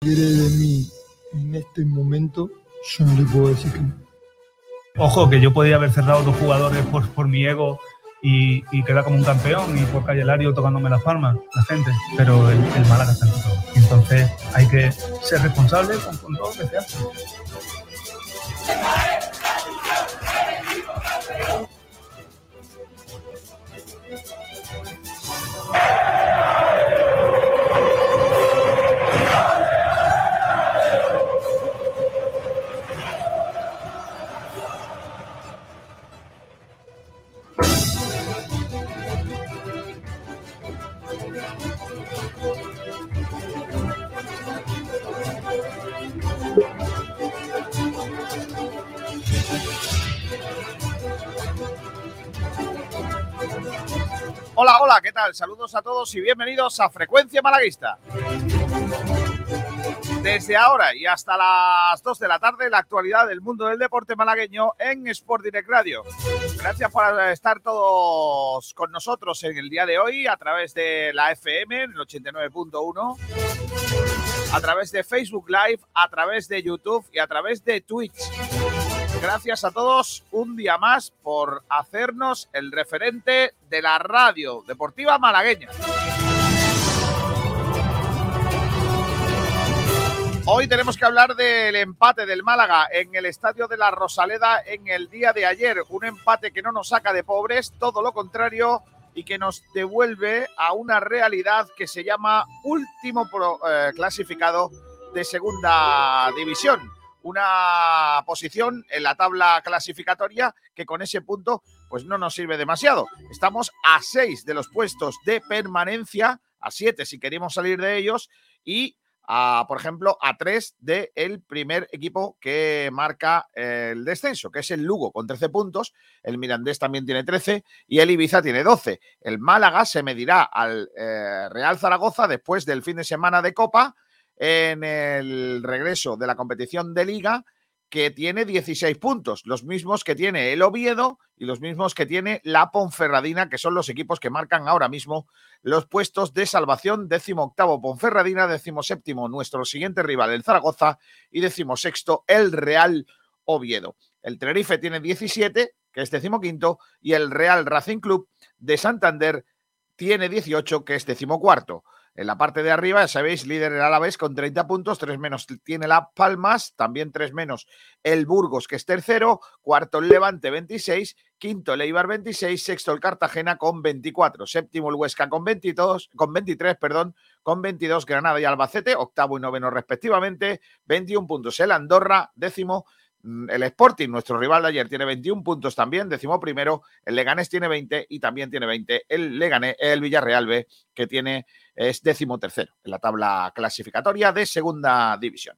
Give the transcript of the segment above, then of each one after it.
quiere de mí en este momento, yo no le puedo decir que no. Ojo, que yo podía haber cerrado dos jugadores por, por mi ego y, y quedar como un campeón y por Calle Lario tocándome las palmas, la gente, pero el, el Málaga está en todo. Entonces hay que ser responsable con, con todo lo que se hace. Hola, hola, ¿qué tal? Saludos a todos y bienvenidos a Frecuencia Malaguista. Desde ahora y hasta las 2 de la tarde, la actualidad del mundo del deporte malagueño en Sport Direct Radio. Gracias por estar todos con nosotros en el día de hoy a través de la FM el 89.1, a través de Facebook Live, a través de YouTube y a través de Twitch. Gracias a todos un día más por hacernos el referente de la radio deportiva malagueña. Hoy tenemos que hablar del empate del Málaga en el estadio de la Rosaleda en el día de ayer. Un empate que no nos saca de pobres, todo lo contrario, y que nos devuelve a una realidad que se llama último pro, eh, clasificado de segunda división una posición en la tabla clasificatoria que con ese punto pues no nos sirve demasiado. Estamos a seis de los puestos de permanencia, a siete si queremos salir de ellos y a, por ejemplo, a tres del el primer equipo que marca el descenso, que es el Lugo con 13 puntos, el Mirandés también tiene 13 y el Ibiza tiene 12. El Málaga se medirá al eh, Real Zaragoza después del fin de semana de Copa en el regreso de la competición de liga que tiene 16 puntos, los mismos que tiene el Oviedo y los mismos que tiene la Ponferradina, que son los equipos que marcan ahora mismo los puestos de salvación, décimo octavo Ponferradina, décimo séptimo nuestro siguiente rival el Zaragoza y décimo sexto el Real Oviedo. El Tenerife tiene 17, que es décimo quinto, y el Real Racing Club de Santander tiene 18, que es décimo cuarto. En la parte de arriba, ya sabéis, líder el Alavés con 30 puntos, 3 menos tiene la Palmas, también 3 menos el Burgos, que es tercero, cuarto el Levante 26, quinto el Eibar 26, sexto el Cartagena con 24, séptimo el Huesca con 22, con 23, perdón, con 22 Granada y Albacete, octavo y noveno respectivamente, 21 puntos el Andorra, décimo el Sporting, nuestro rival de ayer, tiene 21 puntos también, décimo primero. El Leganés tiene 20 y también tiene 20 el Leganés, el Villarreal B, que tiene, es décimo tercero en la tabla clasificatoria de segunda división.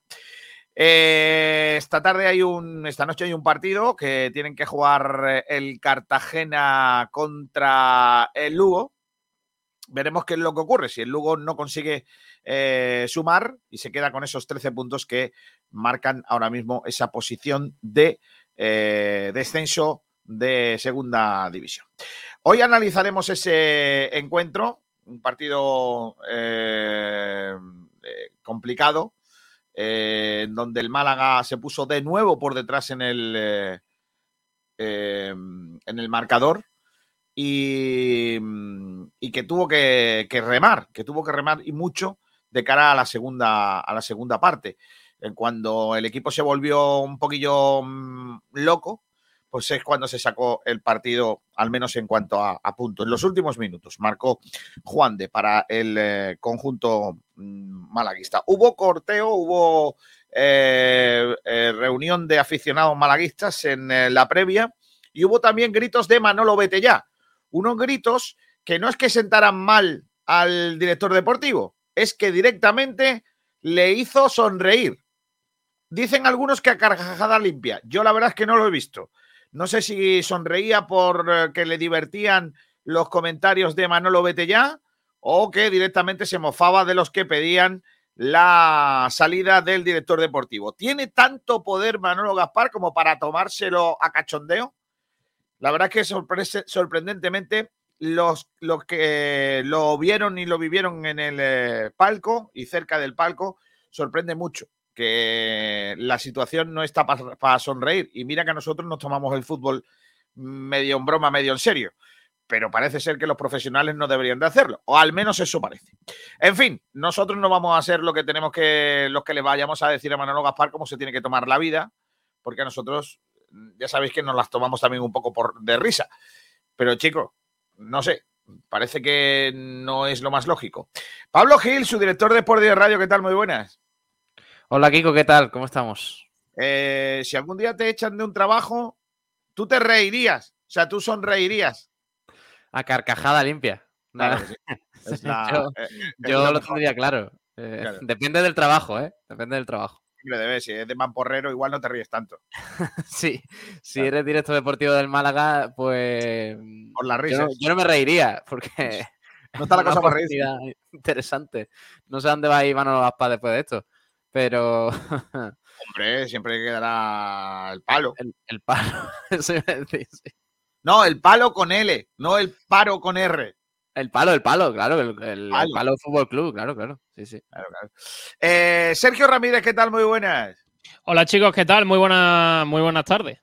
Eh, esta tarde hay un, esta noche hay un partido que tienen que jugar el Cartagena contra el Lugo. Veremos qué es lo que ocurre. Si el Lugo no consigue eh, sumar y se queda con esos 13 puntos que marcan ahora mismo esa posición de eh, descenso de segunda división. Hoy analizaremos ese encuentro, un partido eh, complicado, en donde el Málaga se puso de nuevo por detrás en el, en el marcador y, y que tuvo que, remar, que tuvo que remar y mucho de cara a la segunda, a la segunda parte cuando el equipo se volvió un poquillo mmm, loco, pues es cuando se sacó el partido, al menos en cuanto a, puntos. En los últimos minutos marcó Juan de para el eh, conjunto mmm, malaguista. Hubo corteo, hubo eh, eh, reunión de aficionados malaguistas en eh, la previa y hubo también gritos de Manolo Vete ya. Unos gritos que no es que sentaran mal al director deportivo, es que directamente le hizo sonreír. Dicen algunos que a carcajada limpia. Yo la verdad es que no lo he visto. No sé si sonreía por eh, le divertían los comentarios de Manolo Betellá o que directamente se mofaba de los que pedían la salida del director deportivo. ¿Tiene tanto poder Manolo Gaspar como para tomárselo a cachondeo? La verdad que sorpre sorprendentemente los, los, que lo vieron y lo vivieron en el eh, palco y cerca del palco sorprende mucho que la situación no está para sonreír. Y mira que nosotros nos tomamos el fútbol medio en broma, medio en serio. Pero parece ser que los profesionales no deberían de hacerlo, o al menos eso parece. En fin, nosotros no vamos a hacer lo que tenemos que, los que le vayamos a decir a Manolo Gaspar cómo se tiene que tomar la vida, porque a nosotros ya sabéis que nos las tomamos también un poco por, de risa. Pero chicos, no sé, parece que no es lo más lógico. Pablo Gil, su director de Sport de Radio, ¿qué tal? Muy buenas. Hola Kiko, ¿qué tal? ¿Cómo estamos? Eh, si algún día te echan de un trabajo, tú te reirías, o sea, tú sonreirías. A carcajada limpia. yo, lo tendría claro. Eh, depende del trabajo, ¿eh? Depende del trabajo. Debe, si es de mamporrero, igual no te ríes tanto. sí, si eres director deportivo del Málaga, pues. Por la risa. Yo, no me reiría, porque. No está la cosa para reír. Interesante. No sé dónde va a ir Manolo Gaspa después de esto, pero. Hombre, siempre quedará el palo. El, palo, eso iba a decir, sí. No, el palo con L, no el paro con R. El palo, el palo, claro, el, palo. Fútbol Club, claro, claro. Sí, sí. Eh, Sergio Ramírez, ¿qué tal? Muy buenas. Hola chicos, ¿qué tal? Muy, buena, muy buenas tardes.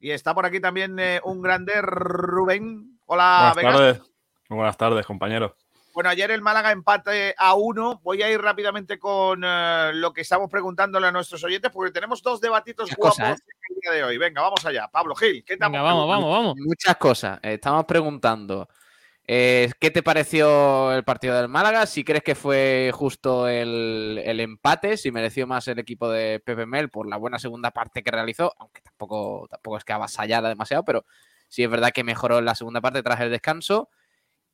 Y está por aquí también eh, un grande Rubén. Hola, Buenas tardes. Muy buenas tardes, compañeros. Bueno, ayer el Málaga empate a uno. Voy a ir rápidamente con eh, lo que estamos preguntándole a nuestros oyentes, porque tenemos dos debatitos guapos el día de hoy. Venga, vamos allá. Pablo Gil, ¿qué tal? Venga, vamos, vamos, vamos. Muchas cosas. Estamos preguntando eh, ¿Qué te pareció el partido del Málaga? Si crees que fue justo el, empate, si mereció más el equipo de Pepe Mel por la buena segunda parte que realizó, aunque tampoco, tampoco es que avasallara demasiado, pero sí es verdad que mejoró en la segunda parte tras el descanso.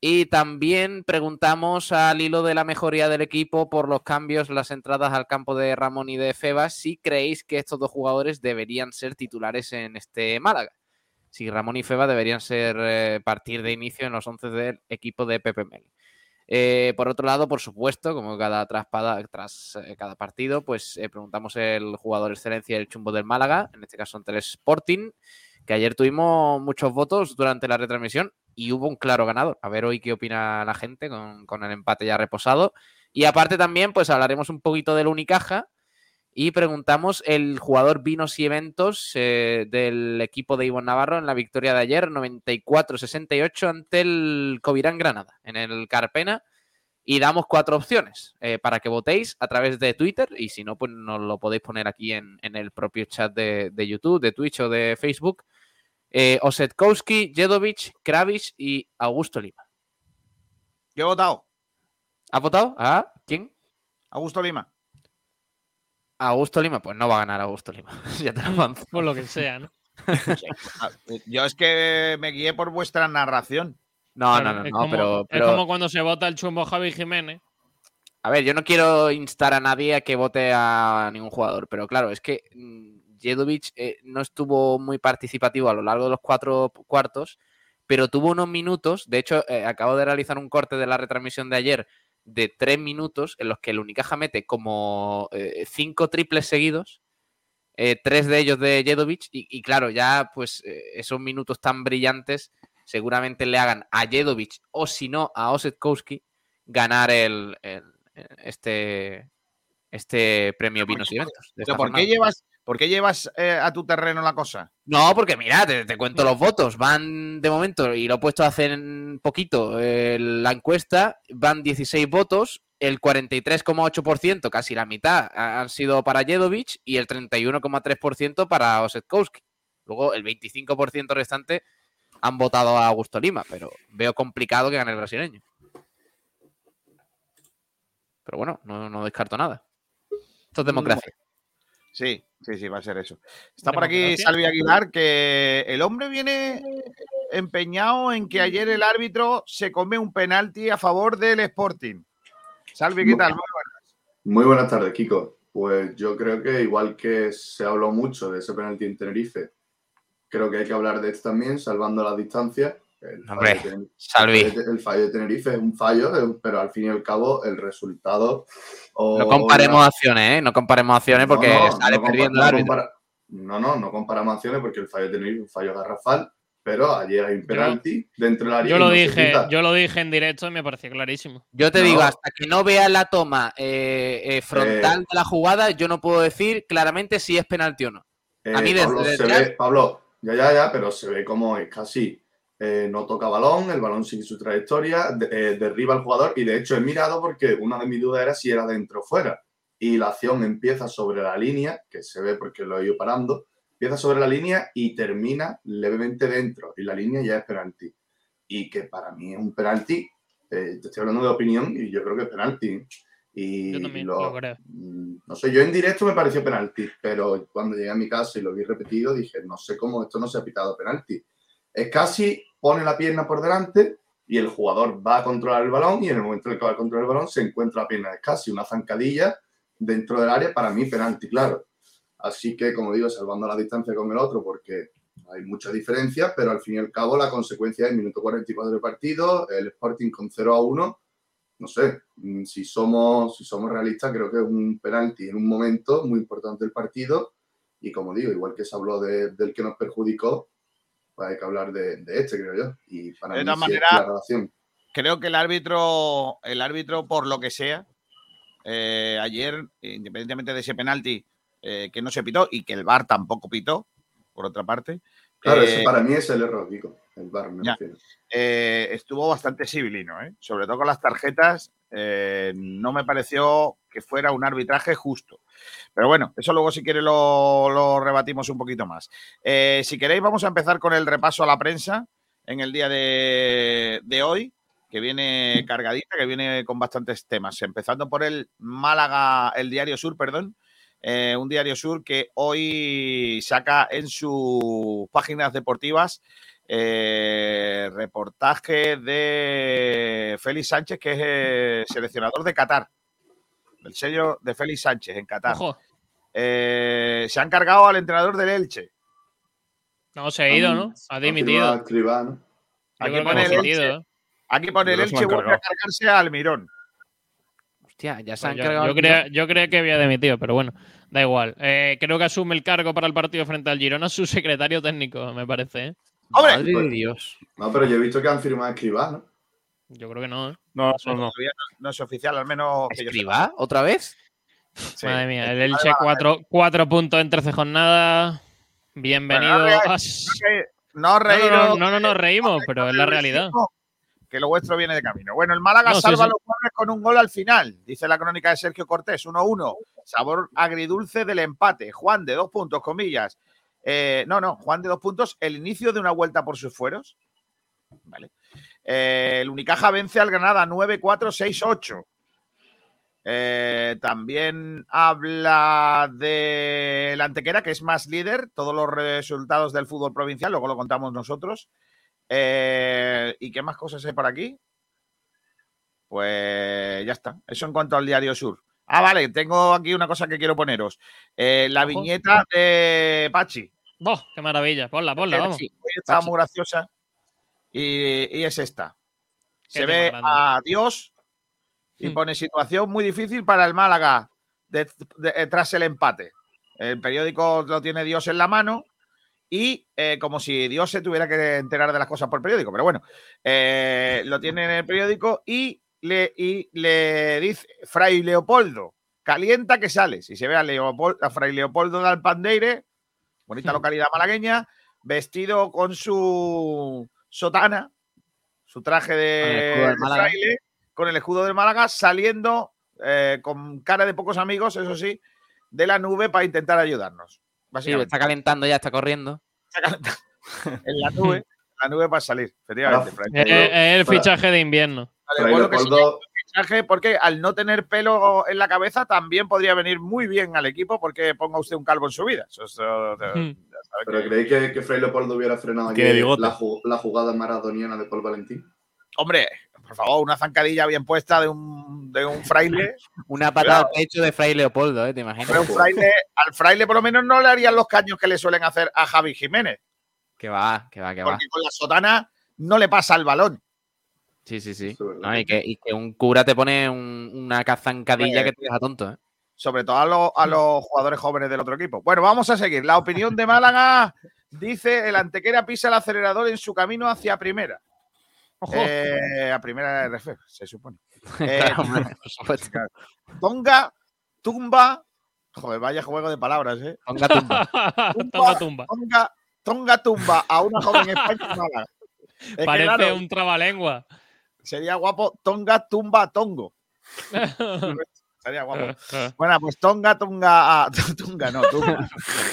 Y también preguntamos al hilo de la mejoría del equipo por los cambios, las entradas al campo de Ramón y de Febas, si creéis que estos dos jugadores deberían ser titulares en este Málaga si Ramón y Feba deberían ser eh, partir de inicio en los 11 del equipo de Pepe Mel. Eh, por otro lado, por supuesto, como cada traspada, tras eh, cada partido, pues preguntamos el jugador excelencia del chumbo del Málaga, en este caso ante Sporting, que ayer tuvimos muchos votos durante la retransmisión y hubo un claro ganador. A ver hoy qué opina la gente con, con el empate ya reposado. Y aparte también, pues hablaremos un poquito del Unicaja, y preguntamos el jugador vinos y eventos eh, del equipo de Ivonne Navarro en la victoria de ayer, 94-68 ante el Covirán Granada, en el Carpena. Y damos cuatro opciones eh, para que votéis a través de Twitter y si no, pues nos lo podéis poner aquí en, el propio chat de, YouTube, de Twitch o de Facebook. Eh, Osetkowski, Jedovic, Kravich y Augusto Lima. Yo he votado. ¿Has votado? ¿A quién? Augusto Lima. Augusto Lima, pues no va a ganar Augusto Lima. ya te lo Por lo que sea, ¿no? Yo es que me guié por vuestra narración. No, no, no, no pero, Es como cuando se vota el chumbo Javi Jiménez. A ver, yo no quiero instar a nadie a que vote a ningún jugador, pero claro, es que mm, Jedovic eh, no estuvo muy participativo a lo largo de los cuatro cuartos, pero tuvo unos minutos. De hecho, eh, acabo de realizar un corte de la retransmisión de ayer de tres minutos en los que el Unicaja mete como eh, cinco triples seguidos, eh, tres de ellos de Jedovic, y, claro, ya pues eh, esos minutos tan brillantes seguramente le hagan a Jedovic o si no a Osetkowski ganar el, este, este premio Vinos y Eventos. ¿Por qué llevas ¿Por qué llevas eh, a tu terreno la cosa? No, porque mira, te, cuento los votos. Van de momento, y lo he puesto hace poquito, la encuesta, van 16 votos, el 43,8%, casi la mitad, han sido para Jedovic y el 31,3% para Osetkowski. Luego el 25% restante han votado a Augusto Lima, pero veo complicado que gane el brasileño. Pero bueno, no, no descarto nada. Esto es democracia. Sí, sí, sí, va a ser eso. Está por aquí Salvi Aguilar, que el hombre viene empeñado en que ayer el árbitro se come un penalti a favor del Sporting. Salvi, ¿qué tal? Muy buenas. Muy buenas tardes, Kiko. Pues yo creo que igual que se habló mucho de ese penalti en Tenerife, creo que hay que hablar de esto también, salvando las distancias. El, Hombre, Salvi. el fallo de Tenerife es un fallo, eh, pero al fin y al cabo el resultado no comparemos acciones, ¿eh? No comparemos acciones porque sale perdiendo el árbitro. no, no, no comparamos acciones porque el fallo de Tenerife es un fallo garrafal pero ayer hay un penalti dentro del área. Yo lo no se dije, yo lo dije en directo y me pareció clarísimo. Yo te No. digo, hasta que no vea la toma eh, eh, frontal de la jugada, yo no puedo decir claramente si es penalti o no. Eh, A mí desde Pablo, se detrás- ve, Pablo, ya, ya, ya, pero se ve como es casi eh, no toca balón, el balón sigue su trayectoria, de- eh, derriba al jugador y de hecho he mirado porque una de mis dudas era si era dentro o fuera. Y la acción empieza sobre la línea, que se ve porque lo he ido parando, empieza sobre la línea y termina levemente dentro. Y la línea ya es penalti. Y que para mí es un penalti, eh, te estoy hablando de opinión y yo creo que es penalti. Y Yo también lo- lo creo. Mm, No sé, yo en directo me pareció penalti, pero cuando llegué a mi casa y lo vi repetido, dije, no sé cómo esto no se ha pitado penalti. Es casi pone la pierna por delante y el jugador va a controlar el balón y en el momento en el que va a controlar el balón se encuentra la pierna. Es casi una zancadilla dentro del área, para mí penalti, claro. Así que, como digo, salvando la distancia con el otro, porque hay mucha diferencia, pero al fin y al cabo la consecuencia es minuto 44 de partido, el Sporting con 0 a 1 no sé, mm, si somos, si somos realistas, creo que es un penalti en un momento muy importante del partido. Y como digo, igual que se habló de- del que nos perjudicó, hay que hablar de, de este, creo yo. Y para De mí todas sí es la acción. creo que el árbitro, el árbitro, por lo que sea, eh, ayer, independientemente de ese penalti eh, que no se pitó y que el VAR tampoco pitó, por otra parte, Claro, eh, ese para mí es el error, Kiko. El bar, me Ya. refiero. eh, estuvo bastante civilino, ¿eh? sobre todo con las tarjetas. eh, no me pareció que fuera un arbitraje justo. Pero bueno, eso luego si quiere lo, lo rebatimos un poquito más. Si queréis, vamos a empezar con el repaso a la prensa en el día de, de hoy, que viene cargadita, que viene con bastantes temas. Empezando por el Málaga, el Diario Sur, perdón. Eh, un Diario Sur que hoy saca en sus páginas deportivas eh, reportaje de Félix Sánchez, que es eh, seleccionador de Qatar. El sello de Félix Sánchez en Qatar. Ojo, Eh, se han cargado al entrenador del Elche. no se ha ido, ¿no? Ha dimitido. Aquí pone el Elche. Aquí pone el Elche vuelve a cargarse al Mirón. Hostia, ya se han Pues yo, cargado. yo creía, yo creía que había dimitido, pero bueno, da igual. Eh, creo que asume el cargo para el partido frente al Girona su secretario técnico, me parece. ¿Eh? ¡Hombre! Madre de Dios. No, pero yo he visto que han firmado a Escribá, ¿no? Yo creo que no. ¿eh? No, no, no. todavía no, no es oficial, al menos que yo. ¿Escribá? ¿Otra vez? Sí. Madre mía, el Elche vale. cuatro, cuatro puntos en 13 jornadas. Bienvenido. Bueno, a- Que No No, reíros. no, no, no nos reímos, pero es la realidad. Que lo vuestro viene de camino. Bueno, el Málaga No, sí, salva sí. los jueves con un gol al final, dice la crónica de Sergio Cortés, 1-1. Sabor agridulce del empate. Juan de dos puntos, comillas. Eh, no, no, Juan de dos puntos, el inicio de una vuelta por sus fueros. Vale. Eh, el Unicaja vence al Granada 9-4-6-8. Eh, también habla de la Antequera, que es más líder, todos los resultados del fútbol provincial, luego lo contamos nosotros. Eh, ¿Y qué más cosas hay por aquí? Pues ya está. Eso en cuanto al Diario Sur. Ah, vale, tengo aquí una cosa que quiero poneros. La viñeta de Pachi. ¡Boh! ¡Qué maravilla! Ponla, ponla, vamos. Sí. Está muy graciosa. Y, y es esta. Se ve grande. a Dios y Hmm. pone situación muy difícil para el Málaga de- de- eh, tras el empate. El periódico lo tiene Dios en la mano y eh, como si Dios se tuviera que enterar de las cosas por periódico, pero bueno, eh, lo tiene en el periódico y le, y le dice Fray Leopoldo, calienta que sales. Y se ve a, Leopol- a Fray Leopoldo de Alpandeire, bonita Hmm. localidad malagueña, vestido con su sotana, su traje Con el de, de Málaga. fraile, con el escudo del Málaga, saliendo eh, con cara de pocos amigos, eso sí, de la nube para intentar ayudarnos. Sí, está calentando ya, está corriendo. en la nube, en la nube para salir, efectivamente. Fray. Eh, eh, es el Para- fichaje de invierno. Vale, bueno, que fichaje, porque al no tener pelo en la cabeza también podría venir muy bien al equipo porque ponga usted un calvo en su vida. Eso, eso- ya Hmm. ¿pero que- creéis que, que Fray Leopoldo hubiera frenado bigote. la, la jugada maradoniana de Paul Valentín? Hombre, por favor, una zancadilla bien puesta de un, de un fraile. Una patada al pecho de Fray Leopoldo, ¿eh? ¿Te imaginas? Hombre, un fraile. Al fraile por lo menos no le harían los caños que le suelen hacer a Javi Jiménez, Que va, que va, que va. porque con la sotana no le pasa el balón. Sí, sí, sí. No, y, que, y que un cura te pone un- una cazancadilla que te deja tonto, ¿eh? sobre todo a, los- a los jugadores jóvenes del otro equipo. Bueno, vamos a seguir. La opinión de Málaga dice el Antequera pisa el acelerador en su camino hacia primera. Ojo. Eh, a primera RF, se supone. Eh, Claro, hombre, por supuesto. claro. Tonga, tumba. Joder, vaya juego de palabras, ¿eh? Ponga tumba. Tonga tumba. Tonga, Tonga tumba a una joven España en Málaga. Es que, Parece claro, un trabalengua. Sería guapo Tonga tumba a Tongo. Sería guapo. Bueno, pues Tonga, Tonga, ah, Tonga, no.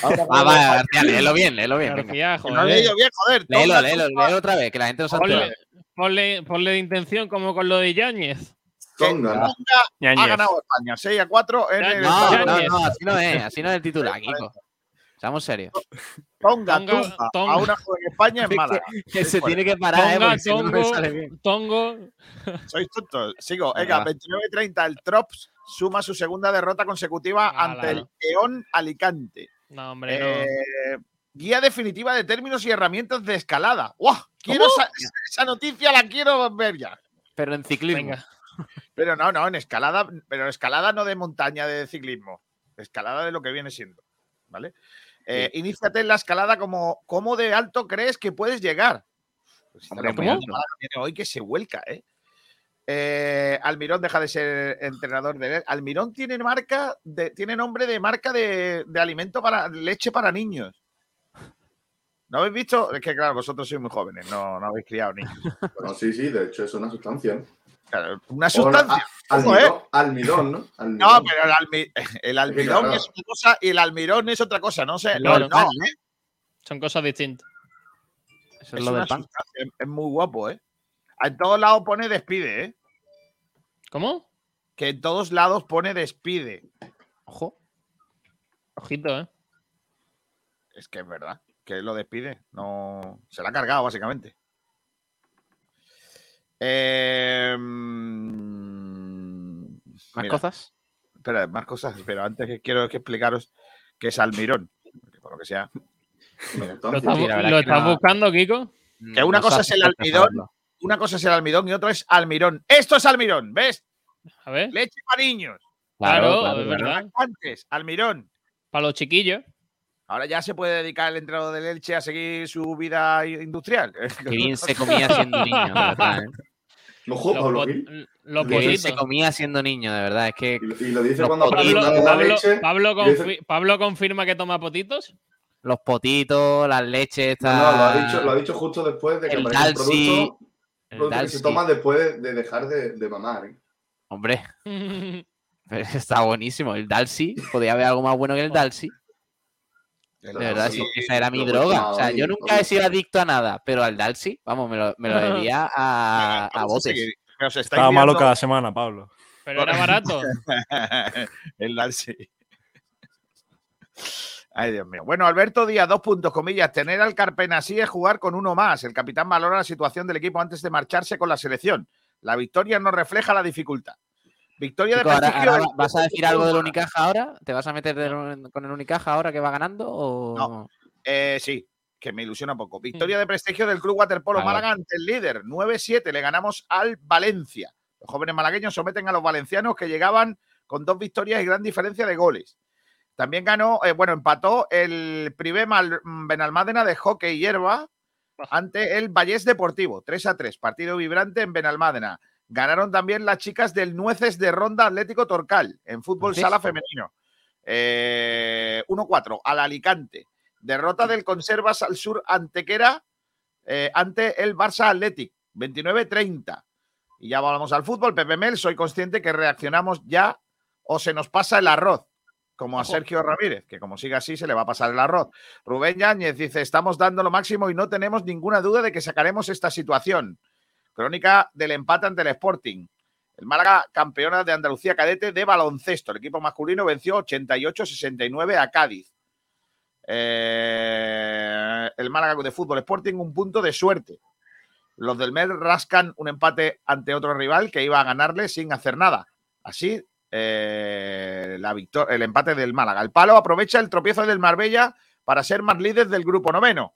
Ahora, Ah, va, García, léelo bien, léelo bien. García, que no he joder. leído bien, joder. Léelo, Tonga, léelo, Tumba, léelo otra vez, que la gente no enterado. Ponle, ponle, ponle de intención como con lo de Yáñez. Tonga. Tonga ha ganado España, 6 a 4 en el No, No, no, así no es, así no es el titular, Kiko. Seamos serios. Tonga, Tonga, tumba Tonga. a una joven España en Málaga. Que se Fuera. tiene que parar, eh, Tonga, si no, me Tongo, sale bien. Tongo. Sois tontos. Sigo. Venga, 29-30. El Trops suma su segunda derrota consecutiva Ah, ante el León Alicante. No, hombre, no. Eh, guía definitiva de términos y herramientas de escalada. ¡Guau! Quiero ¿Cómo? esa, esa noticia, la quiero ver ya. Pero en ciclismo. Venga. Pero no, no, en escalada, pero escalada no de montaña de ciclismo. Escalada de lo que viene siendo. ¿Vale? Eh, Iníciate en la escalada como cómo de alto crees que puedes llegar. Pues si te Hombre, viene hoy que se vuelca, ¿eh? Eh, Almirón deja de ser entrenador de Almirón tiene marca, de, tiene nombre de marca de, de alimento para leche para niños. ¿No habéis visto? Es que claro, vosotros sois muy jóvenes, no, no habéis criado niños. Bueno, sí, sí, de hecho es una sustancia. Una sustancia. a- Ojo, ¿eh? almidón, ¿no? Almidón. No, pero el, almi- el almidón claro. es una cosa y el almirón es otra cosa, no sé. No, no, ¿eh? Son cosas distintas. Eso es es lo del pan. es muy guapo, ¿eh? En todos lados pone despide, ¿eh? ¿Cómo? Que en todos lados pone despide. Ojo. Ojito, ¿eh? Es que es verdad, que lo despide. No, se la ha cargado, básicamente. Eh, mm, ¿Más mira, cosas? Espera, más cosas, pero antes que quiero que explicaros qué es almirón. Por lo que sea. ¿Lo estás, lo que no- buscando, Kiko? Que una No cosa es el almidón. Una cosa es el almidón y otra es almirón. Esto es almirón, ¿ves? A ver. Leche para niños. Claro, claro, es claro. verdad. Antes, almirón. Para los chiquillos. Ahora ya se puede dedicar el entrenador de leche a seguir su vida industrial. Qué bien se comía siendo niño, verdad. ¿eh? Los, Pablo Gil. bien potitos. se comía siendo niño, de verdad. Es que Y, lo- y lo dice Los cuando Pablo, Pablo- leche. Pablo y dice- confi- Pablo confirma que toma potitos. los potitos, las leches, No, no, lo ha, está- dicho, lo ha dicho justo después de que El Dalsy, producto, el producto que se toma después de dejar de, de mamar. ¿eh? Hombre, pero está buenísimo. El Dalsy, podía haber algo más bueno que el Dalsy. De verdad, sí, sí, esa era mi droga. O sea, yo nunca he sido adicto a nada, pero al Dalsy, vamos, me lo, me lo bebía a, a botes. Estaba malo cada semana, Pablo. Pero era barato. el Dalsy. Ay, Dios mío. Bueno, Alberto Díaz, dos puntos, comillas. Tener al Carpenasí es jugar con uno más. El capitán valora la situación del equipo antes de marcharse con la selección. La victoria no refleja la dificultad. Victoria Chico, de ahora- prestigio. ahora del- ¿Vas a decir algo del Unicaja ahora? ¿Te vas a meter con el Unicaja ahora que va ganando? O... No. Eh, sí, que me ilusiona poco. Victoria de prestigio del Club Waterpolo. Málaga ante el líder. 9-7. Le ganamos al Valencia. Los jóvenes malagueños someten a los valencianos que llegaban con dos victorias y gran diferencia de goles. También ganó, eh, bueno, empató el primer Mal- Benalmádena de hockey y hierba ante el Vallés Deportivo. 3 a 3. Partido vibrante en Benalmádena. Ganaron también las chicas del Nueces de Ronda Atlético Torcal en fútbol sala femenino. Eh, 1-4 al Alicante. Derrota del Conservas al Sur Antequera eh, ante el Barça Athletic. 29-30. Y ya vamos al fútbol. Pepe Mel, soy consciente que reaccionamos ya o se nos pasa el arroz. Como a. Sergio Ramírez, que como siga así se le va a pasar el arroz. Rubén Yáñez dice: Estamos dando lo máximo y no tenemos ninguna duda de que sacaremos esta situación. Crónica del empate ante el Sporting. El Málaga, campeona de Andalucía cadete de baloncesto. El equipo masculino venció 88-69 a Cádiz. Eh, el Málaga de fútbol Sporting, un punto de suerte. Los del Mel rascan un empate ante otro rival que iba a ganarle sin hacer nada. Así, eh, el empate del Málaga. El Palo aprovecha el tropiezo del Marbella para ser más líder del grupo noveno.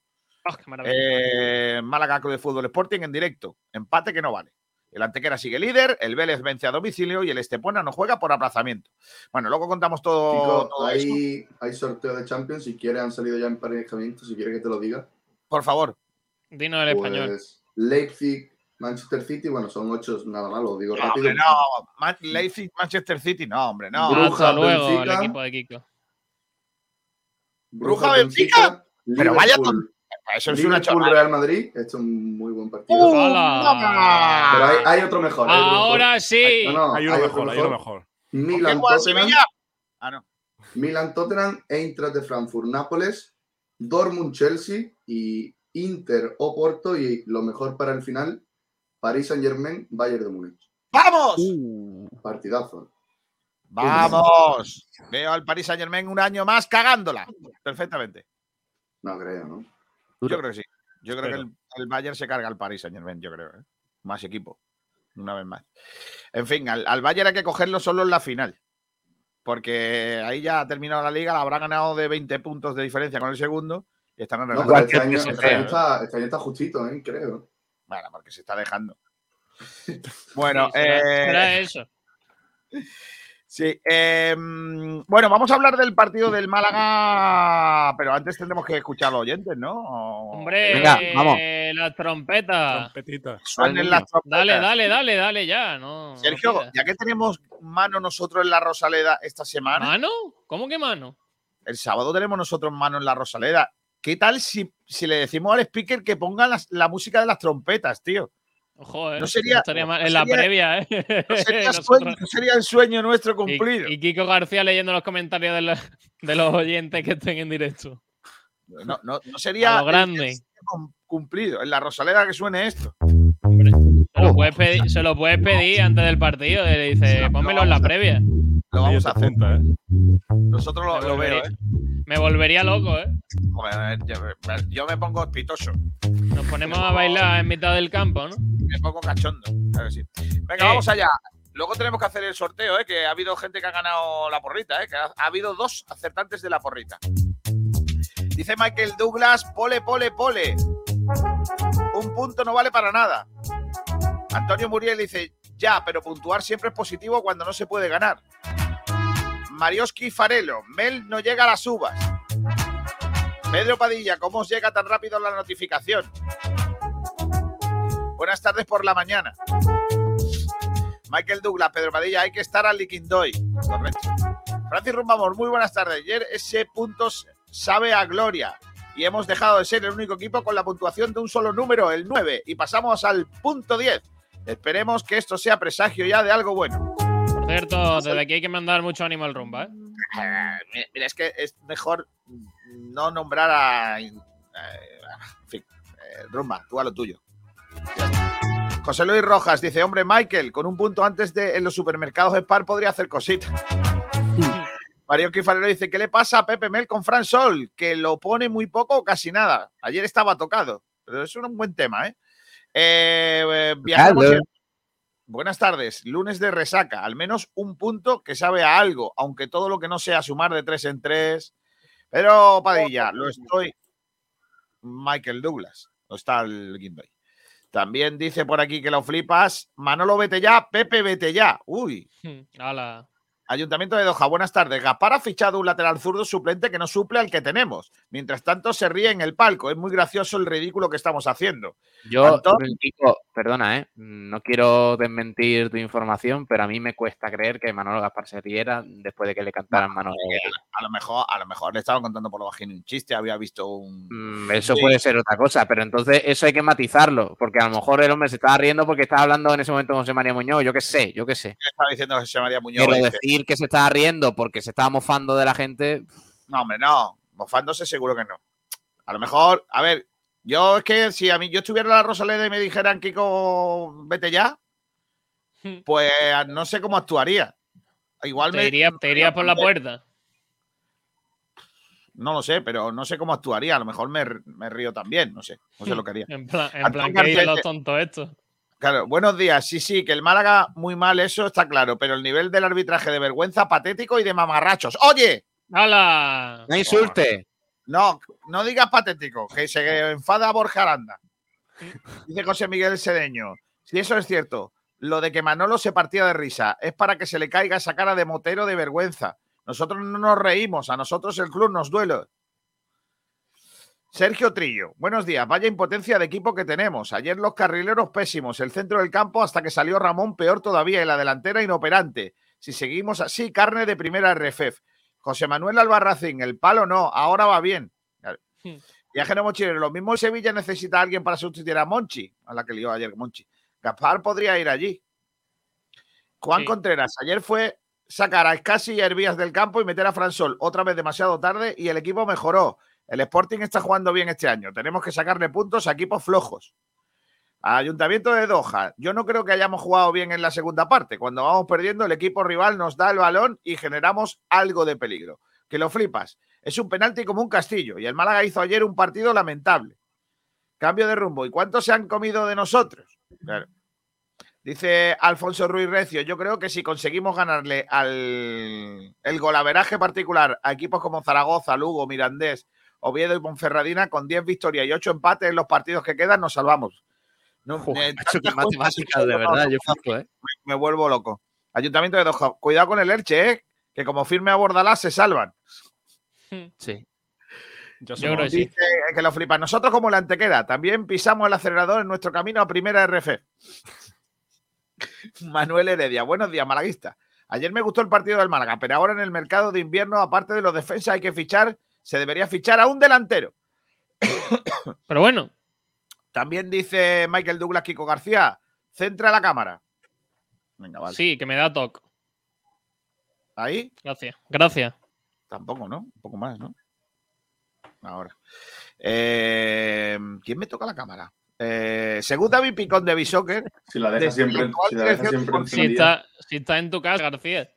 Qué maravilla. Eh, Málaga Club de Fútbol Sporting en directo. Empate que no vale. El Antequera sigue líder, el Vélez vence a domicilio y el Estepona no juega por aplazamiento. Bueno, luego contamos todo, Chicos, todo eso. hay, sorteo de Champions. Si quieres, han salido ya emparejamientos. Si quieres que te lo diga. Por favor. Dinos el español. Pues Leipzig, Manchester City. Bueno, son ocho nada más, lo digo No, rápido. hombre, no. Man- Leipzig, Manchester City, no, hombre, no. Bruja, Hasta luego, Benfica. el equipo de Kiko. Bruja, Benfica. Pero vaya Liverpool- Eso es una chorrada. Real Madrid. Es un muy buen partido. ¡Uh. Pero hay, hay otro mejor. hay otro mejor. Ahora sí. No, no, Hay uno mejor, hay uno mejor. ¿Con qué Milan Tottenham? Ah, no. Milan Tottenham, Eintracht de Frankfurt, Nápoles, Dortmund Chelsea y Inter o Porto y lo mejor para el final, París Saint Germain, Bayern de Múnich. ¡Vamos! Partidazo. ¡Vamos! Veo al Paris Saint Germain un año más cagándola. Perfectamente. No creo, ¿no? Yo creo que sí. Yo creo que el, el Bayern se carga al Paris Saint Germain, yo creo. ¿eh? Más equipo. Una vez más. En fin, al, al Bayern hay que cogerlo solo en la final. Porque ahí ya ha terminado la liga, la habrá ganado de 20 puntos de diferencia con el segundo y están en el No, este año, este año está, este año está justito, ¿eh? Creo. Bueno, porque se está dejando. Bueno, Sí, será- eh, será eso. Sí, eh, bueno, vamos a hablar del partido del Málaga, pero antes tendremos que escuchar a los oyentes, ¿no? O- Hombre, Venga, vamos. la trompeta. Trompetita. Suenen las trompetas. Dale, dale, dale, dale ya. No, Sergio, ya que tenemos mano nosotros en la Rosaleda esta semana, ¿Mano? ¿Cómo que mano? el sábado tenemos nosotros mano en la Rosaleda. ¿Qué tal si, si le decimos al speaker que ponga las- la música de las trompetas, tío? Ojo, eh. No sería- estaría mal. En la sería- previa, eh. No sería, sueño, el sueño nuestro cumplido. y Kiko García leyendo los comentarios de los, de los oyentes que estén en directo. No, no, no sería lo grande. el cumplido. En la Rosaleda que suene esto. Se lo, puedes pedir, se lo puedes pedir antes del partido. Le dice, pónmelo en la previa. Lo vamos a hacer. Punta, ¿eh? Nosotros lo, lo veo, ¿eh? Me volvería loco, ¿eh? Joder, yo, yo me pongo espitoso. Nos ponemos a bailar en mitad del campo, ¿no? Me pongo cachondo. Claro que sí. Venga, Eh. vamos allá. Luego tenemos que hacer el sorteo, ¿eh? que ha habido gente que ha ganado la porrita, ¿eh? que ha, ha habido dos acertantes de la porrita. Dice Michael Douglas, pole, pole, pole. Un punto no vale para nada. Antonio Muriel dice, ya, pero puntuar siempre es positivo cuando no se puede ganar. Marioski Farelo, Mel no llega a las uvas. Pedro Padilla, ¿cómo os llega tan rápido la notificación? Buenas tardes por la mañana. Michael Douglas, Pedro Padilla, hay que estar al Liquindoy. Correcto. Francis Rumbamor, muy buenas tardes. Ayer ese punto sabe a gloria. Y hemos dejado de ser el único equipo con la puntuación de un solo número, el 9, y pasamos al punto 10. Esperemos que esto sea presagio ya de algo bueno. Por cierto, desde aquí hay que mandar mucho ánimo al rumba, ¿eh? Eh, mira, mira, es que es mejor no nombrar a. eh, en fin, eh, Rumba, tú a lo tuyo. José Luis Rojas dice: Hombre, Michael, con un punto antes de en los supermercados de Spar podría hacer cositas. Mario Quifalero dice: ¿Qué le pasa a Pepe Mel con Fran Sol? Que lo pone muy poco o casi nada. Ayer estaba tocado, pero es un buen tema, ¿eh? Eh, eh, viajamos Hello. Buenas tardes. Lunes de resaca. Al menos un punto que sabe a algo, aunque todo lo que no sea sumar de tres en tres. Pero Padilla, lo estoy. Michael Douglas. No está el Guindoy. También dice por aquí que lo flipas. Manolo, vete ya. Pepe, vete ya. Uy. Hala. Ayuntamiento de Doha, buenas tardes. Gaspar ha fichado un lateral zurdo suplente que no suple al que tenemos. Mientras tanto, se ríe en el palco. Es muy gracioso el ridículo que estamos haciendo. Yo, perdona, ¿eh? No quiero desmentir tu información, pero a mí me cuesta creer que Manolo Gaspar se riera después de que le cantaran Manolo. A lo mejor, a lo mejor le estaban contando por lo bajino un chiste, había visto un. Mm, Eso Sí. puede ser otra cosa, pero entonces eso hay que matizarlo, porque a lo mejor el hombre se estaba riendo porque estaba hablando en ese momento con José María Muñoz, yo qué sé, yo qué sé. ¿Qué estaba diciendo José María Muñoz? Pero decir que se estaba riendo porque se estaba mofando de la gente, No, hombre, no. Mofándose seguro que no. A lo mejor, a ver, yo es que si a mí yo estuviera en la Rosaleda y me dijeran, Kiko, vete ya, pues no sé cómo actuaría. Igual Te me. iría, te por la puerta. No lo sé, pero no sé cómo actuaría. A lo mejor me, me río también, no sé. No sé lo que haría. En plan, en plan que los tontos estos. Claro, buenos días. Sí, sí, que el Málaga muy mal, eso está claro, pero el nivel del arbitraje de vergüenza patético y de mamarrachos. Oye, ¡Hala! no insulte. no, no digas patético, que se enfada Borja Aranda. Dice José Miguel Sedeño. Si eso es cierto, lo de que Manolo se partía de risa es para que se le caiga esa cara de motero de vergüenza. Nosotros no nos reímos, a nosotros el club nos duele. Sergio Trillo, buenos días. Vaya impotencia de equipo que tenemos. Ayer los carrileros pésimos, el centro del campo hasta que salió Ramón peor todavía y la delantera inoperante. Si seguimos así, carne de primera RFF. José Manuel Albarracín, el palo no, ahora va bien. Hmm. Viaje no mochilero, lo mismo Sevilla necesita a alguien para sustituir a Monchi, a la que lió ayer Monchi. Gaspar podría ir allí. Juan Sí. Contreras, ayer fue sacar a Escasi y a Hervías del campo y meter a Fransol otra vez demasiado tarde y el equipo mejoró. El Sporting está jugando bien este año. Tenemos que sacarle puntos a equipos flojos. Ayuntamiento de Doha, yo no creo que hayamos jugado bien en la segunda parte. Cuando vamos perdiendo, el equipo rival nos da el balón y generamos algo de peligro. Que lo flipas. Es un penalti como un castillo y el Málaga hizo ayer un partido lamentable. Cambio de rumbo. ¿Y cuántos se han comido de nosotros? Dice Alfonso Ruiz Recio, yo creo que si conseguimos ganarle al el golaveraje particular a equipos como Zaragoza, Lugo, Mirandés, Oviedo y Ponferradina, con 10 victorias y 8 empates en los partidos que quedan, nos salvamos. No, eh, macho, de verdad, yo ¿eh? me, me vuelvo loco. Ayuntamiento de Doha, cuidado con el Elche, ¿eh? que como firme a Bordalás se salvan. Sí. Yo, Yo creo que sí. Dice que lo flipa. Nosotros como la antequera, también pisamos el acelerador en nuestro camino a primera RF. Manuel Heredia, buenos días, malaguista. Ayer me gustó el partido del Málaga, pero ahora en el mercado de invierno, aparte de los defensas, hay que fichar, se debería fichar a un delantero. Pero bueno, También dice Michael Douglas Kiko García, centra la cámara. Venga, vale. sí, que me da toque. Ahí Gracias. Gracias. tampoco, ¿no? Un poco más, ¿no? Ahora. Eh, ¿Quién me toca la cámara? Eh, según David Picón de Bisoccer, Si la dejas siempre, si la dirección siempre. Si está, si está en tu casa, García.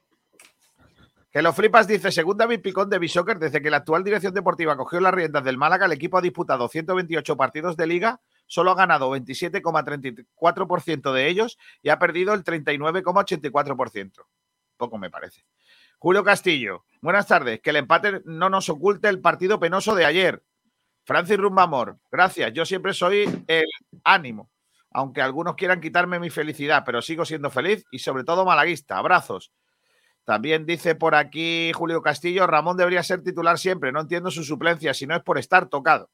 Que lo flipas, dice, según David Picón de Bishoker, desde que la actual dirección deportiva cogió las riendas del Málaga, el equipo ha disputado 128 partidos de liga, solo ha ganado 27,34% de ellos y ha perdido el 39,84%. Poco me parece. Julio Castillo, buenas tardes. Que el empate no nos oculte el partido penoso de ayer. Francis Rumbamor, gracias. Yo siempre soy el ánimo, aunque algunos quieran quitarme mi felicidad, pero sigo siendo feliz y sobre todo malaguista. Abrazos. También dice por aquí Julio Castillo, Ramón debería ser titular siempre, no entiendo su suplencia, si no es por estar tocado.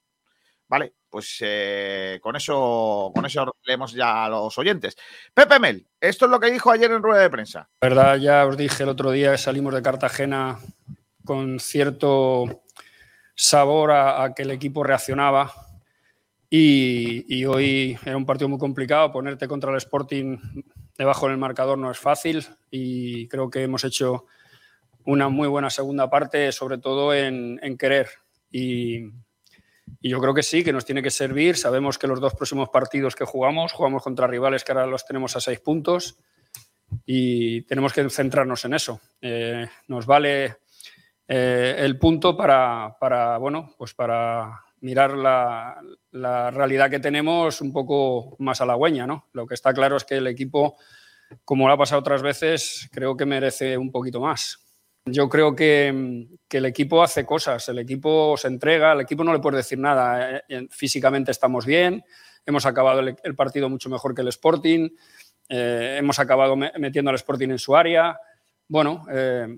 Vale, pues eh, con eso con eso leemos ya a los oyentes. Pepe Mel, esto es lo que dijo ayer en rueda de prensa. La verdad, ya os dije el otro día que salimos de Cartagena con cierto sabor a, que el equipo reaccionaba y, y hoy era un partido muy complicado. Ponerte contra el Sporting debajo del marcador no es fácil y creo que hemos hecho una muy buena segunda parte, sobre todo en, querer. Y, yo creo que sí, que nos tiene que servir. Sabemos que los dos próximos partidos que jugamos, jugamos contra rivales que ahora los tenemos a seis puntos y tenemos que centrarnos en eso. Eh, nos vale eh, el punto para, bueno, pues para mirar la, realidad que tenemos un poco más halagüeña. ¿no? Lo que está claro es que el equipo, como lo ha pasado otras veces, creo que merece un poquito más. Yo creo que, el equipo hace cosas, el equipo se entrega, al equipo no le puedes decir nada. Eh, Físicamente estamos bien, hemos acabado el, el partido mucho mejor que el Sporting, eh, hemos acabado metiendo al Sporting en su área. Bueno, eh,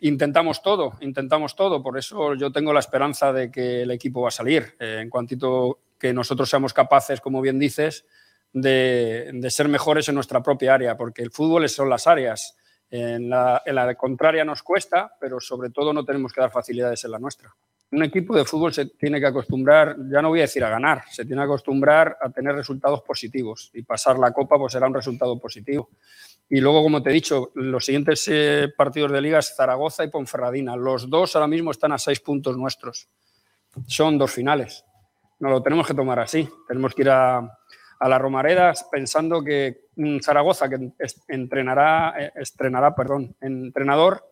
intentamos todo, intentamos todo. Por eso yo tengo la esperanza de que el equipo va a salir. Eh, en cuantito que nosotros seamos capaces, como bien dices, de, ser mejores en nuestra propia área, porque el fútbol son las áreas. En la, en la contraria nos cuesta, pero sobre todo no tenemos que dar facilidades en la nuestra. Un equipo de fútbol se tiene que acostumbrar, ya no voy a decir a ganar, se tiene que acostumbrar a tener resultados positivos y pasar la copa pues será un resultado positivo. Y luego, como te he dicho, los siguientes eh, partidos de liga es Zaragoza y Ponferradina. Los dos ahora mismo están a seis puntos nuestros. Son dos finales. No lo tenemos que tomar así. Tenemos que ir a, la Romareda pensando que Zaragoza, que entrenará, eh, estrenará, perdón, entrenador,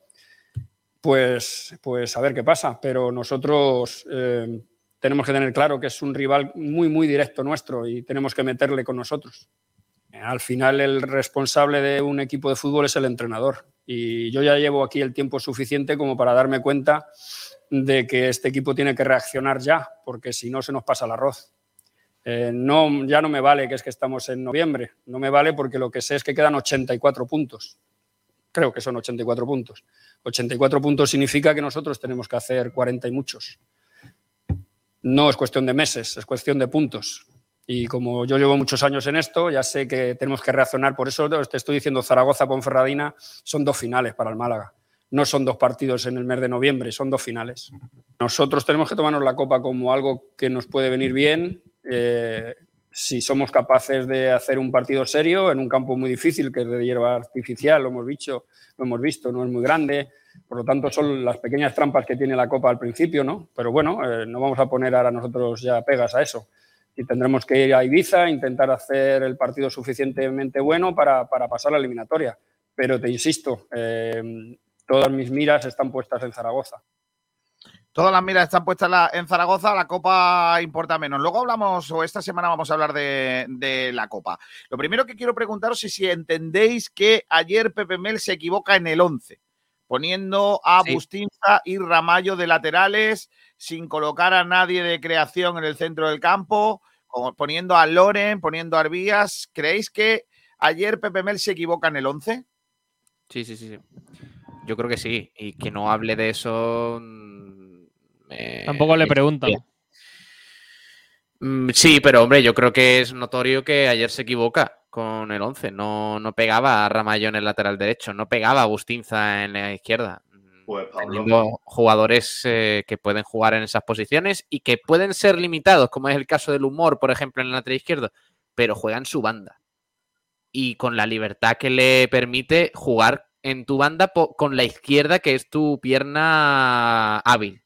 pues, pues a ver qué pasa. Pero nosotros eh, tenemos que tener claro que es un rival muy, muy directo nuestro y tenemos que meterle con nosotros. Al final el responsable de un equipo de fútbol es el entrenador y yo ya llevo aquí el tiempo suficiente como para darme cuenta de que este equipo tiene que reaccionar ya, porque si no se nos pasa el arroz. Eh, no, ya no me vale que es que estamos en noviembre, no me vale porque lo que sé es que quedan 84 puntos. Creo que son 84 puntos. 84 puntos significa que nosotros tenemos que hacer 40 y muchos. No es cuestión de meses, es cuestión de puntos. Y como yo llevo muchos años en esto, ya sé que tenemos que reaccionar. Por eso te estoy diciendo Zaragoza-Ponferradina son dos finales para el Málaga. No son dos partidos en el mes de noviembre, son dos finales. Nosotros tenemos que tomarnos la copa como algo que nos puede venir bien. eh, si somos capaces de hacer un partido serio en un campo muy difícil, que es de hierba artificial, lo hemos visto, lo hemos visto, no es muy grande. Por lo tanto, son las pequeñas trampas que tiene la Copa al principio, ¿no? Pero bueno, eh, no vamos a poner ahora nosotros ya pegas a eso. Y tendremos que ir a Ibiza, intentar hacer el partido suficientemente bueno para, para pasar la eliminatoria. Pero te insisto, eh, todas mis miras están puestas en Zaragoza. Todas las miras están puestas en Zaragoza, la Copa importa menos. Luego hablamos, o esta semana vamos a hablar de, de la Copa. Lo primero que quiero preguntaros es si entendéis que ayer Pepe Mel se equivoca en el 11, poniendo a Sí. Bustinza y Ramallo de laterales, sin colocar a nadie de creación en el centro del campo, o poniendo a Loren, poniendo a Arbías. ¿Creéis que ayer Pepe Mel se equivoca en el 11? Sí, sí, sí, sí. Yo creo que sí. Y que no hable de eso. mm, me- Tampoco le preguntan. Mm, Sí, pero hombre, yo creo que es notorio que ayer se equivoca con el 11. No, no pegaba a Ramallo en el lateral derecho, no pegaba a Bustinza en la izquierda. Mm, Pues Pablo, Teniendo jugadores eh, que pueden jugar en esas posiciones y que pueden ser limitados, como es el caso del humor, por ejemplo, en el lateral izquierdo, pero juegan su banda. Y con la libertad que le permite jugar en tu banda con la izquierda, que es tu pierna hábil.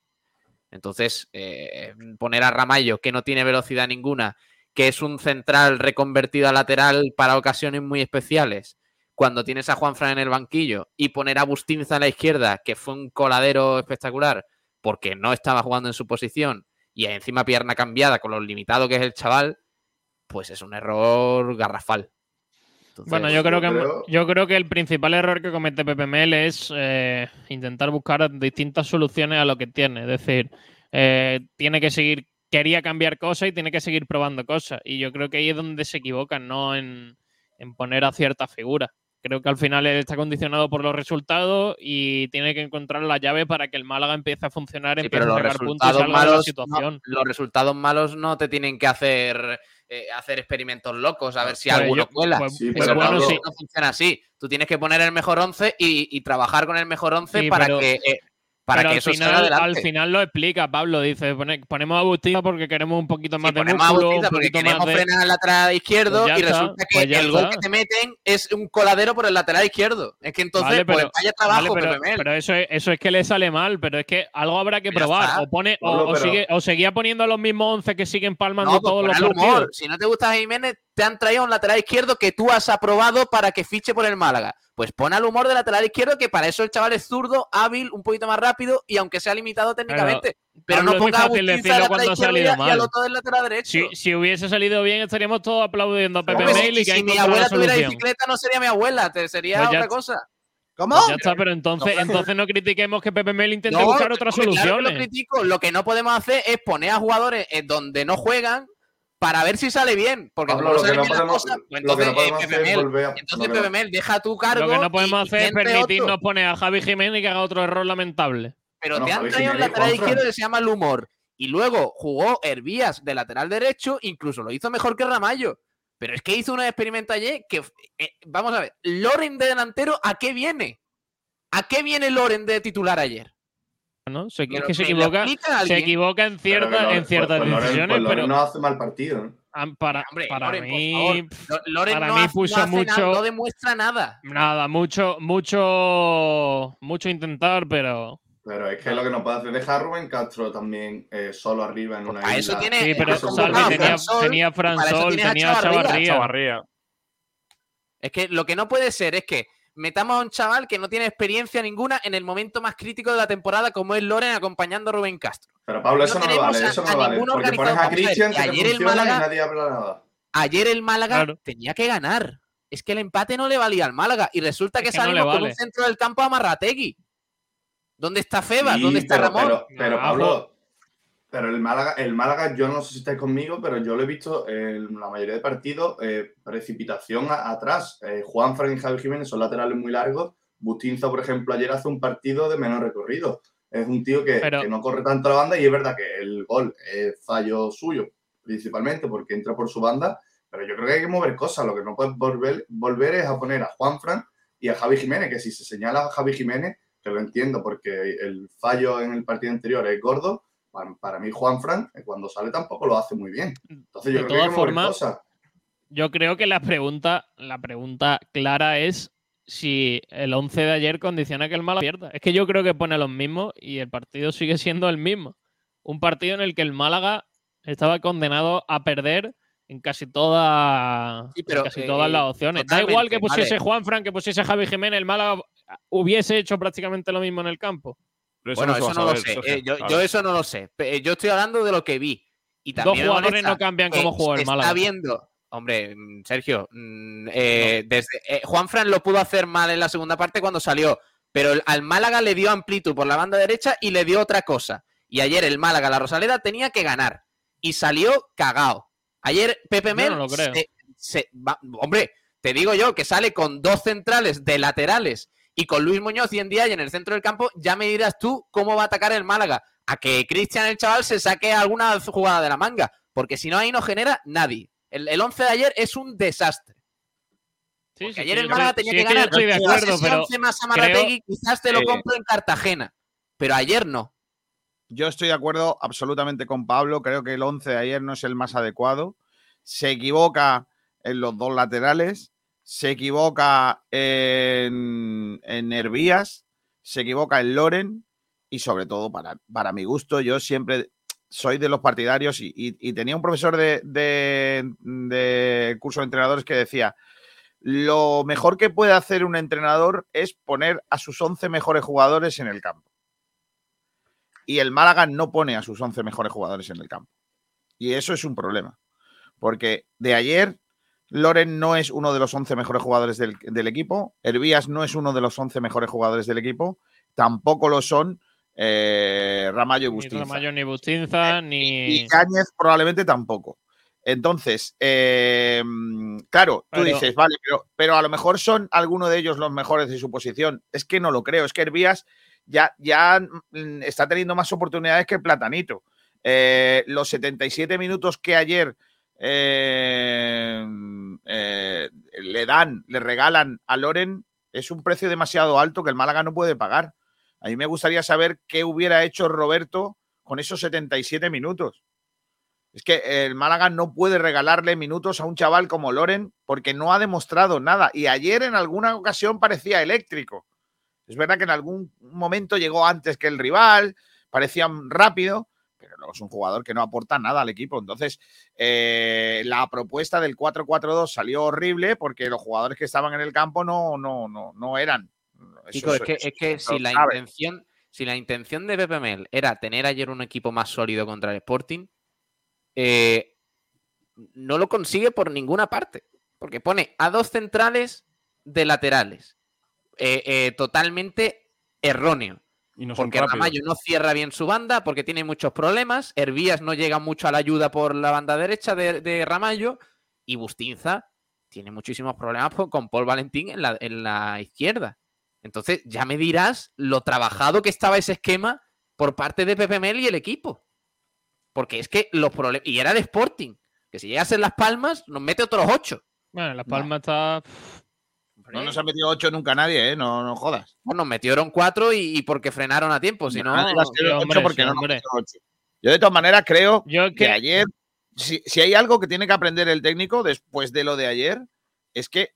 Entonces, eh, poner a Ramallo, que no tiene velocidad ninguna, que es un central reconvertido a lateral para ocasiones muy especiales, cuando tienes a Juanfran en el banquillo, y poner a Bustinza a la izquierda, que fue un coladero espectacular, porque no estaba jugando en su posición, y encima pierna cambiada con lo limitado que es el chaval, pues es un error garrafal. Entonces, Bueno, yo creo, que, yo creo que el principal error que comete Pepe Mel es eh, intentar buscar distintas soluciones a lo que tiene. Es decir, eh, tiene que seguir, quería cambiar cosas y tiene que seguir probando cosas. Y yo creo que ahí es donde se equivocan, no en, en poner a ciertas figuras. Creo que al final él está condicionado por los resultados y tiene que encontrar la llave para que el Málaga empiece a funcionar, Sí, empiece pero a los sacar puntos y salga de la malos, situación. no, los resultados malos no te tienen que hacer eh, hacer experimentos locos a ver si Pues alguno yo- cuela. pues- Sí, pues pero bueno, Pablo- sí. no funciona así. Tú tienes que poner el mejor 11 y, y trabajar con el mejor 11 Sí, para pero- que eh, para Pero que al eso salga final, al final lo explica Pablo, dice, pone- ponemos a Bustinza porque queremos un poquito más Sí, de ponemos a músculo, Bautista un porque queremos de... frenar al lateral izquierdo Pues y está, resulta que pues el gol está. que te meten es un coladero por el lateral izquierdo. Es que entonces, Vale, pues pero- vaya trabajo, Vale, pero, pero eso, es, eso es que le sale mal, pero es que algo habrá que probar. O pone, o, Pablo, o pero- sigue, o seguía poniendo a los mismos 11 que siguen palmando No, pues todos los partidos. humor. Si no te gusta Jiménez, te han traído un lateral izquierdo que tú has aprobado para que fiche por el Málaga. Pues pon al humor de lateral izquierdo, que para eso el chaval es zurdo, hábil, un poquito más rápido y aunque sea limitado técnicamente. Pero, Pablo, no es muy ponga a fácil Bustinza decirlo de lateral cuando ha izquierdo y, salido a- y al mal. otro del lateral derecho. Si, si hubiese salido bien, estaríamos todos aplaudiendo a Pepe Hombre, Mel y que si mi abuela la tuviera bicicleta, no sería mi abuela, te sería Pues otra cosa. ¿Cómo? Pues ya está, pero entonces, entonces no critiquemos que Pepe Mel intente buscar otras claro soluciones. lo critico. Lo que no podemos hacer es poner a jugadores en donde no juegan para ver si sale bien. Porque Pablo, como no lo que salen no bien las podemos, cosas, pues entonces, no podemos eh, volver entonces deja tu cargo. Lo que no podemos y- y hacer es permitirnos otro. poner a Javi Jiménez que haga otro error lamentable. Pero Bueno, te han traído un y lateral izquierdo que se llama el humor. Y luego jugó Hervías de lateral derecho, incluso lo hizo mejor que Ramallo. Pero es que hizo un experimento ayer que, eh, vamos a ver, Loren de delantero, ¿a qué viene? ¿A qué viene Loren de titular ayer? ¿No? Se, ¿Me es que se equivoca, se equivoca en, cierta, Loren- en ciertas pues- pues decisiones, pues pero no hace mal partido. ¿no? para, Hombre, para Loren, mí, Loren para no mí hace- puso no hace nada, mucho- no demuestra nada. nada, mucho, mucho, mucho intentar, pero Pero es que lo que no puede hacer es dejar a Rubén Castro también eh, solo arriba en una Para eso isla. tiene- sí, pero eso Salvi tenía, tenía Fran Sol, tenía. Chavarría. Chavarría. Es que lo que no puede ser es que metamos a un chaval que no tiene experiencia ninguna en el momento más crítico de la temporada, como es Loren acompañando a Rubén Castro. Pero Pablo, eso No tenemos vale, a- eso no vale. ningún Porque pones a Cristian, que que te ayer el Málaga- y nadie habla nada. Ayer el Málaga Claro. tenía que ganar. Es que el empate no le valía al Málaga. Y resulta Es que, que salimos con vale. un centro del campo a Marrategui. ¿Dónde está Febas? Sí, ¿Dónde está pero, Ramón? Pero, Pablo, Pero el Málaga, el Málaga, yo no sé si estáis conmigo, pero yo lo he visto en la mayoría de partidos, eh, precipitación a- atrás. Eh, Juan Fran y Javi Jiménez son laterales muy largos. Bustinza, por ejemplo, ayer hace un partido de menor recorrido. Es un tío que, Pero- que no corre tanto la banda y es verdad que el gol es fallo suyo, principalmente porque entra por su banda. Pero yo creo que hay que mover cosas. Lo que no puedes volver, volver es a poner a Juan Fran y a Javi Jiménez, que si se señala a Javi Jiménez, que lo entiendo porque el fallo en el partido anterior es gordo, para, para mí Juan Fran eh, cuando sale tampoco lo hace muy bien. Entonces yo De creo que hay todas que formas. Yo creo que la pregunta, la pregunta clara es si el 11 de ayer condiciona que el Málaga pierda. Es que yo creo que pone los mismos y el partido sigue siendo el mismo. Un partido en el que el Málaga estaba condenado a perder en casi, toda, Sí, pero, en casi eh, todas las opciones. Da igual que pusiese vale. Juan Fran, que pusiese Javi Jiménez, el Málaga hubiese hecho prácticamente lo mismo en el campo. Pero Bueno, eso no lo sé. Eh, yo, eso no lo sé. Yo estoy hablando de lo que vi. Y Dos también me jugadores no cambian juega se el Málaga. Está viendo. Hombre, mm, Sergio, mm, eh, desde, eh, Juan Fran lo pudo hacer mal en la segunda parte cuando salió, pero el- al Málaga le dio amplitud por la banda derecha y le dio otra cosa. Y ayer el Málaga, la Rosaleda, tenía que ganar y salió cagao. Ayer Pepe Mel, no lo creo. se- se- va- hombre, te digo yo que sale con dos centrales de laterales y con Luis Muñoz y en día y en el centro del campo, ya me dirás tú cómo va a atacar el Málaga. A que Cristian el chaval se saque alguna jugada de la manga, porque si no ahí no genera nadie. El, el 11 de ayer es un desastre. Sí, Porque sí, ayer sí, el Málaga tenía sí, que ganar. estoy de Quizás acuerdo, ese pero 11 más creo- Amarategui, quizás te lo Eh, compro en Cartagena, pero ayer no. Yo estoy de acuerdo absolutamente con Pablo. Creo que el 11 de ayer no es el más adecuado. Se equivoca en los dos laterales. Se equivoca en, en Hervías. Se equivoca en Loren. Y sobre todo, para, para mi gusto, yo siempre soy de los partidarios y, y- tenía un profesor de, de- de curso de entrenadores que decía, lo mejor que puede hacer un entrenador es poner a sus 11 mejores jugadores en el campo y el Málaga no pone a sus 11 mejores jugadores en el campo. Y eso es un problema. Porque de ayer, Loren no es uno de los 11 mejores jugadores del, del equipo, Hervías no es uno de los 11 mejores jugadores del equipo, tampoco lo son eh, Ramallo y Ni Bustinza. Ramallo, ni Bustinza, ni. Y Yáñez probablemente tampoco. Entonces, eh, claro, tú Pero- dices, vale, pero, pero a lo mejor son alguno de ellos los mejores de su posición. Es que no lo creo. Es que Hervías ya, ya mm, está teniendo más oportunidades que Platanito. Eh, los 77 minutos que ayer eh, eh, le dan, le regalan a Loren, es un precio demasiado alto que el Málaga no puede pagar. A mí me gustaría saber qué hubiera hecho Roberto con esos 77 minutos. Es que el Málaga no puede regalarle minutos a un chaval como Loren porque no ha demostrado nada. Y ayer en alguna ocasión parecía eléctrico. Es verdad que en algún momento llegó antes que el rival, parecía rápido, es un jugador que no aporta nada al equipo. Entonces, eh, la propuesta del 4-4-2 salió horrible porque los jugadores que estaban en el campo no, no, no, no eran. Chico, es que, es que si la sabe. intención, si la intención de Pepe Mel era tener ayer un equipo más sólido contra el Sporting, eh, no lo consigue por ninguna parte. Porque pone a dos centrales de laterales. Eh, eh, totalmente erróneo. Y no Porque. Ramallo no cierra bien su banda, porque tiene muchos problemas. Hervías no llega mucho a la ayuda por la banda derecha de, de Ramallo. Y Bustinza tiene muchísimos problemas por- con Paul Valentín en la, en la izquierda. Entonces, ya me dirás lo trabajado que estaba ese esquema por parte de Pepe Mel y el equipo. Porque es que los problemas. Y era el Sporting. Que si llegas en Las Palmas, nos mete otros ocho. Bueno, Las Palmas está. No nos ha metido 8 nunca nadie, ¿eh? No, no jodas. Bueno, nos metieron cuatro y, y porque frenaron a tiempo. Si no, ocho hombre, porque sí, nos ocho. Yo de todas maneras creo Yo que que. ayer, si, si hay algo que tiene que aprender el técnico después de lo de ayer, es que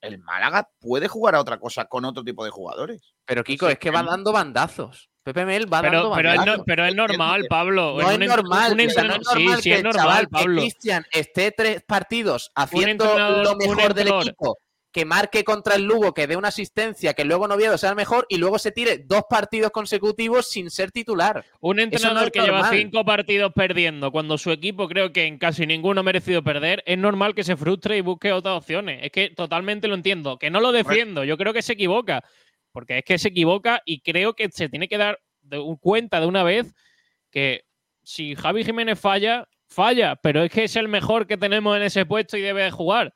el Málaga puede jugar a otra cosa con otro tipo de jugadores. Pero Kiko, Sí, es que va dando bandazos. Pepe Mel va Pero, dando pero, es, bandazos. no- pero es normal, Pablo. No es un normal, un o sea, no es normal sí, sí que es el normal, chaval, que Pablo. Cristian esté tres partidos haciendo lo un mejor del equipo, que marque contra el Lugo, que dé una asistencia, que luego Noviedo sea el mejor y luego se tire dos partidos consecutivos sin ser titular. Un entrenador no que lleva cinco partidos perdiendo cuando su equipo creo que en casi ninguno ha merecido perder, es normal que se frustre y busque otras opciones. Es que totalmente lo entiendo. Que no lo defiendo, yo creo que se equivoca. Porque es que se equivoca y creo que se tiene que dar de un- cuenta de una vez que si Javi Jiménez falla, falla, pero es que es el mejor que tenemos en ese puesto y debe de jugar.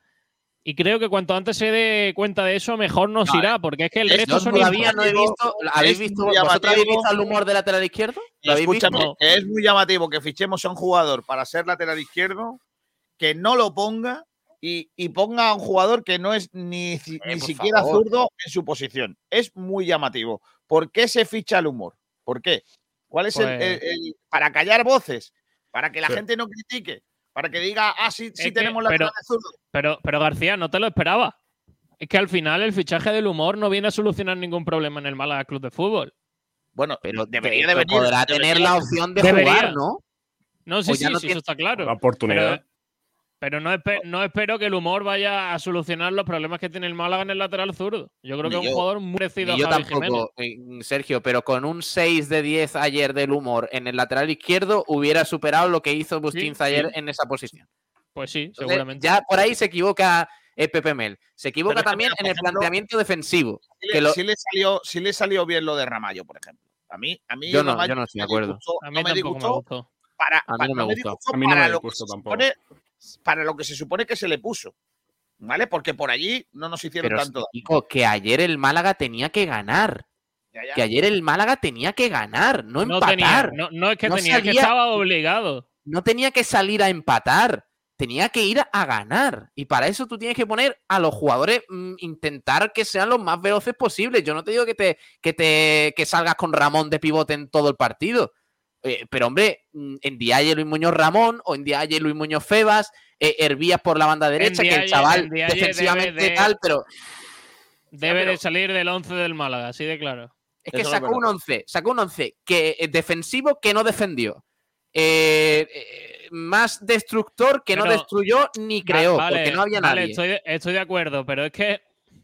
Y creo que cuanto antes se dé cuenta de eso, mejor nos No, irá, porque es que el es- resto son todavía no he visto. ¿Habéis es visto ¿Vosotros habéis visto el humor de lateral izquierdo? ¿Lo habéis visto? Escúchame, que es muy llamativo que fichemos a un jugador para ser lateral izquierdo, que no lo ponga y, y ponga a un jugador que no es ni, Eh, ni siquiera favor. zurdo en su posición. Es muy llamativo. ¿Por qué se ficha el humor? ¿Por qué? ¿Cuál es el- Pues- el, el- Para callar voces, para que la Sí. gente no critique, para que diga, ah, sí, sí que- tenemos pero- lateral zurdo. Pero, pero García, no te lo esperaba. Es que al final el fichaje del humor no viene a solucionar ningún problema en el Málaga Club de Fútbol. Bueno, Pero debería de venir. podrá debería- tener la opción de Debería. jugar, ¿no? No, sí, sí, no sí, tiene- eso está claro. La oportunidad. Pero, no, no espero que el humor vaya a solucionar los problemas que tiene el Málaga en el lateral zurdo. Yo creo Ni que es un yo. jugador muy parecido yo a Javi Jiménez. tampoco, eh, Sergio, pero con un 6 de 10 ayer del humor en el lateral izquierdo hubiera superado lo que hizo Busquins sí. ayer en esa posición. Pues sí, Entonces, seguramente. Ya por ahí se equivoca eh, Pepe Mel. Se equivoca Pero también en el ejemplo, planteamiento defensivo. Sí que le, lo- le salió, sí le salió bien lo de Ramallo, por ejemplo. A mí, a mí Yo no- Ramallo yo no estoy de me acuerdo. disgustó- a mí no me tampoco me disgustó gustó. para, A mí no me me gustó. A mí no me disgustó tampoco. Para lo que se supone que se le puso. ¿Vale? Porque por allí no nos hicieron Pero, tanto daño. Kiko, que ayer el Málaga tenía que ganar. Ya, ya. Que ayer el Málaga tenía que ganar, no No tenía, empatar. no, no es que No tenía, que estaba obligado. no tenía que salir a empatar, tenía que ir a ganar. Y para eso tú tienes que poner a los jugadores, mm, intentar que sean los más veloces posibles. Yo no te digo que te, que te que salgas con Ramón de pivote en todo el partido. Eh, pero hombre, mm, en Dialle Luis Muñoz Ramón o en Dialle Luis Muñoz Febas, eh, Hervías por la banda derecha, que el chaval defensivamente de- tal, pero Debe pero- de salir del 11 del Málaga, así de claro. Es que Eso sacó un 11, sacó un 11 que eh, defensivo que no defendió. Eh, eh, más destructor que no Pero- destruyó ni creó, vale, porque no había vale, nadie. Estoy de, estoy de acuerdo, pero es que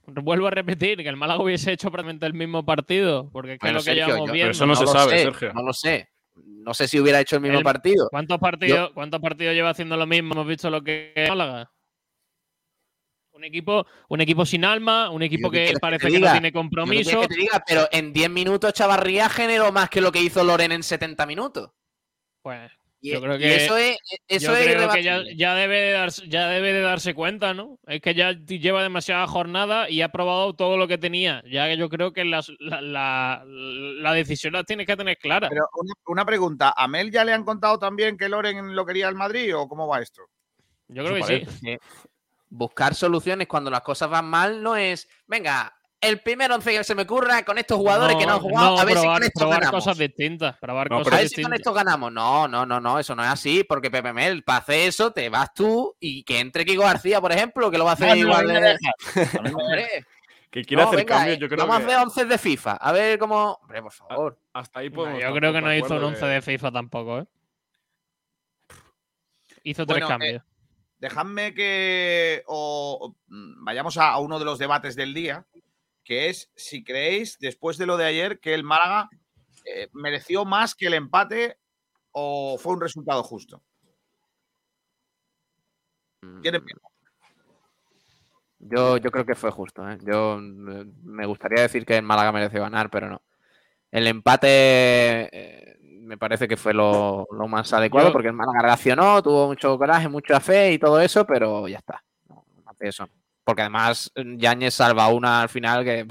vuelvo a repetir que el Málaga hubiese hecho prácticamente el mismo partido, porque es que Bueno, es lo que Sergio, llevamos yo- viendo. eso no se sabe, sé, Sergio. No lo sé. No sé si hubiera hecho el mismo El- partido. ¿Cuántos partidos, ¿Cuántos partidos lleva haciendo lo mismo? Hemos visto lo que es Málaga. Un equipo, un equipo sin alma, un equipo Yo, ¿qué que que parece te que no tiene Yo compromiso. que te diga, pero en 10 minutos Chavarría generó más que lo que hizo Loren en 70 minutos. Pues Y, Yo creo y que- eso es, eso yo es creo que ya, ya debe de darse, ya debe de darse cuenta, ¿no? Es que ya lleva demasiada jornada y ha probado todo lo que tenía. Ya que yo creo que las- la, la- la decisión la tienes que tener clara. Pero una, una pregunta, ¿a Mel ya le han contado también que Loren lo quería al Madrid o cómo va esto? yo creo que sí. Buscar soluciones cuando las cosas van mal no es, venga, el primer once que se me ocurra con estos jugadores que no han jugado, no, a ver si con esto probar ganamos. cosas distintas. Probar No, cosas A ver si con distintas. esto ganamos. No, no, no, no, eso no es así, porque Pepe Mel, para hacer eso, te vas tú y que entre Kiko García, por ejemplo, que lo va a hacer igual de. Que quiere no, hacer venga, cambios, eh, yo creo vamos que a hacer once de FIFA, a ver cómo. Hombre, por favor. hasta ahí No, podemos yo creo que no de hizo un acuerdo 11 que- de FIFA tampoco, ¿eh? Hizo tres Bueno, eh, cambios. Dejadme que o- mm, vayamos a, a uno de los debates del día, que es si creéis, después de lo de ayer, que el Málaga eh, mereció más que el empate o fue un resultado justo. ¿Quién empieza? Yo, yo creo que fue justo. ¿eh? Yo eh, me gustaría decir que el Málaga mereció ganar, pero no. El empate eh, me parece que fue lo, lo más adecuado Yo- porque el Málaga reaccionó, tuvo mucho coraje, mucha fe y todo eso, pero ya está. No, más de eso. Porque además eh, Yáñez salva una al final que.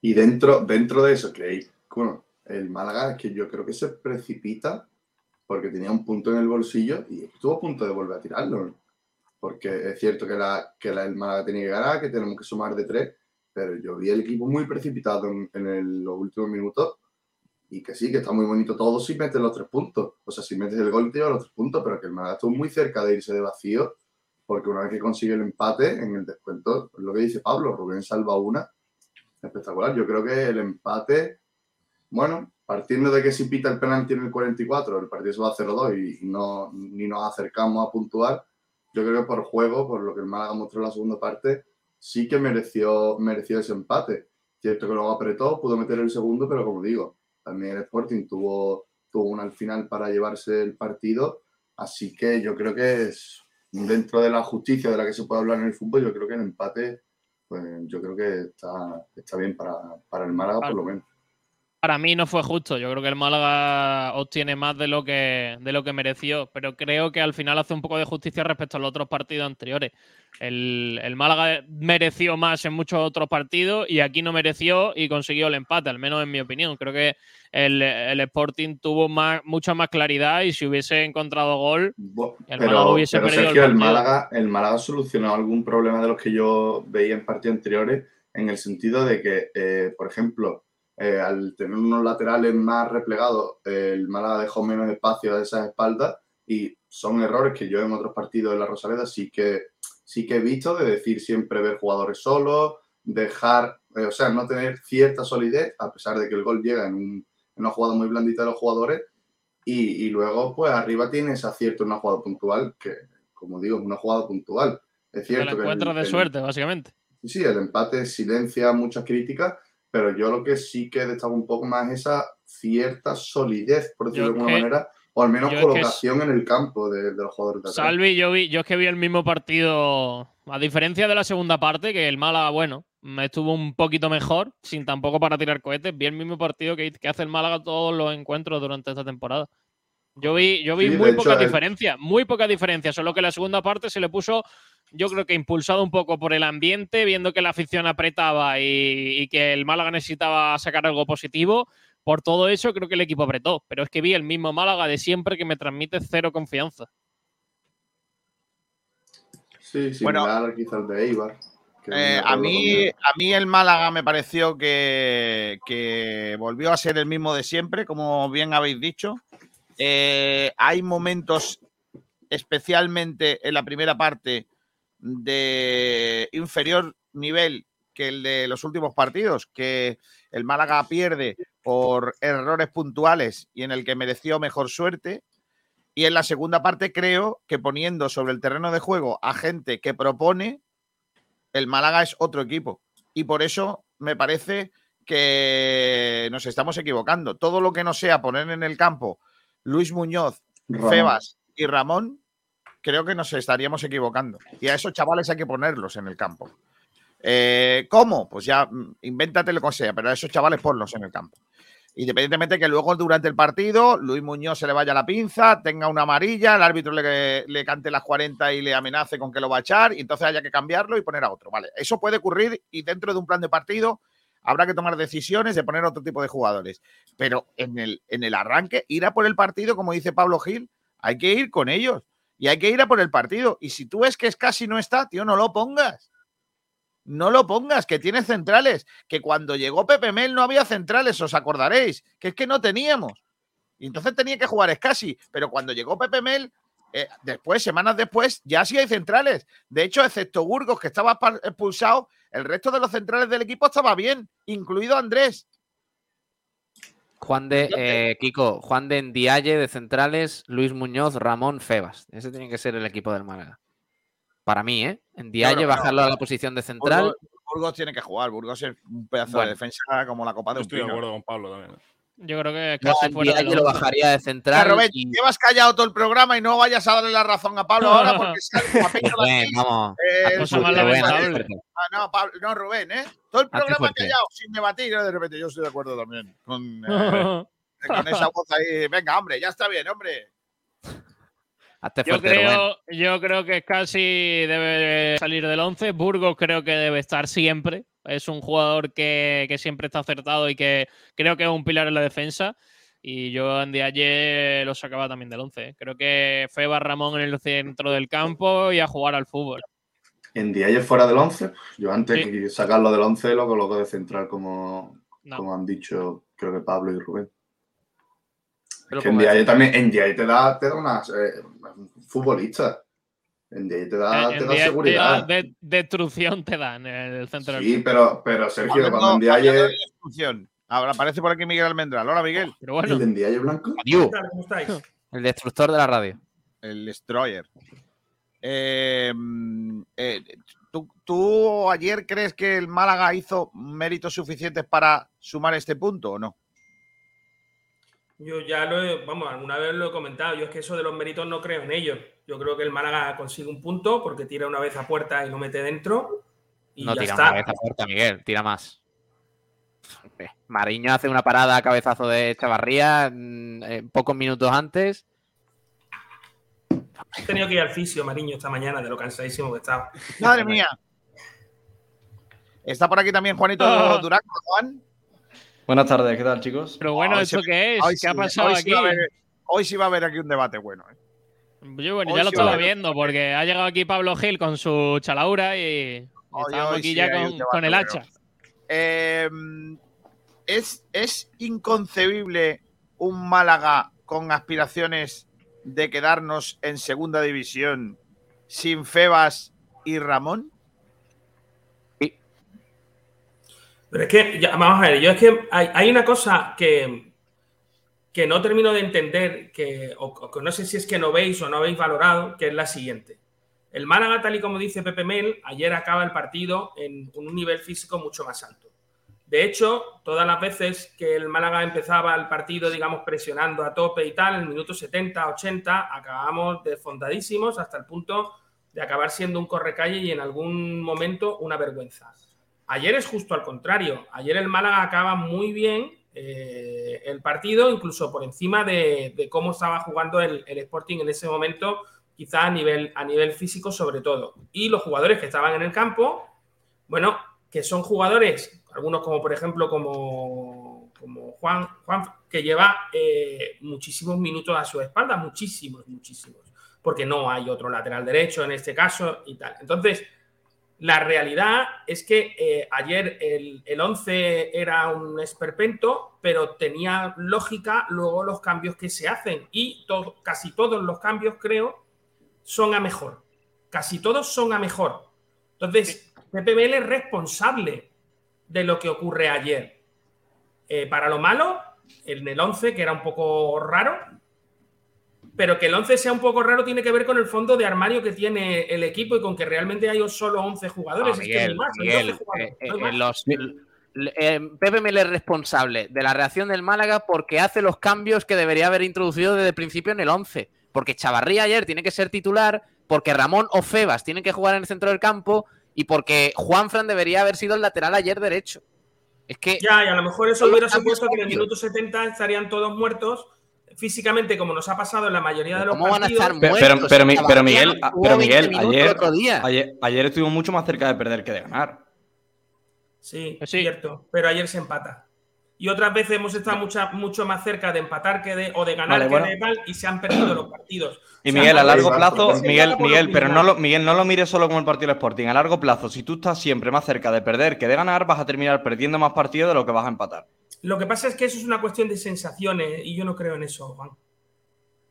Y dentro, dentro de eso, creéis, bueno, el Málaga es que yo creo que se precipita porque tenía un punto en el bolsillo y estuvo a punto de volver a tirarlo. Porque es cierto que, la, que el Málaga tenía que ganar, que tenemos que sumar de tres, pero yo vi el equipo muy precipitado en, los últimos minutos y que sí, que está muy bonito todo si metes los tres puntos. O sea, si metes el gol te lleva los tres puntos, pero que el Málaga estuvo muy cerca de irse de vacío porque una vez que consigue el empate en el descuento, es lo que dice Pablo, Rubén salva una espectacular. Yo creo que el empate, bueno, partiendo de que si pita el penalti en el 44, el partido se va a 0-2 y, y no, ni nos acercamos a puntuar, yo creo que por juego, por lo que el Málaga mostró en la segunda parte, sí que mereció, mereció ese empate. Cierto que luego apretó, pudo meter el segundo, pero como digo, también el Sporting tuvo, tuvo una al final para llevarse el partido, así que yo creo que es dentro de la justicia de la que se puede hablar en el fútbol, yo creo que el empate pues yo creo que está, está bien para, para el Málaga, por lo menos. Para mí no fue justo. Yo creo que el Málaga obtiene más de lo que, de lo que mereció, pero creo que al final hace un poco de justicia respecto a los otros partidos anteriores. El, el Málaga mereció más en muchos otros partidos y aquí no mereció y consiguió el empate, al menos en mi opinión. Creo que el, el Sporting tuvo más, mucha más claridad y si hubiese encontrado gol, el pero, Málaga hubiese pero perdido Sergio, el. Málaga, el Málaga solucionó algún problema de los que yo veía en partidos anteriores, en el sentido de que, eh, por ejemplo, eh, al tener unos laterales más replegados, el Málaga dejó menos espacio a esas espaldas y son errores que yo en otros partidos de la Rosaleda sí que, sí que he visto, de decir siempre ver jugadores solos, dejar, eh, o sea, no tener cierta solidez, a pesar de que el gol llega en, un- en una jugada muy blandita de los jugadores, y, y luego, pues arriba tienes acierto en una jugada puntual, que, como digo, es una jugada puntual. Es cierto lo que el- de el- suerte, básicamente. Sí, el empate silencia muchas críticas, pero yo lo que sí que destaco un poco más es esa cierta solidez, por decirlo Yo de alguna que- manera, o al menos yo es que colocación en el campo de, de los jugadores de atrás. Salvi, yo vi, yo es que vi el mismo partido, a diferencia de la segunda parte, que el Málaga, bueno, me estuvo un poquito mejor, sin tampoco para tirar cohetes, vi el mismo partido que, que hace el Málaga todos los encuentros durante esta temporada. Yo vi, yo vi Sí, muy hecho, poca el- diferencia, muy poca diferencia, solo que la segunda parte se le puso, yo creo que impulsado un poco por el ambiente, viendo que la afición apretaba y, y que el Málaga necesitaba sacar algo positivo. Por todo eso creo que el equipo apretó, pero es que vi el mismo Málaga de siempre que me transmite cero confianza. Sí, similar quizás al de Eibar. Eh, a, mí, a mí el Málaga me pareció que, que volvió a ser el mismo de siempre, como bien habéis dicho. Eh, hay momentos, especialmente en la primera parte, de inferior nivel que el de los últimos partidos, que el Málaga pierde por errores puntuales y en el que mereció mejor suerte. Y en la segunda parte creo que poniendo sobre el terreno de juego a gente que propone, el Málaga es otro equipo. Y por eso me parece que nos estamos equivocando. Todo lo que no sea poner en el campo Luis Muñoz, Ramón. Febas y Ramón, creo que nos estaríamos equivocando. Y a esos chavales hay que ponerlos en el campo. Eh, ¿Cómo? Pues ya mm, invéntate lo que sea, pero a esos chavales ponlos en el campo. Independientemente que luego durante el partido Luis Muñoz se le vaya la pinza, tenga una amarilla, el árbitro le, le cante las 40 y le amenace con que lo va a echar y entonces haya que cambiarlo y poner a otro. Vale, eso puede ocurrir y dentro de un plan de partido habrá que tomar decisiones de poner otro tipo de jugadores. Pero en el, en el arranque, ir a por el partido, como dice Pablo Gil, hay que ir con ellos y hay que ir a por el partido. Y si tú ves que es casi no está, tío, no lo pongas. No lo pongas, que tiene centrales. Que cuando llegó Pepe Mel no había centrales, os acordaréis. Que es que no teníamos. Y entonces tenía que jugar Escasi. Pero cuando llegó Pepe Mel, eh, después, semanas después, ya sí hay centrales. De hecho, excepto Burgos, que estaba expulsado, el resto de los centrales del equipo estaba bien, incluido Andrés. Juan de, eh, Kiko, Juan de Ndiaye de centrales, Luis Muñoz, Ramón, Febas. Ese tiene que ser el equipo del Málaga. Para mí, ¿eh? Ndiaye, Claro, claro. bajarlo a la posición de central. Burgos, Burgos tiene que jugar. Burgos es un pedazo Bueno. de defensa como la copa de estoy de acuerdo con Pablo también. Yo creo que Yo casi a fuera de Ndiaye lo bajaría de Ya, central. Rubén, y- llevas callado todo el programa y no vayas a darle la razón a Pablo ahora porque sale guapito de vamos. Eh. Ah, no, Pablo, no, Rubén, ¿eh? Todo el programa callado, sin debatir, y de repente yo estoy de acuerdo también con, eh, con esa voz ahí. Venga, hombre, ya está bien, hombre. Hazte Yo fuerte, Rubén. creo, yo creo que casi debe salir del 11. Burgos creo que debe estar siempre. Es un jugador que, que siempre está acertado y que creo que es un pilar en la defensa. Y yo en ayer lo sacaba también del 11. ¿eh? Creo que Feba Ramón en el centro del campo y a jugar al fútbol. En Diaye fuera del 11, yo antes Sí. que sacarlo del 11 lo coloco de central como, No. como han dicho creo que Pablo y Rubén. Lo Que en Diaye también, en Diaye te da, te da una eh, un futbolista. En Diaye te da, En te da seguridad. día de destrucción te dan en el centro del Sí, campo. pero, pero Sergio, cuando en hablando Diaye, de instrucción. Ahora aparece por aquí Miguel Almendral. Hola, Miguel. Pero bueno, el Diaye blanco, Adiós. ¿Cómo estáis? el destructor de la radio. El Destroyer. Eh, eh, ¿tú, tú ayer crees que el Málaga hizo méritos suficientes para sumar este punto o no? Yo ya lo he, vamos, alguna vez lo he comentado. Yo es que eso de los méritos no creo en ellos. Yo creo que el Málaga consigue un punto porque tira una vez a puerta y lo mete dentro. Y No ya tira está. una vez a puerta, Miguel, tira más. Mariño hace una parada a cabezazo de Chavarría mm, eh, pocos minutos antes. He tenido que ir al fisio, Mariño, esta mañana, de lo cansadísimo que estaba. Madre mía. Está por aquí también Juanito. Durán. Juan. Buenas tardes, ¿qué tal, chicos? Pero bueno, ¿esto sí- qué es? hoy ¿Qué ha sí- pasado hoy sí aquí? va a haber- hoy sí va a haber aquí un debate bueno. ¿eh? Yo, bueno, hoy ya lo sí estaba viendo porque ha llegado aquí Pablo Gil con su chalaura y Hoy- estábamos hoy aquí sí ya con, debate con el hacha. Eh, ¿es, ¿Es inconcebible un Málaga con aspiraciones de quedarnos en segunda división sin Febas y Ramón? Pero es que, ya, vamos a ver, yo es que hay, una cosa que, que no termino de entender, que, o, o que no sé si es que no veis o no habéis valorado, que es la siguiente. El Málaga, tal y como dice Pepe Mel, ayer acaba el partido en un nivel físico mucho más alto. De hecho, todas las veces que el Málaga empezaba el partido, digamos, presionando a tope y tal, en el minuto 70, 80, acabamos desfondadísimos hasta el punto de acabar siendo un correcalle y en algún momento una vergüenza. Ayer es justo al contrario. Ayer el Málaga acaba muy bien eh, el partido, incluso por encima de, cómo estaba jugando el, el, Sporting en ese momento, quizá a nivel, a nivel físico sobre todo. Y los jugadores que estaban en el campo, bueno, que son jugadores, algunos como por ejemplo como, como Juan, Juan, que lleva eh, muchísimos minutos a su espalda, muchísimos, muchísimos, porque no hay otro lateral derecho en este caso y tal. Entonces, la realidad es que eh, ayer el, el 11 era un esperpento, pero tenía lógica luego los cambios que se hacen. Y to casi todos los cambios, creo, son a mejor. Casi todos son a mejor. Entonces, PPBL es responsable de lo que ocurre ayer. Eh, para lo malo, en el 11, que era un poco raro, pero que el 11 sea un poco raro tiene que ver con el fondo de armario que tiene el equipo y con que realmente hay solo 11 jugadores. No, es que más, hay Miguel, 12 jugadores, eh, no eh, más. los, eh, Pepe Mel es responsable de la reacción del Málaga porque hace los cambios que debería haber introducido desde el principio en el 11. Porque Chavarría ayer tiene que ser titular, porque Ramón o Febas tienen que jugar en el centro del campo y porque Juanfran debería haber sido el lateral ayer derecho. Es que. Ya, y a lo mejor eso hubiera supuesto que en el minuto 70 estarían todos muertos físicamente, como nos ha pasado en la mayoría de los ¿Cómo van a partidos. estar Pero, muertos? pero, pero, mi- pero Chavarría Miguel, pero 20 Miguel ayer, otro día. ayer, ayer estuvimos mucho más cerca de perder que de ganar. Sí, Sí. cierto. Pero ayer se empata. Y otras veces hemos estado mucha- mucho más cerca de empatar que de, o de ganar Vale, que bueno. de tal y se han perdido los partidos. Y Miguel, a largo es- plazo, es Miguel, Miguel, pero no lo, Miguel, no lo mires solo como el partido del Sporting. A largo plazo, si tú estás siempre más cerca de perder que de ganar, vas a terminar perdiendo más partidos de lo que vas a empatar. Lo que pasa es que eso es una cuestión de sensaciones y yo no creo en eso, Juan.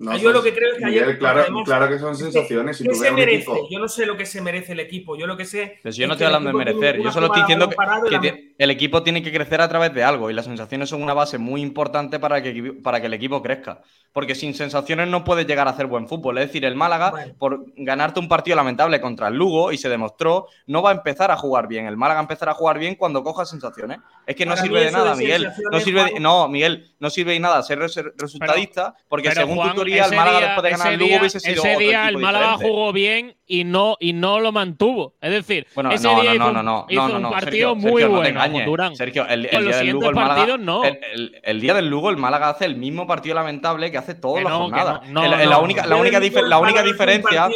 No, yo lo que creo es que Miguel, ayer, claro, claro que son sensaciones. Si ¿Qué tú se merece? equipo. Yo no sé lo que se merece el equipo. Yo lo que sé. Si yo no estoy el hablando de merecer, yo solo estoy diciendo que, la- el equipo tiene que crecer a través de algo y las sensaciones son una base muy importante para que, para que el equipo crezca. Porque sin sensaciones no puedes llegar a hacer buen fútbol. Es decir, el Málaga, Bueno. por ganarte un partido lamentable contra el Lugo, y se demostró, no va a empezar a jugar bien. El Málaga empezará a jugar bien cuando coja sensaciones. Es que no Para sirve de nada, de Miguel. No sirve de- no, Miguel, no sirve de nada ser res- resultadista, porque Pero, según Juan, tu teoría, el ese Málaga día- después de ganar Lugo día- hubiese sido Ese otro día el Málaga diferente. jugó bien y no, y no lo mantuvo. Es decir, Bueno, ese no, día no, hizo, no, un- no, no, hizo no, un no, partido Sergio, muy Sergio, no te bueno. Durán. Sergio, el, el día del Lugo, el Málaga, no. el, el- el día del Lugo, el Málaga hace el mismo partido lamentable que hace el- la única, la única, la única un diferencia,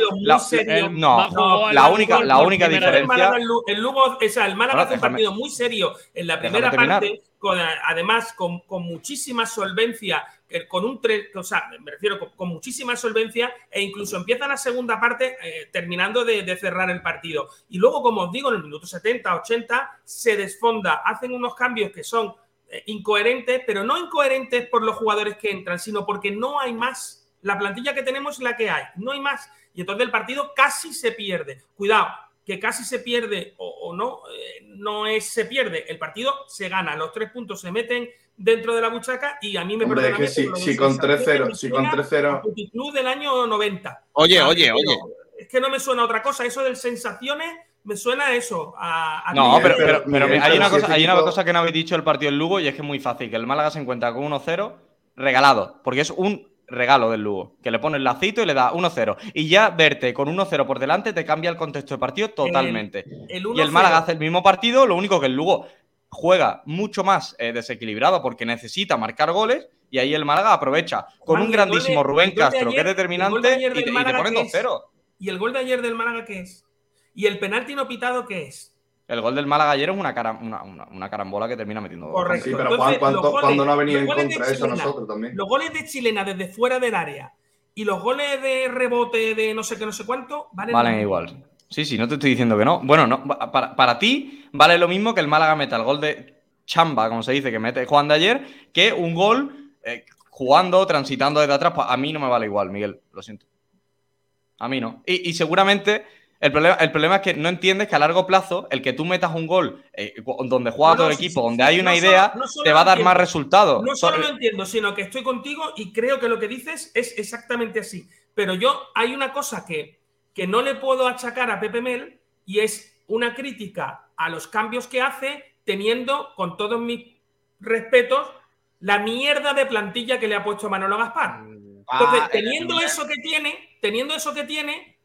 no, la única, la única diferencia. el Lu- el Lugo, o sea, el Málaga hace un partido muy serio en la primera parte, con, además con, con muchísima solvencia, con un o sea, me refiero con, muchísima solvencia, e incluso empiezan la segunda parte eh, terminando de, cerrar el partido. Y luego, como os digo, en el minuto 70, 80, se desfonda, hacen unos cambios que son eh, incoherentes, pero no incoherentes por los jugadores que entran, sino porque no hay más. La plantilla que tenemos es la que hay, no hay más. Y entonces el partido casi se pierde. Cuidado, que casi se pierde o, no, eh, no es se pierde. El partido se gana, los tres puntos se meten dentro de la buchaca y a mí me es que si- si con sensaciones 3-0, me si con suena 3-0. a Puticlub del año 90. Oye, sea, oye, oye. Es que no me suena a otra cosa. Eso del sensaciones me suena a eso. A, a No, pero, pero- pero, pero hay, una cosa, hay una cosa que no habéis dicho del partido del Lugo y es que es muy fácil, que el Málaga se encuentra con 1-0 regalado, porque es un regalo del Lugo, que le pone el lacito y le da 1-0. Y ya verte con 1-0 por delante te cambia el contexto de partido totalmente. el y el Málaga hace el mismo partido, lo único que el Lugo juega mucho más eh, desequilibrado porque necesita marcar goles y ahí el Málaga aprovecha con Juan, un de- grandísimo Rubén Castro que es de determinante y te, y te ponen ¿qué es? 2-0. ¿Y el gol de ayer del Málaga qué es? ¿Y el penalti no pitado qué es? El gol del Málaga ayer es una, cara- una, una- una carambola que termina metiendo dos. Correcto. Sí, pero Entonces, Juan, ¿cuánto- los goles- cuando no ha venido en contra eso a Chilena, nosotros también? Los goles de Chilena desde fuera del área y los goles de rebote de no sé qué, no sé cuánto, valen, Valen igual. Sí, sí, no te estoy diciendo que no. Bueno, no, pa- para, para ti vale lo mismo que el Málaga meta el gol de chamba, como se dice, que mete Juan de ayer, que un gol eh, jugando, transitando desde atrás. Pues a mí no me vale igual, Miguel, lo siento. A mí no. Y, y seguramente el problema, el problema es que no entiendes que a largo plazo el que tú metas un gol eh, donde juega No, todo el sí, equipo, sí, donde sí, hay una no solo- idea, no te va a dar más resultados. No So- solo lo entiendo, sino que estoy contigo y creo que lo que dices es exactamente así. Pero yo hay una cosa que, que no le puedo achacar a Pepe Mel y es una crítica a los cambios que hace teniendo, con todos mis respetos, la mierda de plantilla que le ha puesto Manolo Gaspar. Entonces, Ah, teniendo el- eso que tiene, teniendo eso que tiene,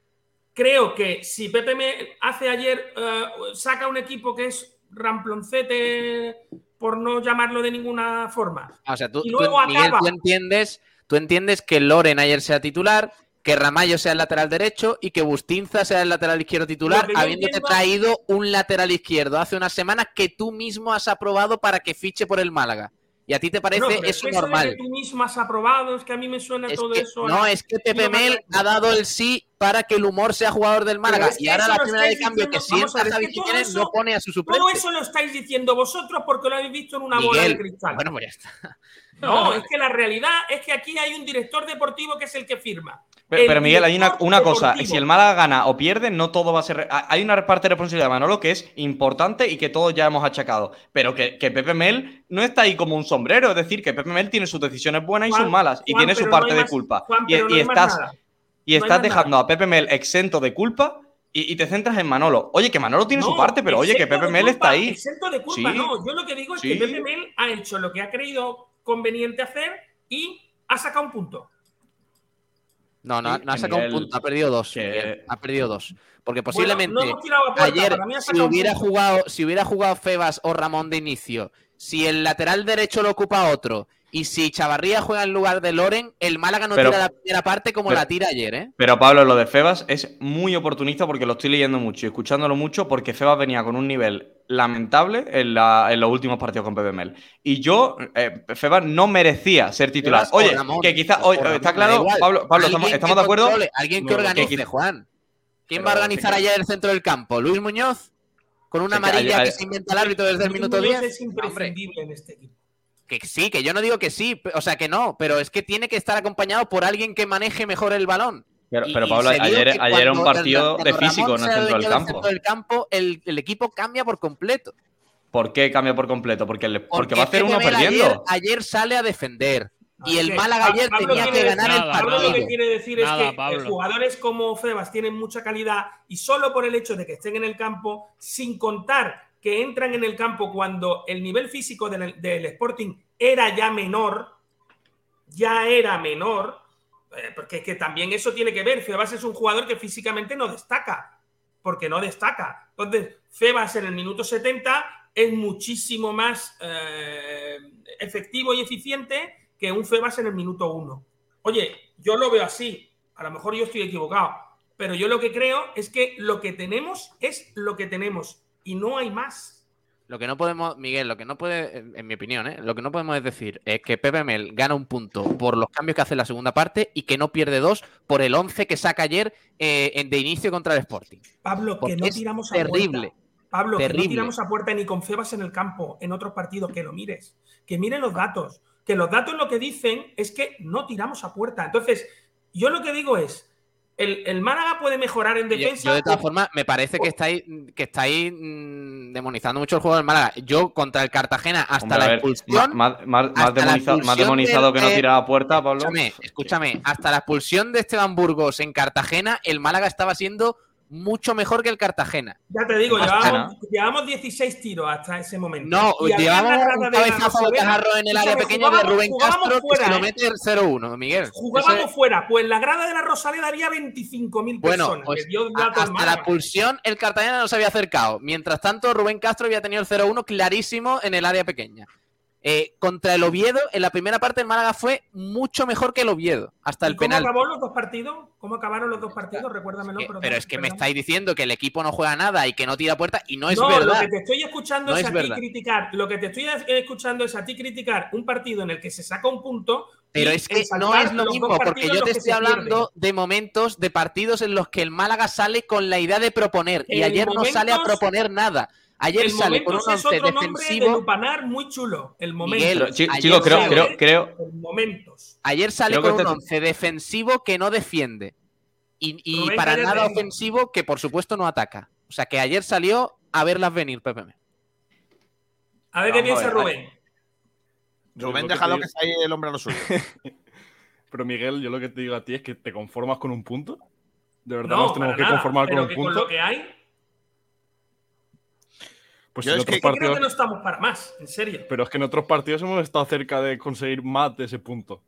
creo que si Pepe me hace ayer, eh, saca un equipo que es ramploncete, por no llamarlo de ninguna forma. O sea, tú, Y tú, luego Miguel, acaba. tú entiendes, tú entiendes que Loren ayer sea titular, que Ramallo sea el lateral derecho y que Bustinza sea el lateral izquierdo titular, habiéndote entiendo- traído un lateral izquierdo hace unas semanas que tú mismo has aprobado para que fiche por el Málaga. Y a ti te parece pero eso normal. de que tú mismo has aprobado, es que a mí me suena Es todo que- eso. no, es que Pepe Mel ha dado el sí para que el humor sea jugador del Málaga. es que y ahora la primera de cambio diciendo- que sienta Javi Jiménez eso- no pone a su suplente. Todo eso lo estáis diciendo vosotros porque lo habéis visto en una bola de Miguel, cristal. bueno, pues ya está. No, es que la realidad es que aquí hay un director deportivo que es el que firma. Pero, El pero, Miguel, hay una, una cosa, si el Málaga gana o pierde, no todo va a ser... Hay una parte de responsabilidad de Manolo que es importante y que todos ya hemos achacado, pero que, que Pepe Mel no está ahí como un sombrero, es decir, que Pepe Mel tiene sus decisiones buenas y sus malas, y tiene su no parte de culpa. Juan, y no estás, y estás dejando nada. a Pepe Mel exento de culpa y, y te centras en Manolo. Oye, que Manolo tiene su parte, pero oye, que Pepe Mel culpa, está ahí. Exento de culpa, Sí. no. Yo lo que digo es Sí. que Pepe Mel ha hecho lo que ha creído conveniente hacer y ha sacado un punto. No, no, no ha sacado un punto, ha perdido dos. que- Miguel, ha perdido dos. Porque Bueno, posiblemente no hemos tirado a puerta, ayer, si hubiera, jugado, si hubiera jugado Febas o Ramón de inicio, si el lateral derecho lo ocupa otro y si Chavarría juega en lugar de Loren, el Málaga no Pero- tira la primera parte como pero- la tira ayer, ¿eh? Pero Pablo, lo de Febas es muy oportunista porque lo estoy leyendo mucho y escuchándolo mucho porque Febas venía con un nivel lamentable en, la- en los últimos partidos con Pepe Mel. Y yo, eh, Febas no merecía ser titular. Febas Oye, que quizás, está claro. Pablo, estamos, de acuerdo. alguien que organice, Juan. ¿Quién Pero va a organizar ayer el centro del campo? ¿Luis Muñoz? Con una que amarilla que se inventa el árbitro desde el minuto Muñoz 10. es imprescindible en este equipo. Que sí, que yo no digo que sí, o sea que no, pero es que tiene que estar acompañado por alguien que maneje mejor el balón. Pero, Y- pero Pablo, ayer, ayer era un partido de físico en el centro del campo. centro del campo, el, el equipo cambia por completo. ¿Por qué cambia por completo? Porque, le- porque Porque va a hacer uno perdiendo. Ayer, ayer sale a defender. Y el Málaga ayer Pablo tenía quiere que ganar el Pablo lo partido. que quiere decir Nada, es que eh, Pablo. jugadores como Febas tienen mucha calidad y solo por el hecho de que estén en el campo, sin contar que entran en el campo cuando el nivel físico del, Sporting era ya menor, ya era menor, eh, porque es que también eso tiene que ver. Febas es un jugador que físicamente no destaca, porque no destaca. Entonces, Febas en el minuto 70 es muchísimo más eh, efectivo y eficiente que un Febas en el minuto 1. Oye, yo lo veo así, a lo mejor yo estoy equivocado, pero yo lo que creo es que lo que tenemos es lo que tenemos y no hay más. Lo que no podemos, Miguel, lo que no puede, en mi opinión, ¿eh? lo que no podemos es decir es que Pepe Mel gana un punto por los cambios que hace en la segunda parte y que no pierde dos por el 11 que saca ayer eh, de inicio contra el Sporting. Pablo, Porque que no tiramos a terrible. puerta. Pablo, que no tiramos a puerta ni con Febas en el campo, en otros partidos, que lo mires. Que miren los datos. Que los datos lo que dicen es que no tiramos a puerta. Entonces, yo lo que digo es, el, el Málaga puede mejorar en defensa. yo, de todas formas, me parece que estáis, que estáis mm, demonizando mucho el juego del Málaga. Yo contra el Cartagena hasta Hombre, la ver, expulsión. más, más- más hasta la demonizado, más expulsión demonizado del- que no tirar a puerta, Pablo. Escúchame, escúchame. Hasta la expulsión de Esteban Burgos en Cartagena, el Málaga estaba siendo mucho mejor que el Cartagena. Ya te digo, llevamos, llevamos 16 tiros hasta ese momento. No, llevamos un cabezazo de Cajarro en el área pequeña de Rubén Castro que se lo mete el 0-1, Miguel. Jugábamos fuera, pues en la grada de la Rosaleda había 25.000 Bueno, personas. pues a- datos hasta malos. la expulsión el Cartagena no se había acercado. Mientras tanto, Rubén Castro había tenido el 0-1 clarísimo en el área pequeña. Eh, contra el Oviedo, en la primera parte el Málaga fue mucho mejor que el Oviedo, hasta el ¿Y ¿Cómo penal. acabó los dos partidos? ¿Cómo acabaron los dos partidos? Recuérdamelo. perdón, Pero es que me estáis diciendo que el equipo no juega nada y que no tira puerta y no es no, verdad. lo que te estoy escuchando No es, es a ti criticar. Lo que te estoy escuchando es a ti criticar un partido en el que se saca un punto. Pero es que no es lo mismo, porque yo te estoy hablando de momentos, de partidos en los que el Málaga sale con la idea de proponer y ayer no sale a proponer nada. Ayer el sale con un once otro nombre de defensivo. Lupanar muy chulo. El momento. Chicos, creo, sale- creo, creo, El momentos. Ayer sale Creo que con un este- once defensivo que no defiende. Y, y para nada ofensivo que por supuesto no ataca. O sea que ayer salió a verlas venir, Pepe. A ver qué piensa Rubén. Rubén, lo que déjalo que ahí el hombre a lo suyo. Pero Miguel, yo lo que te digo a ti es que te conformas con un punto. De verdad No, nos tenemos que nada, conformar con pero un que punto. con lo que hay, Pues Yo en es que otros que creo partidos. que no estamos para más, en serio. Pero es que en otros partidos hemos estado cerca de conseguir más de ese punto.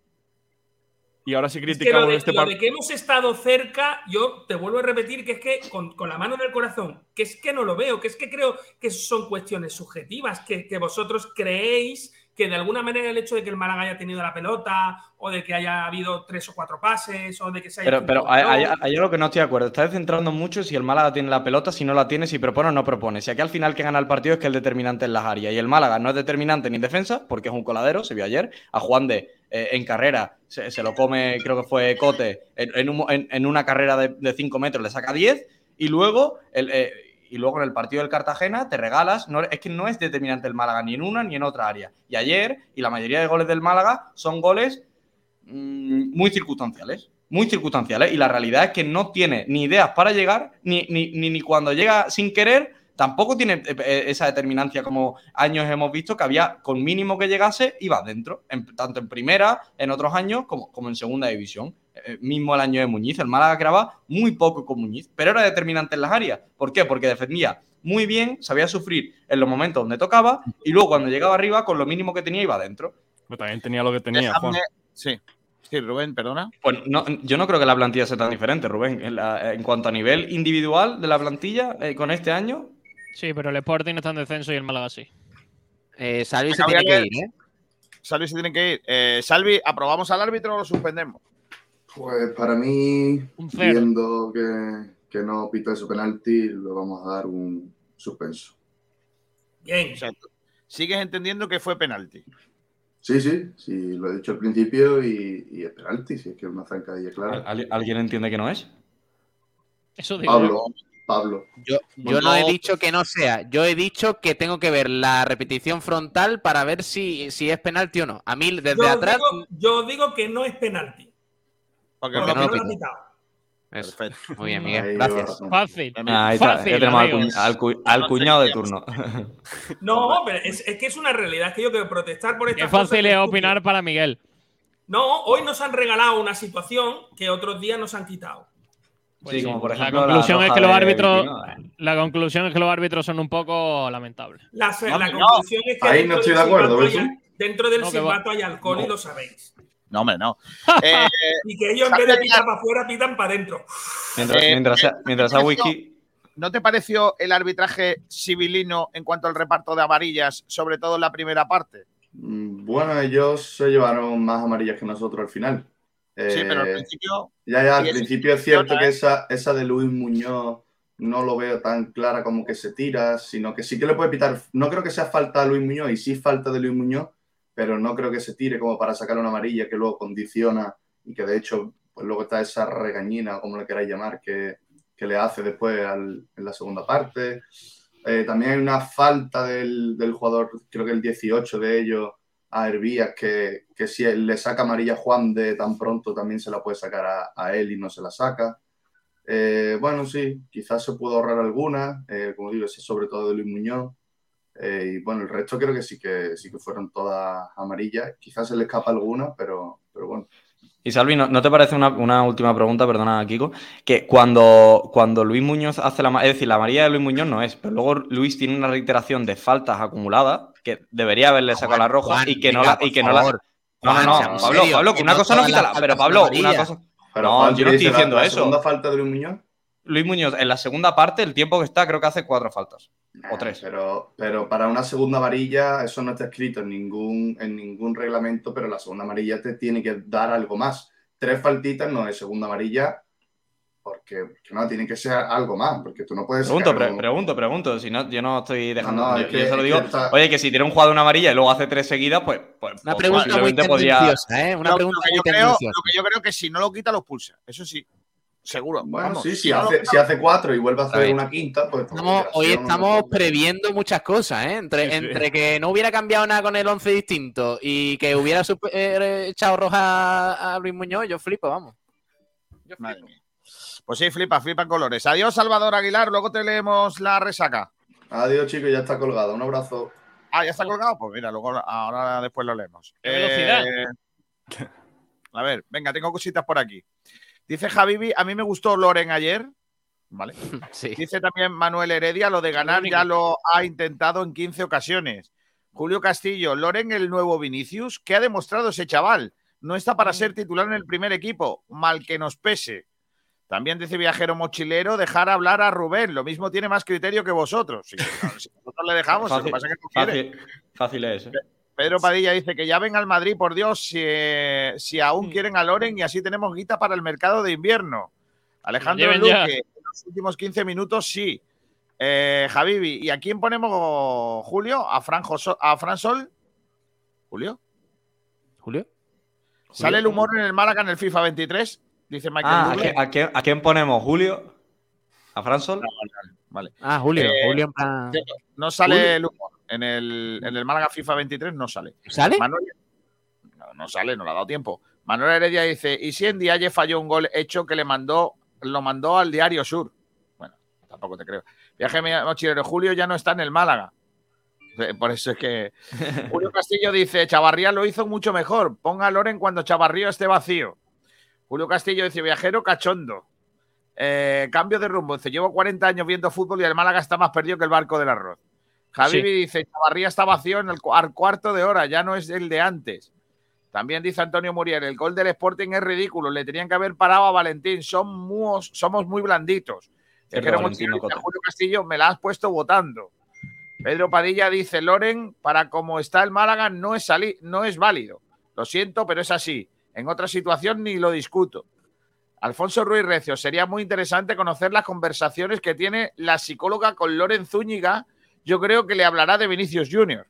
Y ahora sí Es que criticamos de, este lo de partido. que hemos estado cerca, yo te vuelvo a repetir que es que con, con la mano en el corazón, que es que no lo veo, que es que creo que son cuestiones subjetivas, que, que vosotros creéis que de alguna manera el hecho de que el Málaga haya tenido la pelota, o de que haya habido tres o cuatro pases, o de que se haya. Pero, pero hay, algo que no estoy de acuerdo. Estás centrando mucho si el Málaga tiene la pelota, si no la tiene, si propone o no propone. Si aquí al final que gana el partido es que el determinante en las áreas. Y el Málaga no es determinante ni en defensa, porque es un coladero, se vio ayer. A Juan de eh, en carrera se, se lo come, creo que fue Cote, en, en un- en- en una carrera de 5 metros le saca 10. Y luego, el, eh, y luego en el partido del Cartagena te regalas. Es que no es determinante el Málaga ni en una ni en otra área. Y ayer, y la mayoría de goles del Málaga son goles mm, muy circunstanciales. Muy circunstanciales. Y la realidad es que no tiene ni ideas para llegar, ni, ni, ni, ni cuando llega sin querer, tampoco tiene eh, eh, esa determinancia como años hemos visto que había con mínimo que llegase, iba dentro. En- tanto en primera, en otros años, como, como en segunda división. Eh, mismo el año de Muñiz, el Málaga grababa muy poco con Muñiz, pero era determinante en las áreas. ¿Por qué? Porque defendía muy bien, sabía sufrir en los momentos donde tocaba y luego cuando llegaba arriba, con lo mínimo que tenía, iba dentro. Pero también tenía lo que tenía, Juan. Sí. Sí, Rubén, perdona. Pues no, yo no creo que la plantilla sea tan diferente, Rubén. En, la- en cuanto a nivel individual de la plantilla, eh, con este año, Sí, pero el Sporting está en descenso y el Málaga sí. Eh, Salvi se tiene que ir, ¿eh? Salvi se tiene que ir. Eh, Salvi, ¿aprobamos al árbitro o lo suspendemos? Pues para mí, viendo que, que no pita ese penalti, le vamos a dar un suspenso. Bien. O sea, sigues entendiendo que fue penalti. Sí, sí, sí, lo he dicho al principio y, y es penalti, si es que es una zancadilla clara. ¿al- ¿alguien entiende que no es? Eso digo. Pablo, Pablo. Yo, yo no he dicho que no sea, yo he dicho que tengo que ver la repetición frontal para ver si, si es penalti o no. A mí desde Yo, atrás. digo, yo digo que no es penalti. Porque Por no que lo no lo ha pita. Eso. Perfecto. Muy bien, Miguel, gracias. Fácil. Ah, ahí está, Fácil, ya tenemos al, amigos. cuñ- al cu- al cuñado de turno. No, pero es, es que es una realidad. Es que yo quiero protestar por esta Qué fácil es opinar para Miguel. No, hoy nos han regalado una situación que otros días nos han quitado. Sí, como por La ejemplo. conclusión es que los árbitros, la conclusión es que los árbitros son un poco lamentables. La, la no. conclusión es que Ahí dentro no estoy del de acuerdo, silbato ¿ves? hay- dentro del No, silbato hay alcohol y lo sabéis. No, hombre, no. Eh, Y que ellos en vez de pitar para afuera, pitan para adentro. Mientras, Eh, mientras sea, mientras no. wiki. ¿No te pareció el arbitraje civilino en cuanto al reparto de amarillas, sobre todo en la primera parte? Mm, Bueno, ellos se llevaron más amarillas que nosotros al final. Sí, pero al Eh, principio. Ya, ya, al principio es cierto que ¿eh? esa, esa de Luis Muñoz no lo veo tan clara como que se tira, sino que sí que le puede pitar. No creo que sea falta de Luis Muñoz y sí falta de Luis Muñoz, pero no creo que se tire como para sacar una amarilla que luego condiciona y que de hecho, pues luego está esa regañina, como le queráis llamar, que, que le hace después en la segunda parte. Eh, también hay una falta del, del jugador, creo que el 18 de ellos, a Hervías, que, que si le saca amarilla a Juan de tan pronto, también se la puede sacar a, a él y no se la saca. Eh, bueno, sí, quizás se pudo ahorrar alguna, eh, como digo, ese sobre todo de Luis Muñoz. Eh, y bueno, el resto creo que sí que sí que fueron todas amarillas. Quizás se le escapa alguna, pero, pero bueno. Y Salvi, ¿no, no te parece una, una última pregunta, perdona, Kiko? Que cuando, cuando Luis Muñoz hace la. Es decir, la amarilla de Luis Muñoz no es, pero luego Luis tiene una reiteración de faltas acumuladas que debería haberle sacado la roja Juan, y que no la. Y que no la no, no, Pablo, Pablo, que una cosa no quita la. Pero Pablo, una cosa. Pero No, Juan, yo no ¿tú estoy la- diciendo la eso. segunda falta de Luis Muñoz? Luis Muñoz, en la segunda parte, el tiempo que está, creo que hace cuatro faltas. O Ah, tres. Pero, pero para una segunda amarilla, eso no está escrito en ningún, en ningún reglamento, pero la segunda amarilla te tiene que dar algo más. Tres faltitas no es segunda amarilla, porque, porque no, tiene que ser algo más, porque tú no puedes. Pregunto, sacar pre- un- pregunto, pregunto. Si no, yo no estoy dejando. No, no, yo, es que- yo se lo digo. que está- Oye, que si tiene un jugador una amarilla y luego hace tres seguidas, pues. pues Una pues pregunta muy podría. tendenciosa, ¿eh? Una Lo- pregunta lo, que muy yo creo, lo que yo creo que si no lo quita, lo expulsa. Eso sí. Seguro. Bueno, Vamos, sí, si hace, si hace cuatro y vuelve a hacer una quinta, pues. Estamos- hoy estamos no- previendo muchas cosas, ¿eh? Entre, Sí, sí. entre que no hubiera cambiado nada con el 11 distinto y que hubiera eh, echado roja a, Luis Muñoz, yo flipo, vamos. Madre mía. Pues sí, flipa, flipa en colores. Adiós, Salvador Aguilar. Luego te leemos la resaca. Adiós, chicos, ya está colgado. Un abrazo. Ah, ya está colgado. Pues mira, luego ahora después lo leemos. ¡Qué velocidad! Eh, a ver, venga, tengo cositas por aquí. Dice Javibi, a mí me gustó Loren ayer. Vale. Sí. Dice también Manuel Heredia, lo de ganar ya lo ha intentado en 15 ocasiones. Julio Castillo, Loren el nuevo Vinicius, ¿qué ha demostrado ese chaval? No está para ser titular en el primer equipo, mal que nos pese. También dice Viajero Mochilero, dejar hablar a Rubén, lo mismo tiene más criterio que vosotros. Sí, claro, si nosotros le dejamos, lo que pasa es que no quiere. fácil, fácil es. ¿eh? Pedro Padilla dice que ya ven al Madrid, por Dios, si, eh, si aún quieren a Loren y así tenemos guita para el mercado de invierno. Alejandro lleven Luque, ya. en los últimos 15 minutos sí. Eh, Javibi, ¿y a quién ponemos, Julio? ¿A Fran, Joso- a Fran Sol? ¿Julio? Julio. ¿Sale el humor en el Málaga en el FIFA 23? Dice Michael Ah, ¿a, quién, a quién- a quién ponemos? ¿Julio? ¿A Fransol? Vale. Ah, Julio. Eh, Julio No sale Julio. el humor. En el, en el Málaga FIFA 23 no sale. ¿Sale? Manuel, no, no sale, no le ha dado tiempo. Manuel Heredia dice, ¿y si en Dialle falló un gol hecho que le mandó, lo mandó al Diario Sur? Bueno, tampoco te creo. Viaje mochilero, Julio ya no está en el Málaga. Eh, Por eso es que... Julio Castillo dice, Chavarría lo hizo mucho mejor. Ponga a Loren cuando Chavarría esté vacío. Julio Castillo dice, viajero cachondo. Eh, cambio de rumbo. Dice, llevo 40 años viendo fútbol y el Málaga está más perdido que el barco del arroz. Javibi dice, Chavarría está vacío en el al cuarto de hora, ya no es el de antes. También dice Antonio Muriel, el gol del Sporting es ridículo, le tenían que haber parado a Valentín, Son mu- somos muy blanditos. Ocote. Julio Castillo, me la has puesto votando. Pedro Padilla dice, Loren, para como está el Málaga, no es, no es válido. Lo siento, pero es así. En otra situación ni lo discuto. Alfonso Ruiz Recio, sería muy interesante conocer las conversaciones que tiene la psicóloga con Loren Zúñiga. Yo creo que le hablará de Vinicius Junior.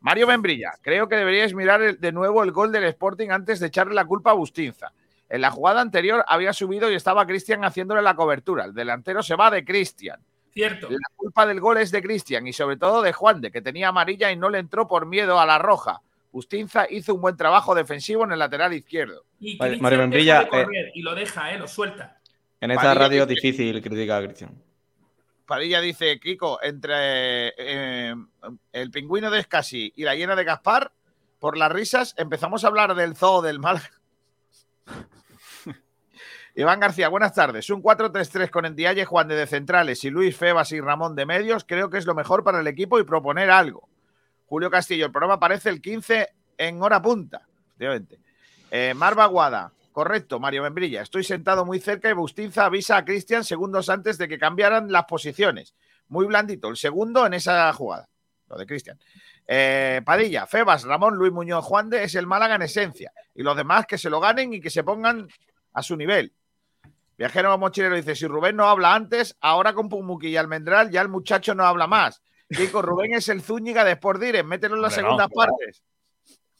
Mario Membrilla, creo que deberíais mirar el- de nuevo el gol del Sporting antes de echarle la culpa a Bustinza. En la jugada anterior había subido y estaba Cristian haciéndole la cobertura. El delantero se va de Cristian. Cierto. La culpa del gol es de Cristian y sobre todo de Juan de, que tenía amarilla y no le entró por miedo a la roja. Bustinza hizo un buen trabajo defensivo en el lateral izquierdo. Y Mario Membrilla, de correr y lo deja, ¿eh? Lo suelta. En esta radio es difícil criticar a Cristian. Padilla dice, Kiko, entre eh, el pingüino de Escasi y la hiena de Gaspar, por las risas, empezamos a hablar del zoo del mal. Iván García, buenas tardes. Un 4-3-3 con Endiaye, Juan de, de centrales y Luis Febas y Ramón de medios, creo que es lo mejor para el equipo y proponer algo. Julio Castillo, el programa aparece el 15 en hora punta. Efectivamente. Eh, Marva Guada, correcto, Mario Membrilla. Estoy sentado muy cerca y Bustinza avisa a Cristian segundos antes de que cambiaran las posiciones. Muy blandito, el segundo en esa jugada. Lo de Cristian. Eh, Padilla, Febas, Ramón, Luis Muñoz, Juan de es el Málaga en esencia. Y los demás que se lo ganen y que se pongan a su nivel. Viajero Mochilero dice: si Rubén no habla antes, ahora con Pumuki y Almendral ya el muchacho no habla más. Kiko, Rubén es el Zúñiga de Sport Direct, mételo en las Hombre, segundas partes.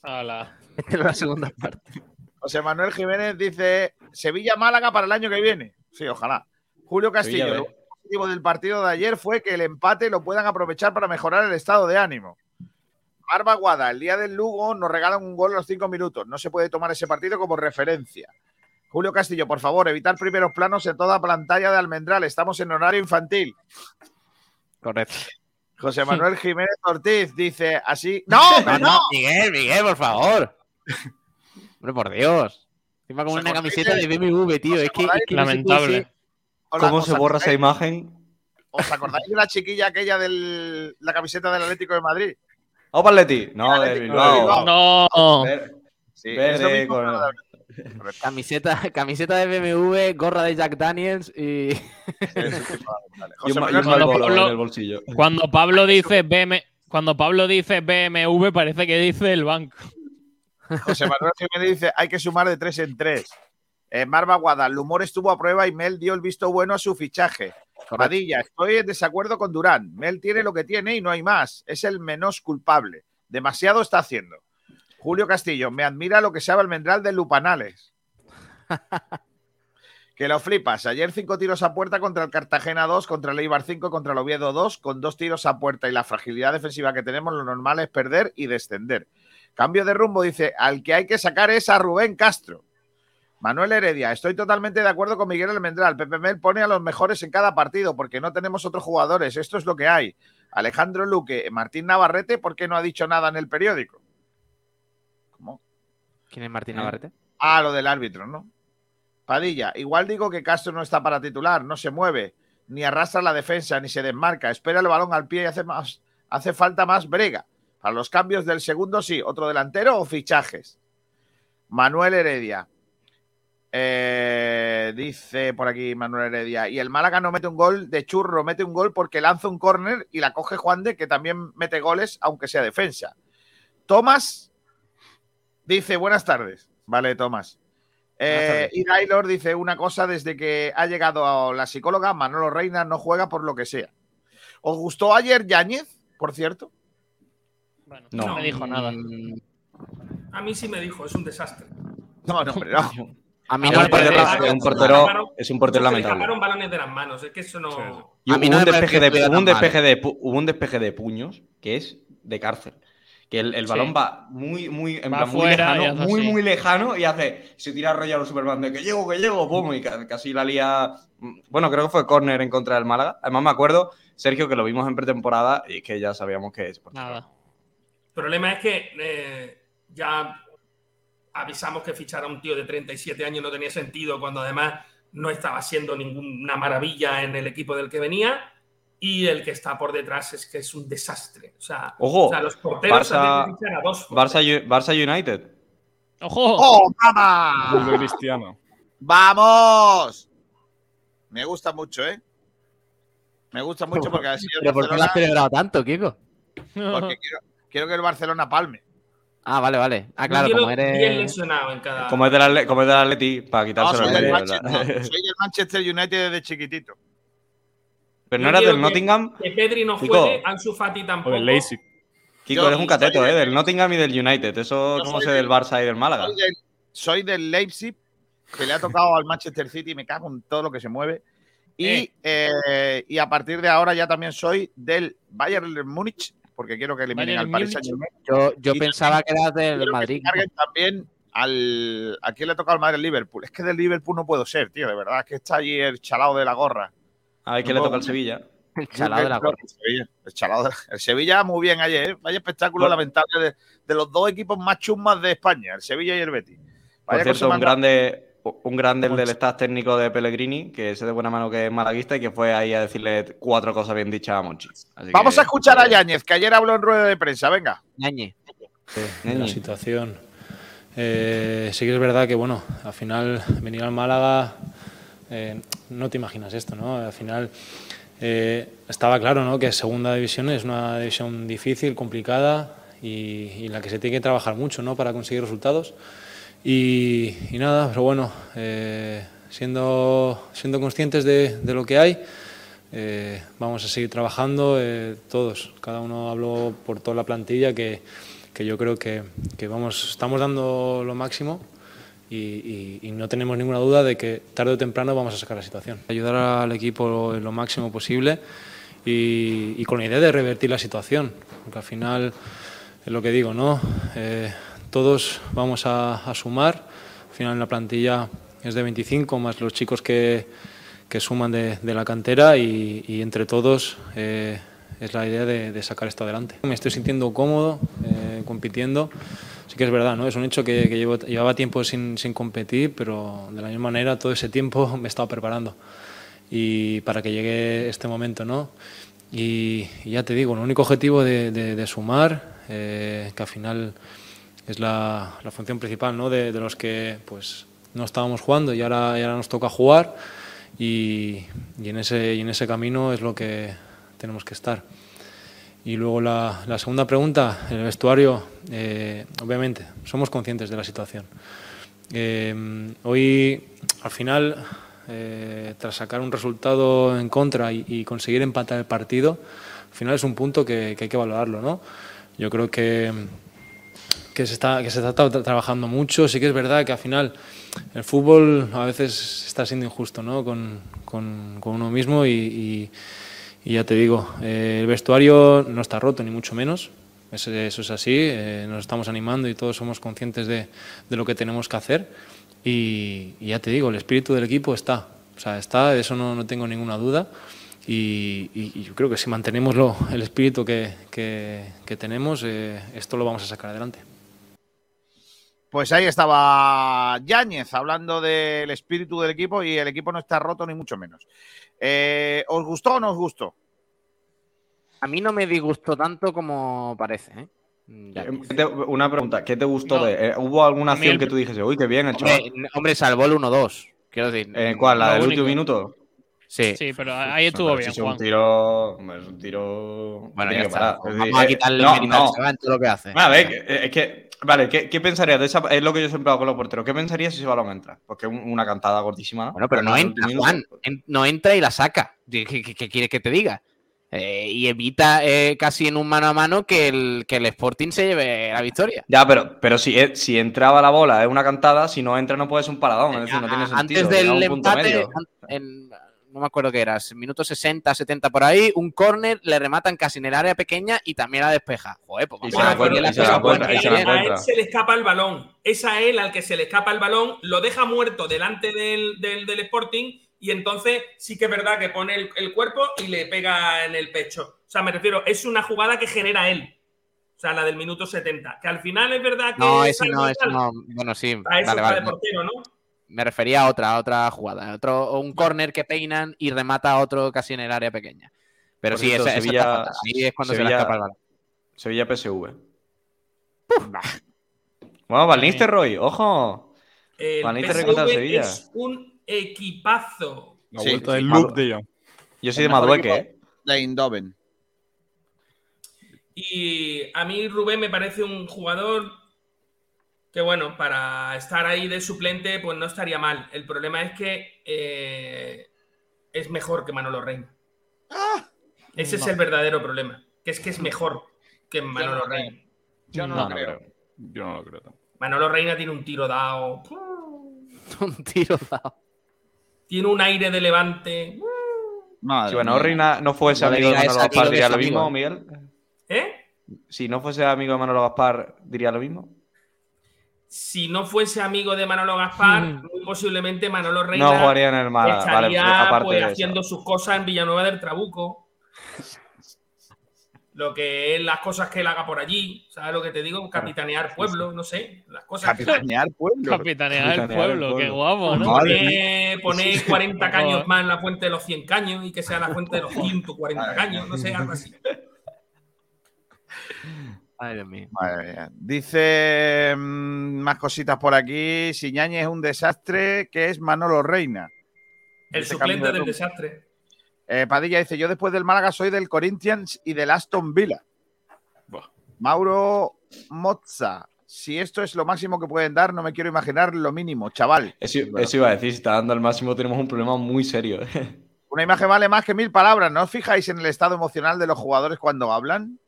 Ala. Esta es la segunda parte. José Manuel Jiménez dice Sevilla-Málaga para el año que viene. Sí, ojalá. Julio Castillo, Sevilla, lo ve. positivo del partido de ayer fue que el empate lo puedan aprovechar para mejorar el estado de ánimo. Marva Guada, el día del Lugo nos regalan un gol a los cinco minutos. No se puede tomar ese partido como referencia. Julio Castillo, por favor, evitar primeros planos en toda pantalla de Almendral. Estamos en horario infantil. Correcto. José Manuel Jiménez Ortiz dice así. ¡No, No, no! no, Miguel, Miguel, por favor. Hombre, por Dios. Con ¿Os una camiseta de- BMW, tío. Es que, es Lamentable. cómo Hola, ¿Cómo ¿os se borra esa imagen? ¿Os acordáis de la chiquilla aquella de la camiseta del Atlético de Madrid? ¿Vamos para Leti? No, de Bilbao. No. Sí, Verde con- Camiseta, camiseta de BMW, gorra de Jack Daniels y. Cuando Pablo dice BM, cuando Pablo dice BMW, parece que dice el banco. José Manuel Jiménez dice: hay que sumar de tres en tres. Eh, Marva Guada, el humor estuvo a prueba y Mel dio el visto bueno a su fichaje. Padilla, estoy en desacuerdo con Durán. Mel tiene lo que tiene y no hay más. Es el menos culpable. Demasiado está haciendo. Julio Castillo, me admira lo que sabe Almendral de Lupanales. que lo flipas. Ayer cinco tiros a puerta contra el Cartagena 2, contra el Eibar 5, contra el Oviedo 2, con dos tiros a puerta y la fragilidad defensiva que tenemos, lo normal es perder y descender. Cambio de rumbo, dice, al que hay que sacar es a Rubén Castro. Manuel Heredia, estoy totalmente de acuerdo con Miguel Almendral. Pepe Mel pone a los mejores en cada partido porque no tenemos otros jugadores. Esto es lo que hay. Alejandro Luque, Martín Navarrete, ¿por qué no ha dicho nada en el periódico? ¿Cómo? ¿Quién es Martín Navarrete? Ah, lo del árbitro, ¿no? Padilla, igual digo que Castro no está para titular, no se mueve, ni arrastra la defensa, ni se desmarca, espera el balón al pie y hace, más, hace falta más brega. Para los cambios del segundo, sí, otro delantero o fichajes. Manuel Heredia. Eh, dice por aquí Manuel Heredia. Y el Málaga no mete un gol de churro, mete un gol porque lanza un córner y la coge Juan de, que también mete goles, aunque sea defensa. Tomás dice: Buenas tardes. Vale, Tomás. Eh, y Taylor dice una cosa desde que ha llegado la psicóloga, Manolo Reina no juega por lo que sea. ¿Os gustó ayer Yáñez, por cierto? Bueno, No. no me dijo nada. Mm, A mí sí me dijo, es un desastre. No, no, hombre, no. A mí Es no un me portero- parece. es un portero, es un portero Se le lamentable. escaparon balones de las manos, es que eso no. Y A mí hubo, no un despeje de, hubo un tan mal. despeje de hubo un despeje de puños que es de cárcel. Que el, el Sí. balón va muy, muy, en Va plan, muy lejano, muy, así. muy lejano y hace, se tira rollo a los Superman de que llego, que llego, pum, y ca- casi la lía. Bueno, creo que fue córner en contra del Málaga. Además me acuerdo, Sergio, que lo vimos en pretemporada y que ya sabíamos que es. Nada. El problema es que eh, ya avisamos que fichar a un tío de 37 años no tenía sentido cuando además no estaba siendo ninguna maravilla en el equipo del que venía y el que está por detrás es que es un desastre. O sea, Ojo, o sea, los porteros Barça- que fichar a dos. Barça, Barça United. ¡Ojo! ¡Oh, de Cristiano. ¡Vamos! Me gusta mucho, ¿eh? Me gusta mucho porque así ¿Pero por qué lo has celebrado tanto, Kiko? porque quiero, quiero que el Barcelona palme. Ah, vale, vale. Ah, claro, como 10 eres. en cada. Como es del, Atle- como es del Atleti, para No, quitárselo soy, medio, Manchester, ¿verdad? soy del Manchester United desde chiquitito. Pero Yo no eras del Nottingham. Que Pedri no Chico. juegue, Ansu Fati O tampoco. del Lazy. Kiko, Yo- eres un cateto, soy ¿eh? del- Nottingham y del United. Eso, Yo ¿cómo soy sé del del- Barça y del Málaga? Soy del, soy del Leipzig, que le ha tocado al Manchester City, me cago en todo lo que se mueve. Y, eh, y a partir de ahora ya también soy del Bayern Múnich, porque quiero que eliminen al Paris. Saint-Germain. Yo, pensaba que eras del que Madrid. también al. ¿A quién le toca al Madrid el Liverpool? Es que del Liverpool no puedo ser, tío, de verdad. Es que está allí el chalado de la gorra. A ver quién No le toca al Sevilla. El chalado de la gorra. El Sevilla, el chalado de la- el Sevilla muy bien ayer, ¿eh? Vaya espectáculo Bueno. lamentable de, de los dos equipos más chusmas de España, el Sevilla y el Betis. Por Vaya cierto, cosa un grande, un grande el del staff técnico de Pellegrini, que sé de buena mano que es malaguista y que fue ahí a decirle cuatro cosas bien dichas a Monchi. Así Vamos que- a escuchar a Yáñez, que ayer habló en rueda de prensa. Venga. Ñañe. Sí, la situación. Eh, sí que es verdad que, bueno, al final venir al Málaga, eh, no te imaginas esto, ¿no? Al final eh, estaba claro, ¿no? Que segunda división es una división difícil, complicada y, y en la que se tiene que trabajar mucho, ¿no? Para conseguir resultados. Y, y nada, pero bueno, eh, siendo, siendo conscientes de, de lo que hay, eh, vamos a seguir trabajando eh, todos. Cada uno habló por toda la plantilla que, que yo creo que, que vamos, estamos dando lo máximo y, y- y no tenemos ninguna duda de que tarde o temprano vamos a sacar la situación. Ayudar al equipo lo máximo posible y, y con la idea de revertir la situación, porque al final es lo que digo, ¿no? Eh, todos vamos a, a sumar, al final la plantilla es de 25 más los chicos que, que suman de, de la cantera y, y entre todos eh, es la idea de, de sacar esto adelante. Me estoy sintiendo cómodo eh, compitiendo, sí que es verdad, ¿no? Es un hecho que, que llevo- llevaba tiempo sin, sin competir, pero de la misma manera todo ese tiempo me he estado preparando y para que llegue este momento, ¿no? Y, y ya te digo, el único objetivo de, de- sumar, eh, que al final es la, la función principal, ¿no? De, de los que pues no estábamos jugando y ahora, y ahora nos toca jugar y, y en ese, y en ese camino es lo que tenemos que estar. Y luego la, la segunda pregunta, el vestuario, eh, obviamente, somos conscientes de la situación. Eh, hoy, al final, eh, tras sacar un resultado en contra y, y conseguir empatar el partido, al final es un punto que, que hay que valorarlo, ¿no? Yo creo que, que se está, que se está tra- trabajando mucho. Sí que es verdad que al final el fútbol a veces está siendo injusto ¿no? con, con- con uno mismo y, y- y ya te digo, eh, el vestuario no está roto, ni mucho menos. Eso, eso es así, eh, nos estamos animando y todos somos conscientes de, de lo que tenemos que hacer. Y, y ya te digo, el espíritu del equipo está. O sea, está, de eso no, no tengo ninguna duda. Y, y- y yo creo que si mantenemos lo- el espíritu que, que- que tenemos, eh, esto lo vamos a sacar adelante. Pues ahí estaba Yáñez hablando del espíritu del equipo y el equipo no está roto ni mucho menos. Eh, ¿Os gustó o no os gustó? A mí no me disgustó tanto como parece, ¿eh? Ya. ¿Qué te- Una pregunta, ¿qué te gustó No. de? eh, ¿Hubo alguna acción el- que tú dijese, uy, qué bien el chaval? Hombre, hombre, salvó el 1-2. Quiero decir. Eh, ¿Cuál? ¿La del único. último minuto? Sí. Sí, pero ahí estuvo Pero bien, si es Juan. un tiro. hombre, Es un tiro. Bueno, ya que está. Vamos a eh, quitarle no, mérito al no. chaval en todo lo que hace. A ver, es que. Vale, ¿qué, qué pensarías de esa? Es lo que yo siempre hago con los porteros. ¿Qué pensarías si ese balón entra? Porque es un- una cantada gordísima. ¿no? Bueno, pero no entra, Juan. En- no entra y la saca. ¿Qué, qué- qué quieres que te diga? Eh, y evita eh, casi en un mano a mano que el, que el Sporting se lleve la victoria. Ya, pero, pero si, eh, si entraba la bola es una cantada, si no entra no puede ser un paradón. Es decir, no tiene sentido. Antes del empate, en- no me acuerdo qué era, minuto 60, 70 por ahí, un córner, le rematan casi en el área pequeña y también la despeja. Joder, pues Y vamos se la a. A él se le escapa el balón. Es a él al que se le escapa el balón, lo deja muerto delante del, del- del Sporting y entonces sí que es verdad que pone el, el cuerpo y le pega en el pecho. O sea, me refiero, es una jugada que genera él. O sea, la del minuto 70. Que al final es verdad que. No, es ese algo no, ese tal. no. Bueno, sí, A eso vale, vale. de portero, ¿no? Me refería a otra, a otra jugada. Otro, un córner que peinan y remata a otro casi en el área pequeña. Pero Por sí, cierto, esa, Sevilla-. Ahí es cuando se le Sevilla- escapa el balón. Sevilla PSV. Bueno, Van Nistelrooy, ojo. Van Nistelrooy contra el Sevilla. es un equipazo. La Sí, vuelta del de Jan. Yo soy El de Madueque, ¿eh? De Eindhoven. Y a mí Rubén me parece un jugador que, bueno, para estar ahí de suplente, pues no estaría mal. El problema es que eh, es mejor que Manolo Reina. Ese es el verdadero problema. Que es que es mejor que Manolo Reina. Yo no, No, lo no creo. creo. Yo no lo creo tampoco. Manolo Reina tiene un tiro dado. un tiro dado. Tiene un aire de levante. Madre Si bueno, mía. Reina no fuese amigo de Manolo Gaspar, de diría lo mismo. Miguel. ¿Eh? Si no fuese amigo de Manolo Gaspar, diría lo mismo. Si no fuese amigo de Manolo Gaspar, Mm. muy posiblemente Manolo Reina No jugaría en el Málaga. Vale, estaría pues, aparte pues, haciendo sus cosas en Villanueva del Trabuco. Lo que es las cosas que él haga por allí, ¿sabes lo que te digo? Capitanear pueblo, no sé, las cosas que Capitanear pueblo. Capitanear el pueblo, qué guapo, ¿no? Madre Poner, poner 40 Por caños más en la fuente de los 100 caños y que sea la fuente de los 140 caños, no sé, algo así. Ay, Dios mío. Madre mía. Dice mm, más cositas por aquí. Siñañez es un desastre, que es Manolo Reina. El Este suplente de del desastre. Eh, Padilla dice: Yo después del Málaga soy del Corinthians y del Aston Villa. Buah. Mauro Mozza. Si esto es lo máximo que pueden dar, no me quiero imaginar lo mínimo, chaval. Eso, eso iba a decir, si está dando al máximo, tenemos un problema muy serio. Una imagen vale más que mil palabras. ¿No os fijáis en el estado emocional de los jugadores cuando hablan?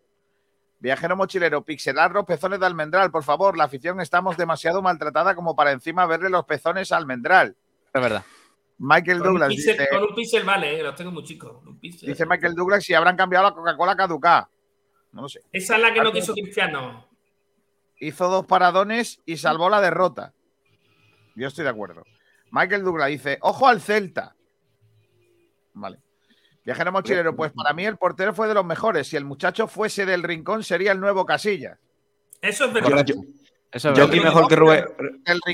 Viajero mochilero, pixelar los pezones de almendral, por favor. La afición estamos demasiado maltratada como para encima verle los pezones a almendral. Es verdad. Michael Con un, Douglas pixel, dice, con un pixel vale, eh, los tengo muy chicos. un pixel. dice Michael Douglas si habrán cambiado la Coca-Cola caducá. No lo sé. Esa es la que no quiso Cristiano. Hizo dos paradones y salvó la derrota. Yo estoy de acuerdo. Michael Douglas dice, ojo al Celta. Vale. Viajero mochilero, pues para mí el portero fue de los mejores. Si el muchacho fuese del rincón, sería el nuevo Casillas. Eso es verdad. yo- Eso es Jockey verdad. mejor que Rubén.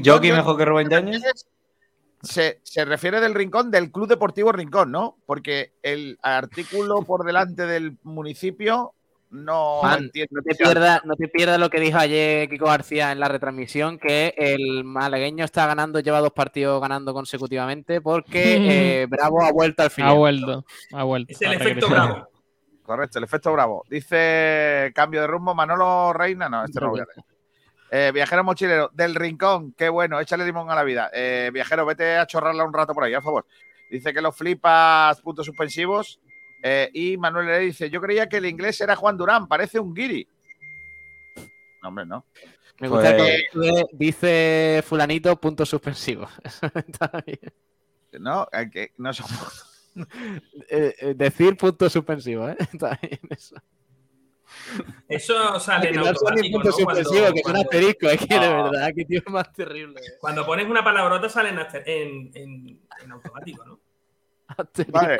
Jockey mejor que Rubén Yáñez. Se, se refiere del Rincón del Club Deportivo Rincón, ¿no? Porque el artículo por delante del municipio no Man, entiendo. no te pierdas no te pierdas lo que dijo ayer Kiko García en la retransmisión, que el malagueño está ganando, lleva dos partidos ganando consecutivamente porque eh, Bravo ha vuelto al final. Ha vuelto, ha vuelto. Es el efecto bravo. Correcto, el efecto bravo. Dice cambio de rumbo, Manolo Reina. No, este no lo voy a leer. Eh, viajero mochilero, del rincón, qué bueno, échale limón a la vida. Eh, viajero, vete a chorrarla un rato por ahí, a favor. Dice que los flipas, puntos suspensivos. Eh, y Manuel le dice: Yo creía que el inglés era Juan Durán, parece un guiri. No, hombre, no. Me gusta Pues- que dice, dice fulanito punto suspensivo. Está bien. No, que no somos. Eh, eh, decir punto suspensivo, ¿eh? Está bien eso. Eso sale Que en no son ni automático, punto ¿no? suspensivo, Cuando- que son asterisco, es que de verdad, que tío más terrible. Cuando pones una palabrota sale en, aster- en, en- en automático, ¿no?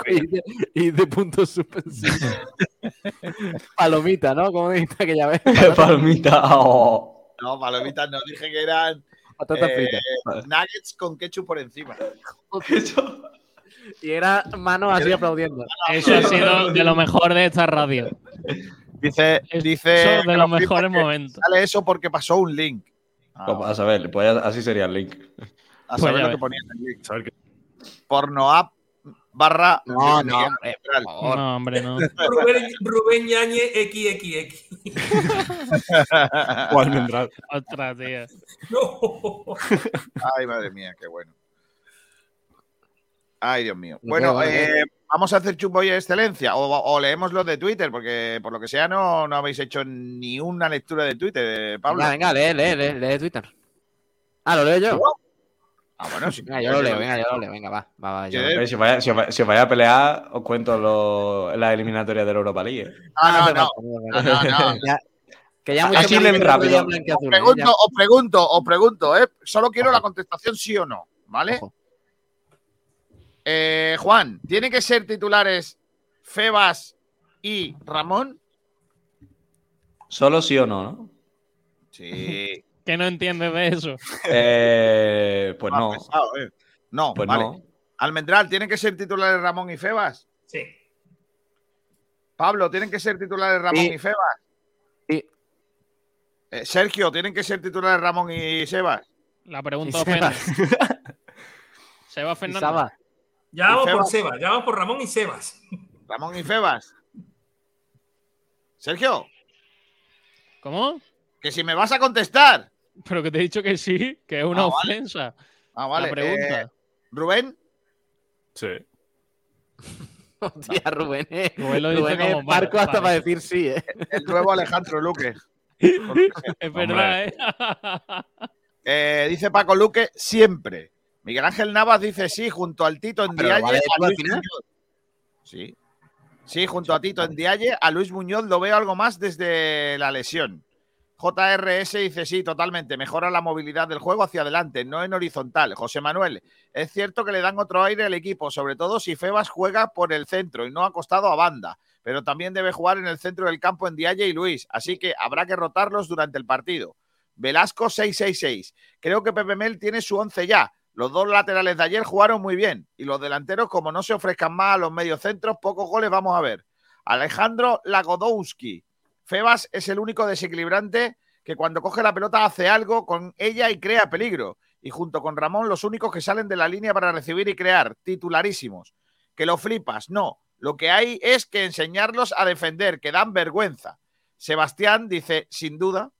Y, de, y de punto suspensivo. Palomita, ¿no? Como dijiste aquella vez. Palmita. oh. No, palomitas no, dije que eran eh, nuggets con ketchup por encima. Y era mano así aplaudiendo. Eso ha sido de lo mejor de esta radio. Dice, Eso dice de que los mejores que momentos. Sale eso porque pasó un link. Ah, Como, A saber, pues ya- así sería el link. a Pues saber ya lo que ves. ponía en el link. Pornoapp barra. No, no, hombre, Ángel. por favor. No, hombre, no. Rubén, Rubén Ñañez XXX. O almendral. Ostras, tío. No. Ay, madre mía, qué bueno. Ay, Dios mío. Bueno, veo, eh, vamos a hacer chumbo y excelencia. O, o leemos los de Twitter, porque por lo que sea no, no habéis hecho ni una lectura de Twitter, eh, Pablo. Venga, venga, lee, lee, lee, lee Twitter. Ah, ¿lo leo yo? Ah, bueno, sí. Venga, yo lo leo, venga, yo lo leo, venga, va, va, va. yo. Eh, Si os vaya, si os vaya- si os vaya a pelear, os cuento lo- la eliminatoria de la Europa League. eh. Ah, no, no. no, no, no. Ya- que ya mucho Así leen que rápido. blanquiazul, ¿eh? Pregunto, Ya- os pregunto, os pregunto, ¿eh? Solo quiero la contestación sí o no, ¿vale? Eh, Juan, ¿tiene que ser titulares Febas y Ramón? Solo sí o no, ¿no? Sí. Que no entiendes de eso. Eh, pues no. pesado, eh. No, Pues vale. no. Almendral, ¿tienen que ser titulares Ramón y Febas? Sí. Pablo, ¿tienen que ser titulares Ramón Sí. y Febas? Sí. Eh, Sergio, ¿tienen que ser titulares Ramón y Sebas? La pregunta ofende. Sebas. Seba Y Fernández. Ya vamos por Sebas. Sebas, ya vamos por Ramón y Sebas. Ramón y Febas. Sergio, ¿Cómo? que si me vas a contestar. Pero que te he dicho que sí, que es una Ah, vale. ofensa. Ah, vale. La pregunta. eh, Rubén, Sí. Hostia, Rubén, eh. Rubén lo dice Rubén es como, vale, barco hasta vale. para decir sí, eh. el nuevo Alejandro Luque. es verdad, ¿eh? Eh, dice Paco Luque, siempre. Miguel Ángel Navas dice sí, junto al Tito en Pero Dialle, vale, a Luis. Muñoz. Sí. Sí, junto a Tito en Dialle, a Luis Muñoz lo veo algo más desde la lesión. JRS dice sí, totalmente. Mejora la movilidad del juego hacia adelante, no en horizontal. José Manuel, es cierto que le dan otro aire al equipo, sobre todo si Febas juega por el centro y no acostado a banda. Pero también debe jugar en el centro del campo en Dialle y Luis, así que habrá que rotarlos durante el partido. Velasco 666. Creo que Pepe Mel tiene su 11 ya. Los dos laterales de ayer jugaron muy bien. Y los delanteros, como no se ofrezcan más a los mediocentros, pocos goles vamos a ver. Alejandro Lagodowski. Febas es el único desequilibrante que cuando coge la pelota hace algo con ella y crea peligro. Y junto con Ramón, los únicos que salen de la línea para recibir y crear. Titularísimos. Que lo flipas. No. Lo que hay es que enseñarlos a defender, que dan vergüenza. Sebastián dice, sin duda,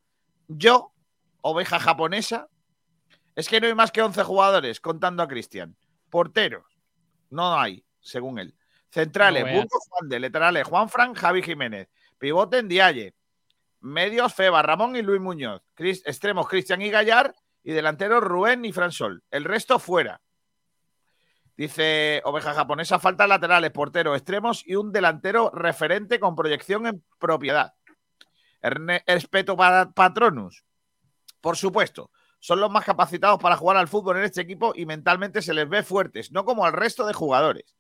yo, oveja japonesa, es que no hay más que 11 jugadores, contando a Cristian. Porteros, no hay, según él. Centrales, No. Burgos Juan de, laterales, Juan Fran, Javi Jiménez. Pivote en Dialle. Medios, Feba, Ramón y Luis Muñoz. Extremos, Cristian y Gallar. Y delanteros, Rubén y Fransol. El resto fuera. Dice Oveja Japonesa, falta laterales, porteros, extremos y un delantero referente con proyección en propiedad. Erne- Espeto para Patronus. Por supuesto, son los más capacitados para jugar al fútbol en este equipo y mentalmente se les ve fuertes, no como al resto de jugadores.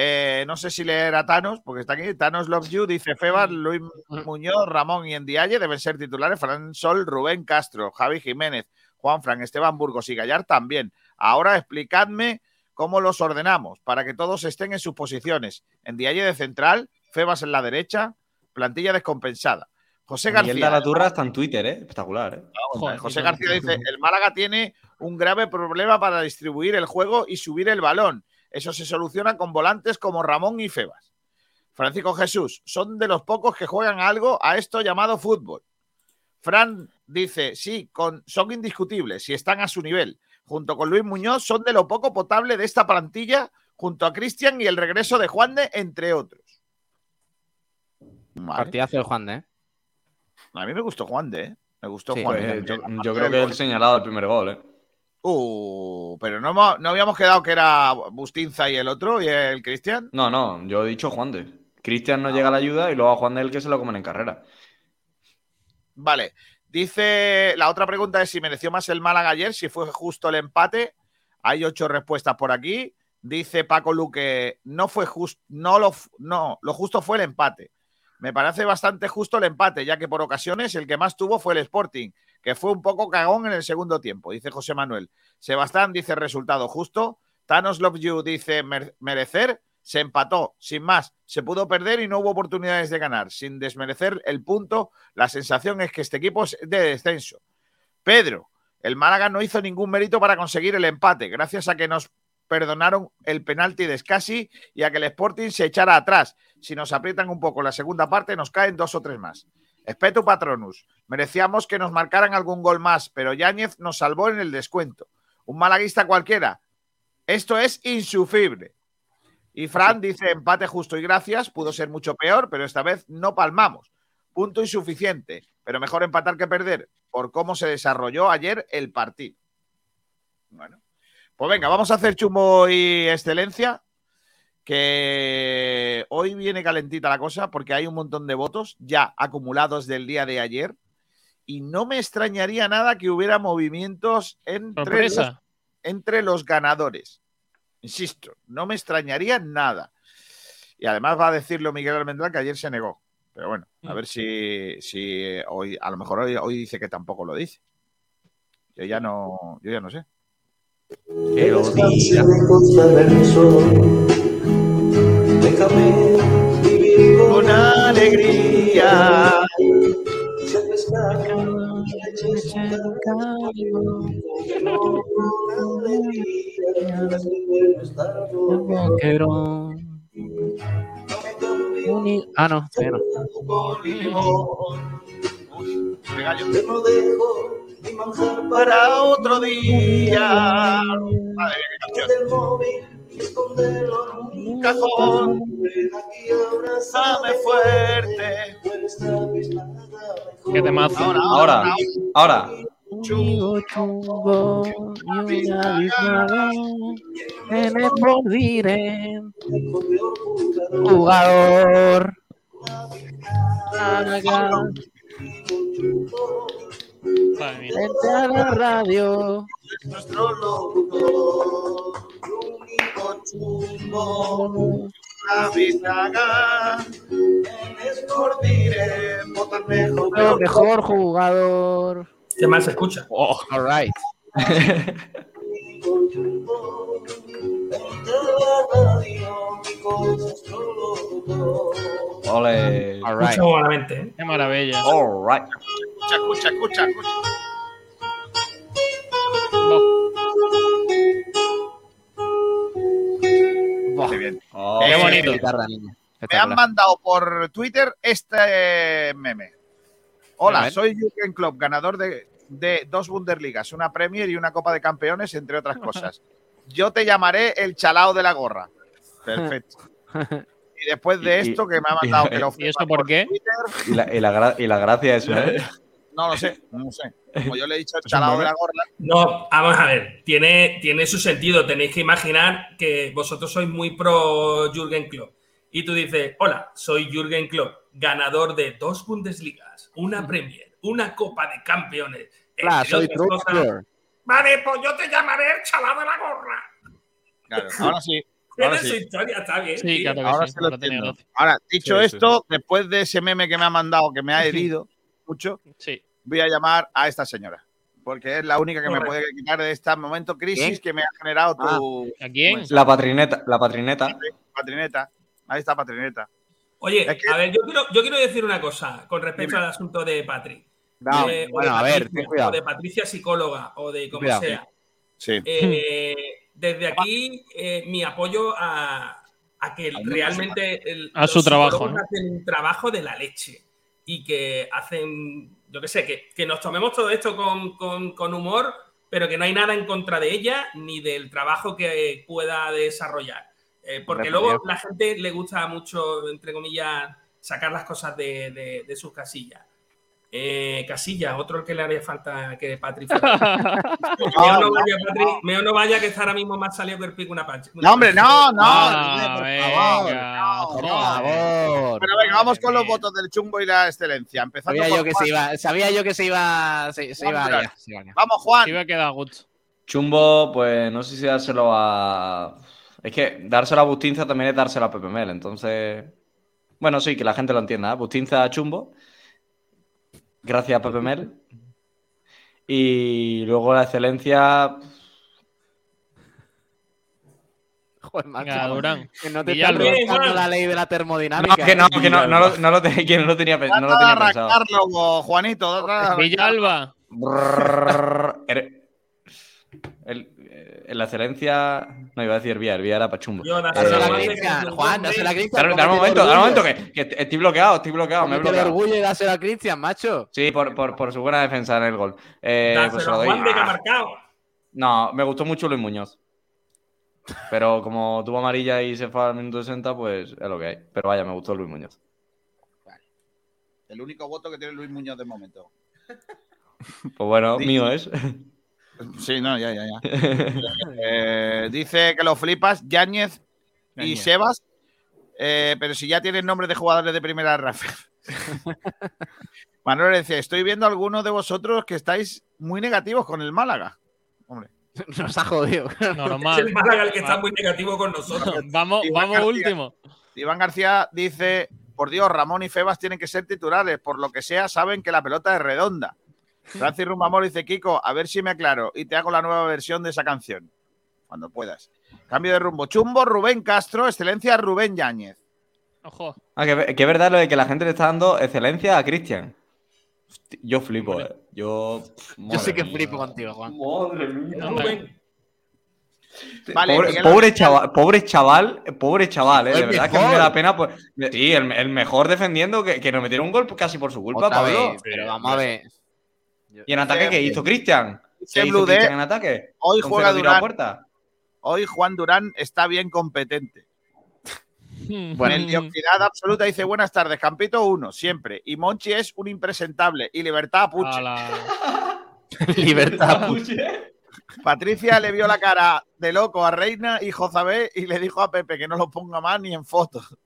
Eh, no sé si leer a Thanos, porque está aquí. Thanos Loves You, dice Febas, Luis Muñoz, Ramón y Endiaye deben ser titulares. Fran Sol, Rubén Castro, Javi Jiménez, Juan Fran, Esteban Burgos y Gallar también. Ahora explicadme cómo los ordenamos para que todos estén en sus posiciones. Endiaye de central, Febas en la derecha, plantilla descompensada. José Miguel García. de la Turra está en Twitter, ¿eh? Espectacular, ¿eh? Joder, José García dice, el Málaga tiene un grave problema para distribuir el juego y subir el balón. Eso se soluciona con volantes como Ramón y Febas. Francisco Jesús, son de los pocos que juegan algo a esto llamado fútbol. Fran dice, sí, con, son indiscutibles, si están a su nivel. Junto con Luis Muñoz, son de lo poco potable de esta plantilla, junto a Cristian y el regreso de Juan de, entre otros. Vale. Partidazo del Juan de, ¿eh? A mí me gustó Juan de, ¿eh? Me gustó Sí, Juan de. eh, yo, creo que el señalado del primer gol, ¿eh? Uh, pero no, hemos- no habíamos quedado que era Bustinza y el otro, y el Cristian. No, no, yo he dicho Juan de. Cristian no llega a la ayuda y luego a Juan de el que se lo comen en carrera. Vale. Dice, la otra pregunta es si mereció más el Málaga ayer, si fue justo el empate. Hay ocho respuestas por aquí. Dice Paco Luque, no fue justo, no lo, no, lo justo fue el empate. Me parece bastante justo el empate, ya que por ocasiones el que más tuvo fue el Sporting, que fue un poco cagón en el segundo tiempo, dice José Manuel. Sebastián dice resultado justo. Thanos Love You dice "Mer- merecer. Se empató, sin más. Se pudo perder y no hubo oportunidades de ganar. Sin desmerecer el punto, la sensación es que este equipo es de descenso. Pedro, el Málaga no hizo ningún mérito para conseguir el empate, gracias a que nos perdonaron el penalti de Scassi y a que el Sporting se echara atrás. Si nos aprietan un poco la segunda parte, nos caen dos o tres más. Espetu Patronus, merecíamos que nos marcaran algún gol más, pero Yáñez nos salvó en el descuento. Un malaguista cualquiera. Esto es insufrible. Y Fran dice empate justo y gracias, pudo ser mucho peor, pero esta vez no palmamos. Punto insuficiente, pero mejor empatar que perder por cómo se desarrolló ayer el partido. Bueno, pues venga, vamos a hacer chumbo y excelencia, que hoy viene calentita la cosa porque hay un montón de votos ya acumulados del día de ayer y no me extrañaría nada que hubiera movimientos entre los, Sorpresa. entre los ganadores. Insisto, no me extrañaría nada. Y además va a decirlo Miguel Almendral que ayer se negó. Pero bueno, a ver si, si hoy, a lo mejor hoy, hoy dice que tampoco lo dice. Yo ya no, yo ya no sé. Que lo diga. Déjame vivir Con alegría. Ah, no, todavía no. Qué gallo. no dejo manjar Para otro día. Madre qué canción. Del móvil y esconderlo en un Cajón, aquí ahora dame fuerte. Qué temazo. Ahora, Ahora, ahora. Chungo, chungo, y una bisnaga, en el moriré. Jugador. Vente a la radio. nuestro locutor. Único chumbo. La votar mejor. Mejor jugador. ¿Qué más se escucha? Oh, all right. Ole. All right. Escucha buenamente, ¿eh? Qué maravilla. All right. Escucha, escucha, escucha, escucha. Qué bien. Oh, Qué bonito. guitarra, niña. Me han mandado por Twitter este meme. Hola, soy Jürgen Klopp, ganador de, de dos Bundesligas, una Premier y una Copa de Campeones, entre otras cosas. Yo te llamaré el chalao de la gorra. Perfecto. Y después de esto que me ha mandado y- que lo ¿Y eso por qué? Twitter, Y la, y la gra- y la gracia es, ¿eh? no lo sé, no lo sé. Como yo le he dicho el chalao de la gorra, No, vamos a ver, tiene, tiene su sentido. Tenéis que imaginar que vosotros sois muy pro Jürgen Klopp. Y tú dices, hola, soy Jürgen Klopp, ganador de dos Bundesligas, una Premier, una Copa de Campeones. Claro, entre soy cosas. Vale, pues yo te llamaré el chalado de la gorra. claro, ahora sí. Ahora su sí. historia, está bien. Sí, claro Ahora sí. se lo entiendo. Ahora, dicho Sí, sí. esto, después de ese meme que me ha mandado, que me ha herido mucho, Sí. voy a llamar a esta señora. Porque es la única que me puede quitar de este momento crisis ¿Quién? que me ha generado tu ¿A quién? La patrineta, la patrineta. patrineta. Ahí está patrineta. Oye, Es que- a ver, yo quiero, yo quiero decir una cosa con respecto Dime. al asunto de Patri. No, Eh, bueno, de a ver, ten cuidado. O de Patricia psicóloga, o de como Cuidado. sea. Sí. Eh, desde aquí, eh, mi apoyo a, a que realmente el- A los su trabajo, ¿no? hacen un trabajo de la leche y que hacen, yo qué sé, que, que nos tomemos todo esto con, con- con humor, pero que no hay nada en contra de ella ni del trabajo que pueda desarrollar. Eh, porque luego pues, la gente le gusta mucho, entre comillas, sacar las cosas de, de- de sus casillas. Eh, casillas, otro que le haría falta que Patri fuera. Meo no vaya, meo no vaya, que está ahora mismo más salido que el pico una pancha. No, hombre, no, no. Ah, por venga, favor. Por no. favor. Pero venga, vamos con los votos del chumbo y la excelencia. Empezando Sabía yo que Juan. se iba, sabía yo que se iba, se, se Juan iba se. Vamos, Juan. Sí, iba a quedar gusto. Chumbo, pues no sé si dárselo a. Es que dárselo a Bustinza también es dárselo a Pepe Mel, entonces. Bueno, sí, que la gente lo entienda. ¿eh? Bustinza a Chumbo. Gracias Pepe Mel. Y luego la excelencia. Joder, Venga, Durán. Que no te está preguntando la ley de la No, termodinámica. que no, ¿eh? que no, no, lo, no lo te- que no lo tenía, no lo tenía pensado. arrancarlo, Juanito. Villalba. El- la excelencia. No iba a decir Vía, el Vía era para Chumbo. Yo, Eh, Dásela a Juan, Cristian, que- Juan, dásela a Cristian. Dame, dame un momento, dame un momento, que, que estoy bloqueado, estoy bloqueado, me he orgullo y dásela a Cristian, macho. Sí, por, por, por su buena defensa en el gol. Eh, pues se Dáselo lo a doy. Juan de que ha marcado. No, me gustó mucho Luis Muñoz. Pero como tuvo amarilla y se fue al minuto 60, pues es lo que hay. Pero vaya, me gustó Luis Muñoz. El único voto que tiene Luis Muñoz de momento. Pues bueno, mío es. Sí, no, ya, ya, ya. Eh, dice que lo flipas, Yáñez y Yáñez. Sebas. eh, pero si ya tienen nombres de jugadores de primera Rafa. Manuel decía, estoy viendo a algunos de vosotros que estáis muy negativos con el Málaga. Hombre. Nos ha jodido. Es Normal. el Málaga el que está muy negativo con nosotros. Vamos, Iván vamos García. último. Iván García dice, por Dios, Ramón y Febas tienen que ser titulares, por lo que sea, saben que la pelota es redonda. Francis Rumamor dice, Kiko, a ver si me aclaro y te hago la nueva versión de esa canción. Cuando puedas. Cambio de rumbo. Chumbo, Rubén Castro, excelencia, Rubén Yáñez. Ojo. Ah, que, que es verdad lo de que la gente le está dando excelencia a Cristian. Yo flipo, eh. Yo. Yo sí que flipo contigo, Juan. Madre mía. Rubén, Vale, pobre, pobre chaval, pobre chaval, pobre chaval, eh. De verdad que me da pena. Pues, sí, el, el mejor defendiendo que, que nos metieron un gol casi por su culpa, Otra Pablo. vez, pero vamos a ver. ¿Y en ataque qué hizo Cristian? ¿Qué hizo Cristian en ataque? Hoy ¿Con juega Durán. puerta? Hoy Juan Durán está bien competente. Bueno. Mediocridad absoluta dice buenas tardes, Campito 1, siempre. Y Monchi es un impresentable. Y Libertad Puche. Libertad. Patricia le vio la cara de loco a Reina y Jozabé y le dijo a Pepe que no lo ponga más ni en fotos.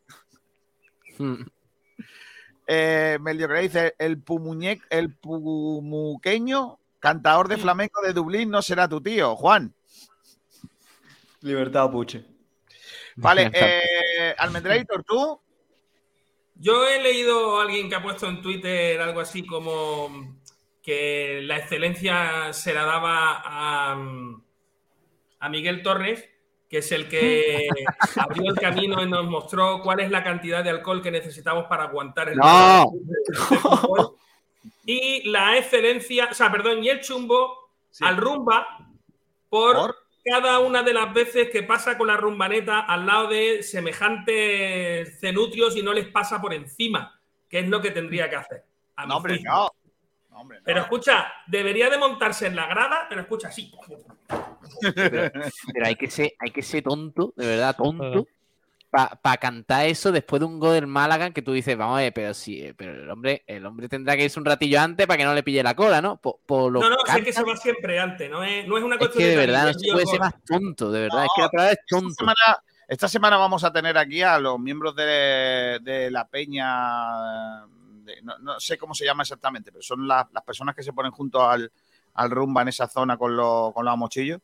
Eh, Mediocridad dice el pumuñe, el pumuqueño, cantador de flamenco de Dublín, no será tu tío, Juan. Libertad Puche. Vale, eh, Almendrator, tú. Yo he leído a alguien que ha puesto en Twitter algo así como que la excelencia se la daba a, a Miguel Torres, que es el que abrió el camino y nos mostró cuál es la cantidad de alcohol que necesitamos para aguantar el No. Y la excelencia, o sea, perdón, y el chumbo al rumba por, ¿Por? cada una de las veces que pasa con la rumbaneta al lado de semejantes cenutrios y no les pasa por encima, que es lo que tendría que hacer. a No, hombre, no. No, hombre, no. Pero escucha, debería de montarse en la grada, pero escucha así. Pero, pero hay que ser, hay que ser tonto, de verdad, tonto, para cantar eso después de un gol del Málaga que tú dices, vamos a ver, pero sí, eh, pero el hombre, el hombre tendrá que irse un ratillo antes para que no le pille la cola, ¿no? Por, por lo No, no, sé que se va siempre antes, no es, no es una es cuestión que de de verdad no se puede ser más tonto, de verdad, es que la palabra es Esta tonto. semana, esta semana vamos a tener aquí a los miembros de, de la peña, de- no, no sé cómo se llama exactamente, pero son las, las personas que se ponen junto al, al rumba en esa zona con los, con los mochillos,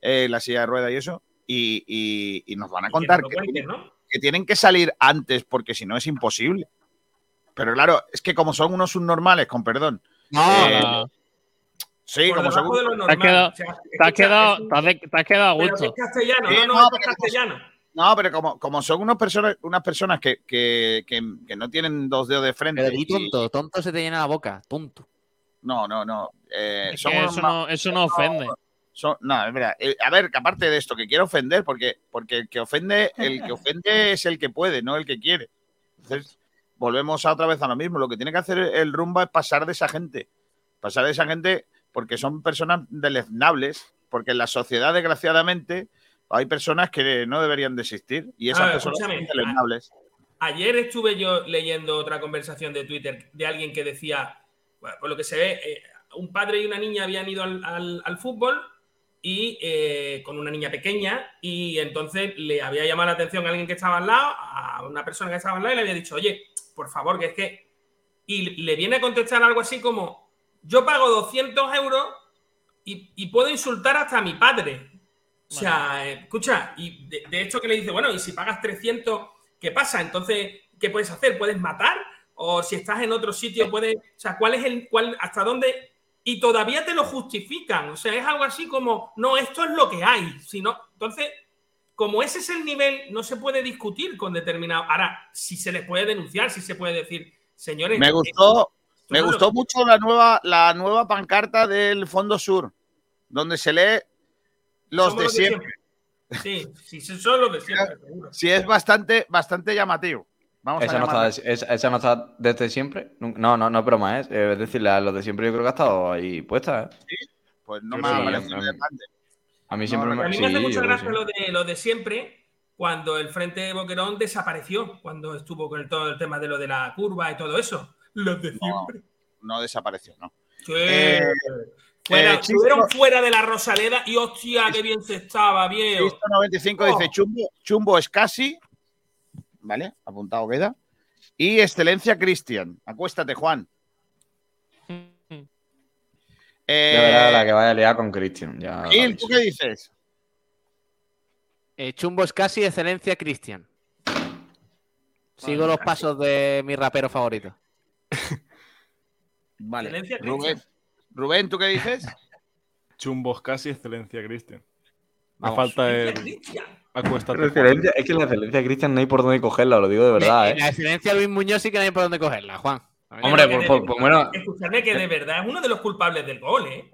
eh, la silla de ruedas y eso. y, y- y nos van a que contar que, tienen- ¿no? que tienen que salir antes porque si no es imposible. Pero claro, es que como son unos subnormales, con perdón. eh, No, sí, Por como son debajo de lo te has quedado, te has quedado, te has quedado a gusto. es castellano, Sí, no, no, es castellano. No, pero como, como son unas personas, unas personas que, que, que- que no tienen dos dedos de frente. Pero y- tonto, tonto se te llena la boca, tonto. no, no, no. eh, son unos eso no, eso no ofende. son- no, es verdad. Eh, a ver, que aparte de esto, que quiero ofender, porque, porque el que ofende, el que ofende es el que puede, no el que quiere. Entonces, volvemos a otra vez a lo mismo. Lo que tiene que hacer el rumba es pasar de esa gente. Pasar de esa gente porque son personas deleznables, porque en la sociedad, desgraciadamente, hay personas que no deberían de existir y esas ver, personas son deleznables. Ayer estuve yo leyendo otra conversación de Twitter de alguien que decía, bueno, por lo que se ve, eh, un padre y una niña habían ido al, al- al fútbol y eh, con una niña pequeña y entonces le había llamado la atención a alguien que estaba al lado, a una persona que estaba al lado y le había dicho, oye, por favor, que es que... Y le viene a contestar algo así como, yo pago 200 euros y, y puedo insultar hasta a mi padre. O sea, eh, escucha, y de, de hecho que le dice, bueno, y si pagas 300, ¿qué pasa? Entonces, ¿qué puedes hacer? ¿Puedes matar? O si estás en otro sitio, puedes... O sea, ¿cuál es el... Cuál, ¿Hasta dónde...? Y todavía te lo justifican. O sea, es algo así como, no, esto es lo que hay. Si no, entonces, como ese es el nivel, no se puede discutir con determinado... Ahora, si se les puede denunciar, si se puede decir, señores... Me gustó, me gustó mucho la nueva, la nueva pancarta del Fondo Sur, donde se lee los de siempre. Sí, sí, son los de siempre, seguro. Sí, es bastante, bastante llamativo. Vamos Esa a no, está, esa, esa no está desde siempre. No, no, no es broma, ¿eh? Es decir, la- los de siempre yo creo que ha estado ahí puesta, ¿eh? Pues no me sí, ha a parecido. A mí No, siempre a me A mí sí, me hace mucha gracia sí. lo de, lo de siempre, cuando el Frente de Boquerón desapareció, cuando estuvo con el- todo el tema de lo de la curva y todo eso. Los de siempre. No desapareció, ¿no? Sí. Eh, Fuera- eh, Chisto- estuvieron fuera de la Rosaleda y hostia, qué bien se estaba, viejo. Cristo 95 dice Chumbo, Chumbo es casi. ¿Vale? Apuntado queda. Y Excelencia Cristian. Acuéstate, Juan. Eh, Ya verás la que vaya a liar con Christian. Ya Gil, ¿tú qué dices? Eh, Chumbo es casi excelencia Cristian. Sigo los pasos de mi rapero favorito. Vale. Excelencia Rubén, Rubén, ¿tú qué dices? Chumbos casi excelencia, Cristian. Me falta el. Excelencia Acuéstate. Excelencia- es que la excelencia de Christian no hay por dónde cogerla, lo digo de verdad, Eh, ¿eh? La excelencia Luis Muñoz sí que no hay por dónde cogerla, Juan. Hombre, por, por- bueno. Escuchadme que de verdad es uno de los culpables del gol, ¿eh?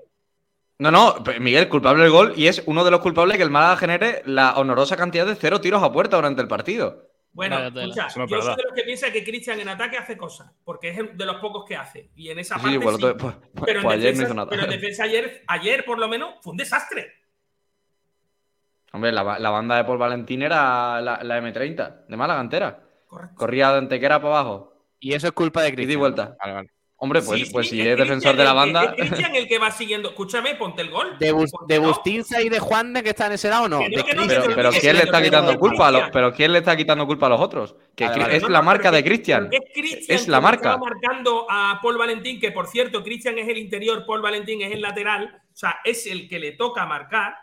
No, no, Miguel, culpable del gol y es uno de los culpables que el Málaga genere la honorosa cantidad de cero tiros a puerta durante el partido. Bueno, escucha, yo soy de los que piensa que Cristian en ataque hace cosas, porque es de los pocos que hace. Y en esa Sí, parte sí. pues- pues- pero, en pues ayer no defensa, hizo nada. pero en defensa ayer, ayer por lo menos fue un desastre. Hombre, la, ba- la banda de Paul Valentín era la, la M30, de Málaga entera. Correcto. Corría de Antequera para abajo. Y eso es culpa de Y Cristian. di vuelta. ¿no? Vale, vale. Hombre, pues, Sí, pues sí, si es defensor de la que- banda. Es Cristian el que va siguiendo. Escúchame, ponte el gol. ¿De, Bus- de no. Bustinza y de Juan de que está en ese lado o no? Que no, De que no, Cristian. Pero, pero ¿quién le está quitando culpa a los, pero quién le está quitando culpa a los otros? Que Vale, vale. es No, la marca de Cristian. Es, Cristian Es la marca. estaba marcando a Paul Valentín, que por cierto, Cristian es el interior, Paul Valentín es el lateral. O sea, es el que le toca marcar.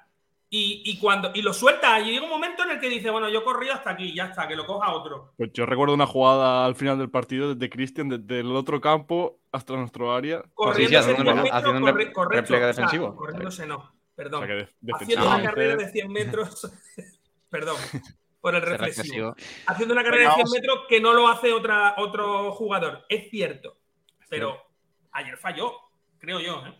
Y, y cuando y lo suelta, y llega un momento en el que dice, bueno, yo corrí hasta aquí, ya está, que lo coja otro. Pues yo recuerdo una jugada al final del partido desde Cristian, desde el otro campo hasta nuestro área. Corriéndose haciendo un 100 re- metros, haciendo un corre- correcto, repliegue o sea, defensivo. corriéndose no, O perdón. sea que de- Haciendo una carrera de 100 metros, perdón, por el reflexivo. Haciendo una carrera de 100 metros que no lo hace otra, otro jugador. Es cierto, pero ayer falló, creo yo. ¿eh?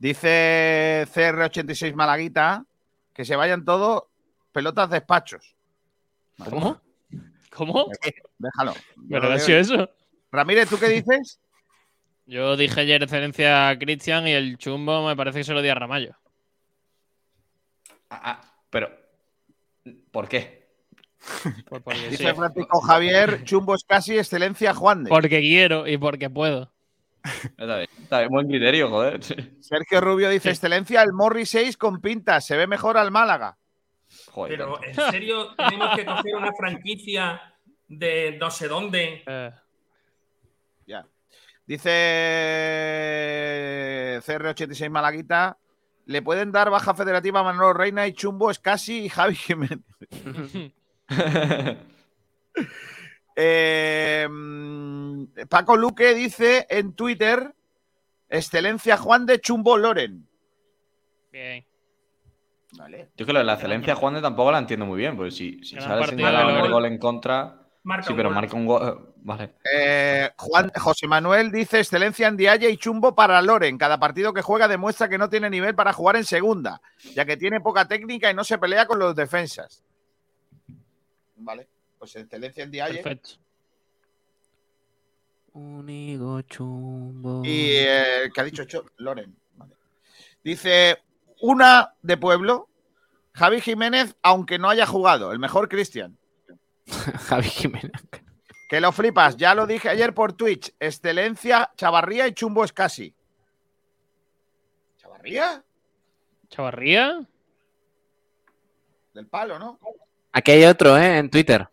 Dice CR86 Malaguita que se vayan todos pelotas despachos. ¿Cómo? ¿Cómo? Déjalo. ¿Pero ha sido eso? Ramírez, ¿tú qué dices? Yo dije ayer excelencia a Cristian y el chumbo me parece que se lo di a Ramallo. Ah, ah, pero, ¿por qué? Pues porque sí. Dice Francisco Javier, Chumbo es casi excelencia Juan de. Porque quiero y porque puedo. Está bien, está bien, buen criterio, joder. Sergio Rubio dice, excelencia, el Morri 6 con pintas, se ve mejor al Málaga. Joder, Pero en serio, tenemos que coger una franquicia de no sé dónde. Eh, Ya. Dice CR86 Malaguita, le pueden dar baja federativa a Manolo Reina y Chumbo Escasi y Javi Jiménez. Eh, Paco Luque dice en Twitter: Excelencia Juan de Chumbo Loren. Bien. Vale. Yo es que la excelencia Juan de tampoco la entiendo muy bien, porque si, si sale señalado el gol. gol en contra. Marca sí, pero gol. marca un gol. eh, Vale. Eh, Juan, José Manuel dice: Excelencia en Dialle y Chumbo para Loren. Cada partido que juega demuestra que no tiene nivel para jugar en segunda, ya que tiene poca técnica y no se pelea con los defensas. Vale, pues excelencia en Dialle. Perfecto. Unigo chumbo. Y eh, que ha dicho Cho- Loren. Vale. Dice una de pueblo. Javi Jiménez, aunque no haya jugado, el mejor Cristian. Javi Jiménez. Que lo flipas, ya lo dije ayer por Twitch. Excelencia, Chavarría y Chumbo Escasi. ¿Chavarría? ¿Chavarría? Del palo, ¿no? Aquí hay otro, ¿eh? En Twitter.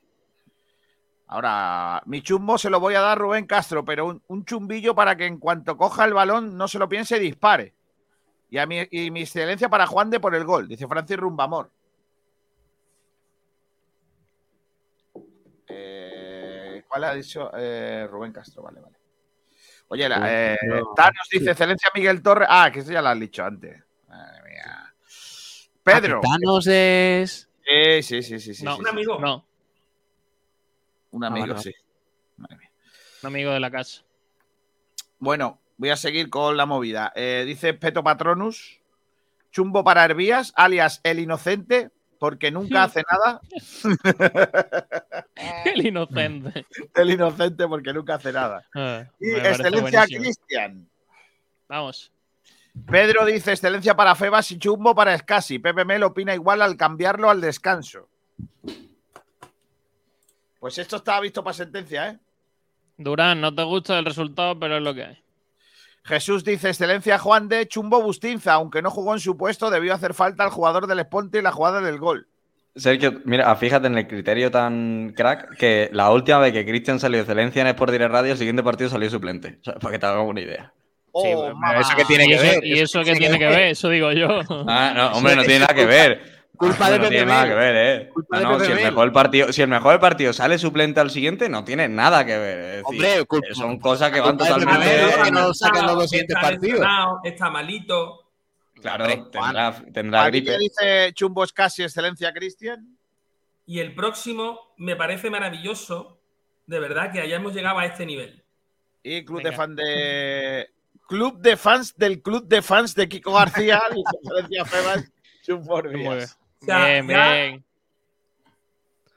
Ahora, mi chumbo se lo voy a dar a Rubén Castro, pero un, un chumbillo para que en cuanto coja el balón no se lo piense y dispare. Y, a mi, y mi excelencia para Juan de por el gol, dice Francis Rumbamor. Eh, ¿Cuál ha dicho Eh, Rubén Castro? Vale, vale. Oye, la- eh, no. Thanos dice excelencia Miguel Torres. Ah, que eso ya lo has dicho antes. Madre mía. Pedro. Thanos es. Sí, sí, sí, sí. sí, no, sí, Un sí. amigo. no, Un amigo, vale, sí. Madre mía. un amigo de la casa. Bueno, voy a seguir con la movida. Eh, dice Peto Patronus, chumbo para Hervías, alias el inocente, porque nunca hace nada. El inocente. el inocente, porque nunca hace nada. Ah, Y excelencia. Cristian. Vamos. Pedro dice excelencia para Febas y chumbo para Escasi. Pepe Mel opina igual al cambiarlo al descanso. Pues esto estaba visto para sentencia, ¿eh? Durán, no te gusta el resultado, pero es lo que hay. Jesús dice excelencia Juan de Chumbo Bustinza, aunque no jugó en su puesto, debió hacer falta al jugador del Esponte y la jugada del gol. Sergio, mira, fíjate en el criterio tan crack que la última vez que Cristian salió de excelencia en Sport Direct Radio, el siguiente partido salió suplente. O sea, para que te hagas una idea. Sí, Oh, bueno, mamá. eso que tiene ¿Y que ver. y eso qué tiene que ver? Eso digo yo. Ah, no, hombre, no tiene nada que ver. Culpa de no tiene nada que ver, eh. Culpa No, de no, Pepe si el mejor partido, si el mejor partido sale suplente al siguiente, no tiene nada que ver. Es decir, Hombre, culpa- son cosas que van de totalmente. Que no sacan los dos siguientes partidos. Está malito. Claro, Hombre, tendrá, tendrá gripe. te dice Chumbo Escasi, excelencia Cristian. Y el próximo me parece maravilloso, de verdad, que hayamos llegado a este nivel. Y club Venga. de fan de. Club de fans del club de fans de Kiko García. y su excelencia Febas, Chumbo Muy bien. Hervías. O sea, bien, ya- bien.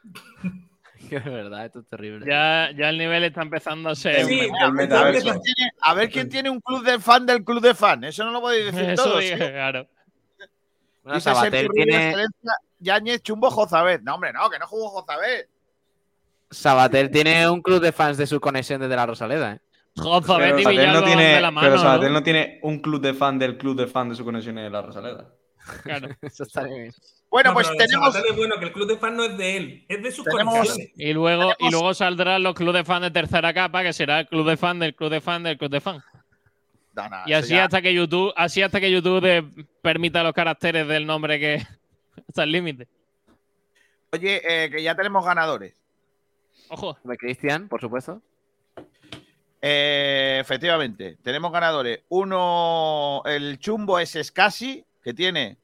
Es verdad, esto es terrible. Ya, ya el nivel está empezando a ser. Sí, A ver, metaverso. a ver quién tiene- a ver quién tiene un club de fan del club de fan. Eso no lo podéis decir Eso todos. claro. Bueno, Dice Sabater tiene, Yáñez, Chumbo, Jozabet. No, hombre, no, que no jugó Jozabet. Sabater tiene un club de fans de su conexión desde la Rosaleda, ¿eh? Joza, Pero Betty Sabater Villalba no tiene, de la mano. pero Sabater ¿no? no tiene un club de fan del club de fan de su conexión en la Rosaleda. Claro. Eso está bien. Bueno, No, pues tenemos. Es bueno que el club de fan no es de él, es de sus Tenemos-. Y luego, y luego saldrán los clubes de fan de tercera capa, que será el club de fan del club de fan del club de fan. No, no, Y así ya- hasta que YouTube, así hasta que YouTube te permita los caracteres del nombre que hasta el límite. Oye, eh, que ya tenemos ganadores. Ojo. De Cristian, por supuesto. Eh, efectivamente, tenemos ganadores. Uno, el chumbo es Escasi, que tiene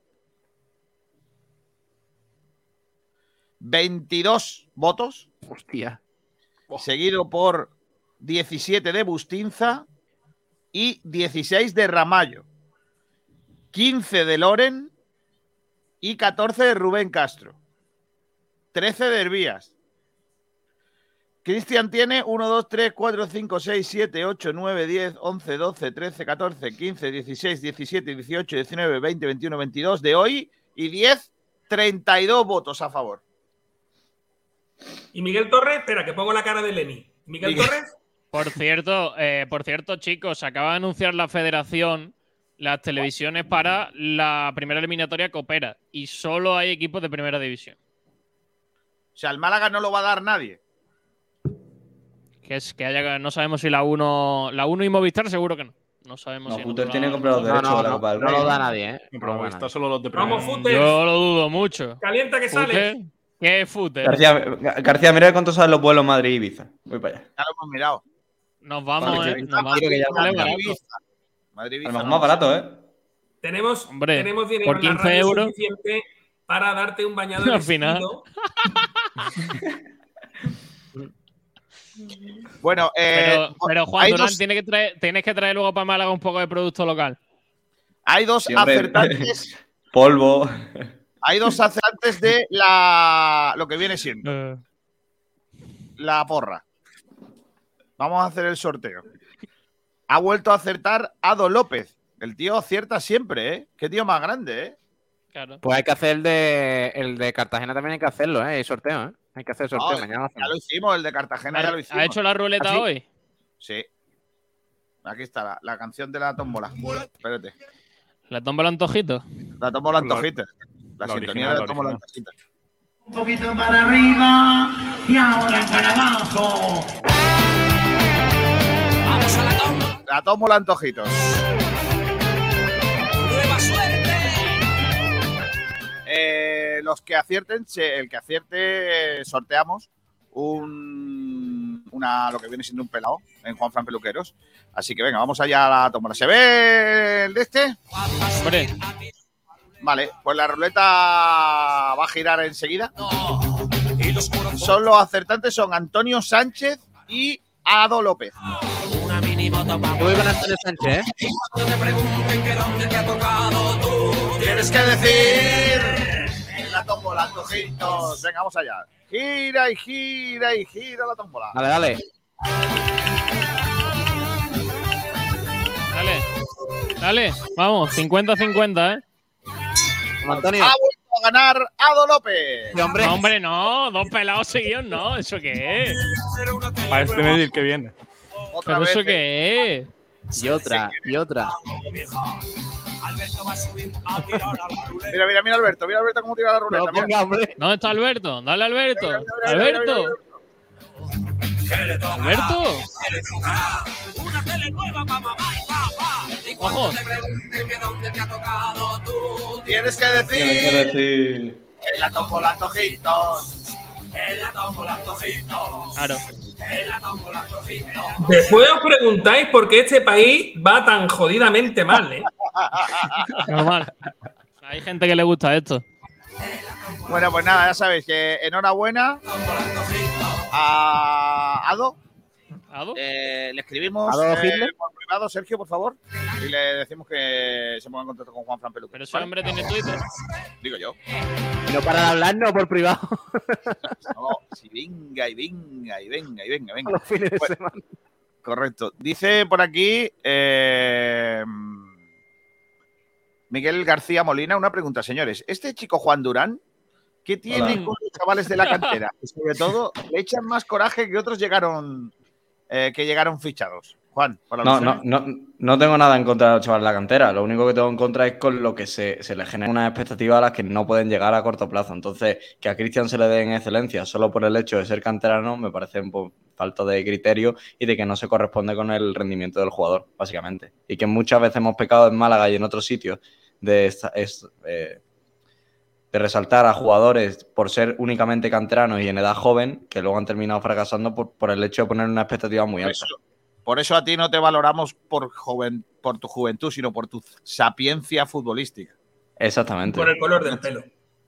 22 votos, Hostia. seguido por 17 de Bustinza y 16 de Ramallo, 15 de Loren y 14 de Rubén Castro, 13 de Hervías. Cristian tiene 1, 2, 3, 4, 5, 6, 7, 8, 9, 10, 11, 12, 13, 14, 15, 16, 17, 18, 19, 20, 21, 22 de hoy y 10, 32 votos a favor. Y Miguel Torres, espera, que pongo la cara de Lenny. Miguel Miguel- Torres, Por cierto, eh, por cierto, chicos, acaba de anunciar la federación las televisiones para la primera eliminatoria que opera. Y solo hay equipos de primera división. O sea, el Málaga no lo va a dar nadie. Que es que haya, no sabemos si la 1 la 1 y Movistar seguro que no. No sabemos No, si Futter tiene No, derechos no, la no, Copa del no lo da nadie, ¿eh? No, No lo da pero está nadie. solo los de Vamos, Premier. Futter. Yo lo dudo mucho. Calienta que sale. ¿Qué Futer? García, Gar- García, mira cuánto salen los vuelos Madrid-Ibiza. Voy para allá. Ya lo hemos mirado. Nos vamos, Vale, ¿eh? Nos vamos. que ya- Madrid. Ibiza. Madrid, A lo Ibiza, mejor no. más barato, ¿eh? Tenemos, Hombre, tenemos dinero por en la 15 radio euros. suficiente para darte un bañado Al final. Bueno, eh, Pero, pero Juan Durán, dos, tiene que traer, tienes que traer luego para Málaga un poco de producto local. hay dos Sí, acertantes. Polvo. Hay dos acertantes de la lo que viene siendo Eh, la porra. Vamos a hacer el sorteo. Ha vuelto a acertar Ado López. El tío acierta siempre, ¿eh? Qué tío más grande, ¿eh? claro. Pues hay que hacer el de, el de Cartagena también hay que hacerlo, ¿eh? Hay sorteo, ¿eh? Hay que hacer el sorteo. No, Mañana Ya lo hicimos, el de Cartagena ya lo hicimos. ¿Ha hecho la ruleta ¿Ah, hoy? Sí. Aquí está la, la canción de la tómbola. Espérate. ¿La tómbola antojito? La tómbola La- antojita. La, la sintonía original, de la la original. antojita. Un poquito para arriba y ahora para abajo. La tómbola antojitos. Eh, los que acierten, el que acierte, sorteamos un, una, lo que viene siendo un pelado en Juan Fran Peluqueros. Así que venga, vamos allá a la tómbola. ¿Se ve el de este? Hombre, Vale, pues la ruleta va a girar enseguida. Son los acertantes son Antonio Sánchez y Ado López. Voy con Antonio Sánchez, ¿eh? Tienes que decir en la tómbola. Venga, vamos allá. Gira y gira y gira la tómbola. Dale, dale. dale. Dale, vamos, 50-50, ¿eh? Antonio. Ha vuelto a ganar Ado López. Sí, hombre. No, hombre, no, dos pelados seguidos, no. ¿Eso qué es? Para este medio que viene. Otra ¿Pero vez. eso eh. qué es? Y otra, y otra. Mira, mira, mira Alberto. Mira Alberto cómo tira la No ruleta. mira. hombre. ¿Dónde está Alberto? Dale, Alberto. Mira, mira, mira, mira, Alberto. mira, Alberto. Ojo. Tienes que Tienes que decir decir. en la tómbola, antojitos. Claro. Después os preguntáis por qué este país va tan jodidamente mal, ¿eh? Normal. Hay gente que le gusta esto. Bueno, pues nada, ya sabéis que enhorabuena a Ado. ¿Ado? Eh, le escribimos ¿Ado eh, por privado, Sergio, por favor, y le decimos que se ponga en contacto con Juan Fran Peluque. Pero ese ¿vale? hombre tiene Twitter. Digo yo. Y no para de hablar, no por privado. No, sí, venga y venga y venga y venga, venga. Los fines de Bueno, semana. Correcto. Dice por aquí eh, Miguel García Molina una pregunta, señores. Este chico Juan Durán, ¿qué tiene Hola. con los chavales de la cantera? Y sobre todo, le echan más coraje que otros llegaron eh, que llegaron fichados. Juan, por No, alusiones. no, no, no tengo nada en contra de los chavales de la cantera. Lo único que tengo en contra es con lo que se, se le genera unas expectativas a las que no pueden llegar a corto plazo. Entonces, que a Cristian se le den excelencia solo por el hecho de ser canterano me parece un poco falta de criterio y de que no se corresponde con el rendimiento del jugador, básicamente. Y que muchas veces hemos pecado en Málaga y en otros sitios de, esta- es- eh, de resaltar a jugadores por ser únicamente canteranos y en edad joven, que luego han terminado fracasando por, por el hecho de poner una expectativa muy Por alta. eso, por eso a ti no te valoramos por, joven, por tu juventud, sino por tu sapiencia futbolística. Exactamente. Por el color del pelo.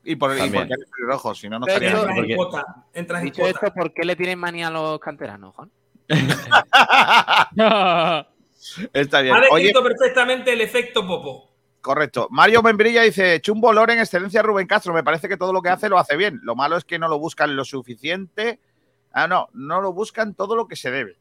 Y, por, y porque eres pelirrojo, si no, no estaría. Entras en cuota. Entras en Dicho cuota. esto, ¿por qué le tienen manía a los canteranos, Juan? Está bien. Ha Oye, descrito perfectamente el efecto Popo. Correcto. Mario Membrilla dice: Chumbo Loren, excelencia Rubén Castro. Me parece que todo lo que hace lo hace bien. Lo malo es que no lo buscan lo suficiente. Ah, no, no lo buscan todo lo que se debe.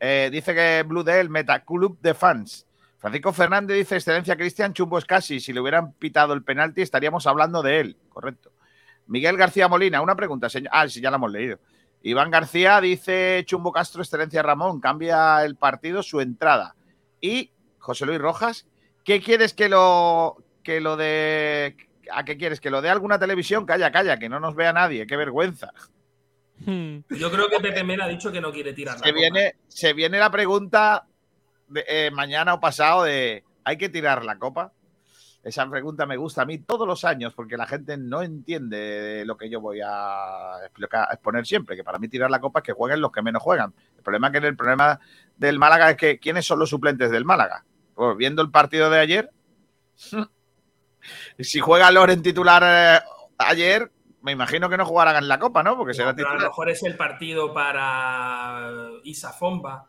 Eh, dice que Blue Del, Metaclub de fans. Francisco Fernández dice: Excelencia Cristian, Chumbo es casi. Si le hubieran pitado el penalti, estaríamos hablando de él. Correcto. Miguel García Molina, una pregunta, señor. Ah, sí, ya la hemos leído. Iván García dice: Chumbo Castro, Excelencia Ramón, cambia el partido su entrada. Y José Luis Rojas, ¿qué quieres que lo, que lo de. ¿A qué quieres? ¿Que lo dé alguna televisión? Calla, calla, que no nos vea nadie, qué vergüenza. Yo creo que Pepe Mena ha dicho que no quiere tirar la Se copa. viene, se viene la pregunta de- eh, mañana o pasado de ¿hay que tirar la copa? Esa pregunta me gusta a mí todos los años porque la gente no entiende lo que yo voy a explicar, a exponer siempre, que para mí tirar la copa es que jueguen los que menos juegan. El problema que el problema del Málaga es que ¿quiénes son los suplentes del Málaga? Pues viendo el partido de ayer, si juega Loren titular eh, ayer, me imagino que no jugarán en la copa, ¿no? Porque será Pero a lo titular. mejor es el partido para Isa Fomba,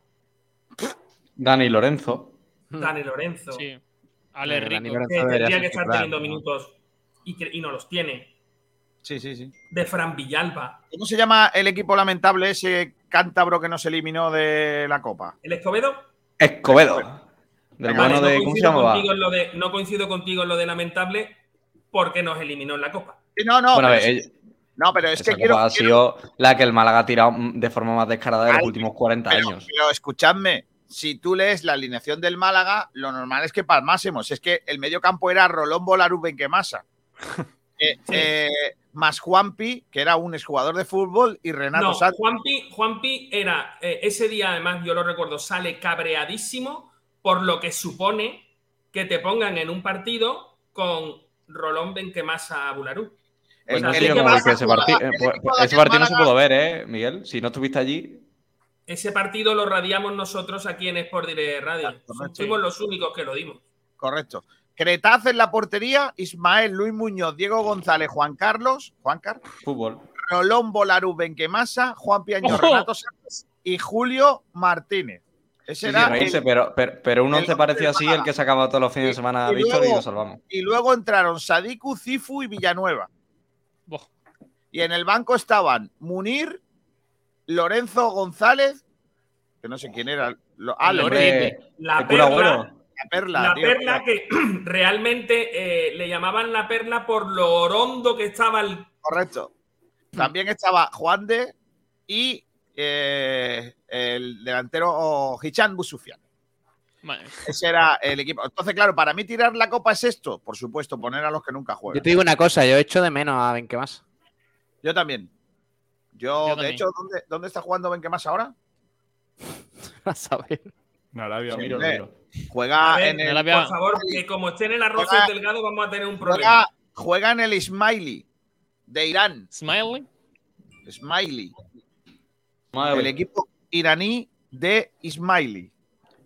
Dani Lorenzo. Dani Lorenzo. Sí. Ale Eh, Dani Rico. Lorenzo que tendría que estar titular, teniendo ¿no? minutos y, que- y no los tiene. Sí, sí, sí. De Fran Villalba. ¿Cómo se llama el equipo lamentable ese cántabro que nos eliminó de la copa? ¿El Escobedo? Escobedo. Del Venga, bueno Vale, de. no, ¿Cómo se coincido llamaba? contigo en lo de, no coincido contigo en lo de lamentable porque nos eliminó en la Copa. No, no, Bueno, a pero, ver, es- ella- no, pero es esa que quiero, ha quiero- sido la que el Málaga ha tirado de forma más descarada de los últimos 40 pero, años. pero escuchadme, si tú lees la alineación del Málaga, lo normal es que palmásemos. Es que el medio campo era Rolón Bolarú Benquemasa. Eh, eh, más Juanpi, que era un exjugador de fútbol, y Renato No, Sánchez. Juanpi, Juanpi era, eh, ese día además yo lo recuerdo, sale cabreadísimo por lo que supone que te pongan en un partido con Rolón Benquemasa Bularú. Pues no ese partido. eh, pues- ese partido no se pudo ver, ¿eh, Miguel? Si no estuviste allí. Ese partido lo radiamos nosotros aquí en Sport Direct Radio. correcto. Fuimos los únicos que lo dimos. Correcto. Cretaz en la portería, Ismael, Luis Muñoz, Diego González, Juan Carlos, Juan Carlos, Fútbol. Rolón Bolarú Benquemasa, Juan Piaño, ¡Oh! Renato Sánchez y Julio Martínez. Ese era sí, reírse, el- pero, pero, pero un el once once parecía del así el que sacaba todos los fines de semana a y Víctor y luego- lo salvamos. Y luego entraron Sadiku, Cifu y Villanueva. Y en el banco estaban Munir, Lorenzo González, que no sé quién era. Lo- ah, Lorenzo, La perla, la perla. la tío. perla que realmente eh, le llamaban la perla por lo orondo que estaba el. Correcto. También estaba Juan de y eh, el delantero Hichan Busufian. Vale. Ese era el equipo. Entonces, claro, para mí tirar la copa es esto. Por supuesto, poner a los que nunca Yo juegan. te digo una cosa, yo echo de menos a Benquemasa. Yo también. Yo, Yo de también. hecho, ¿dónde, ¿dónde está jugando Benquemas ahora? A saber. En Arabia. Miro, hombre. miro. Juega A ver, en el. Por favor, que como esté en el arroz Juega- delgado, vamos a tener un problema. Juega, juega en el Ismaili de Irán. Smiley. Ismaili. Madre El equipo iraní de Ismaili.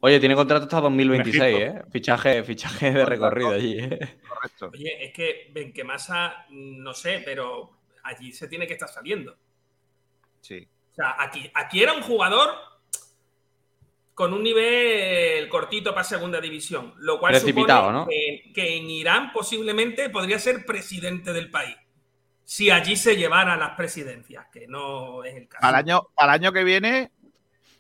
Oye, tiene contrato hasta 2026, En ¿eh? Fichaje, fichaje de recorrido allí, ¿eh? Correcto. Oye, es que Benquemasa, no sé, pero allí se tiene que estar saliendo. Sí. O sea, aquí, aquí era un jugador con un nivel cortito para segunda división, lo cual Precipitado, supone ¿no? que, que en Irán posiblemente podría ser presidente del país. Si allí se llevara las presidencias, que no es el caso. Al año, al año que viene.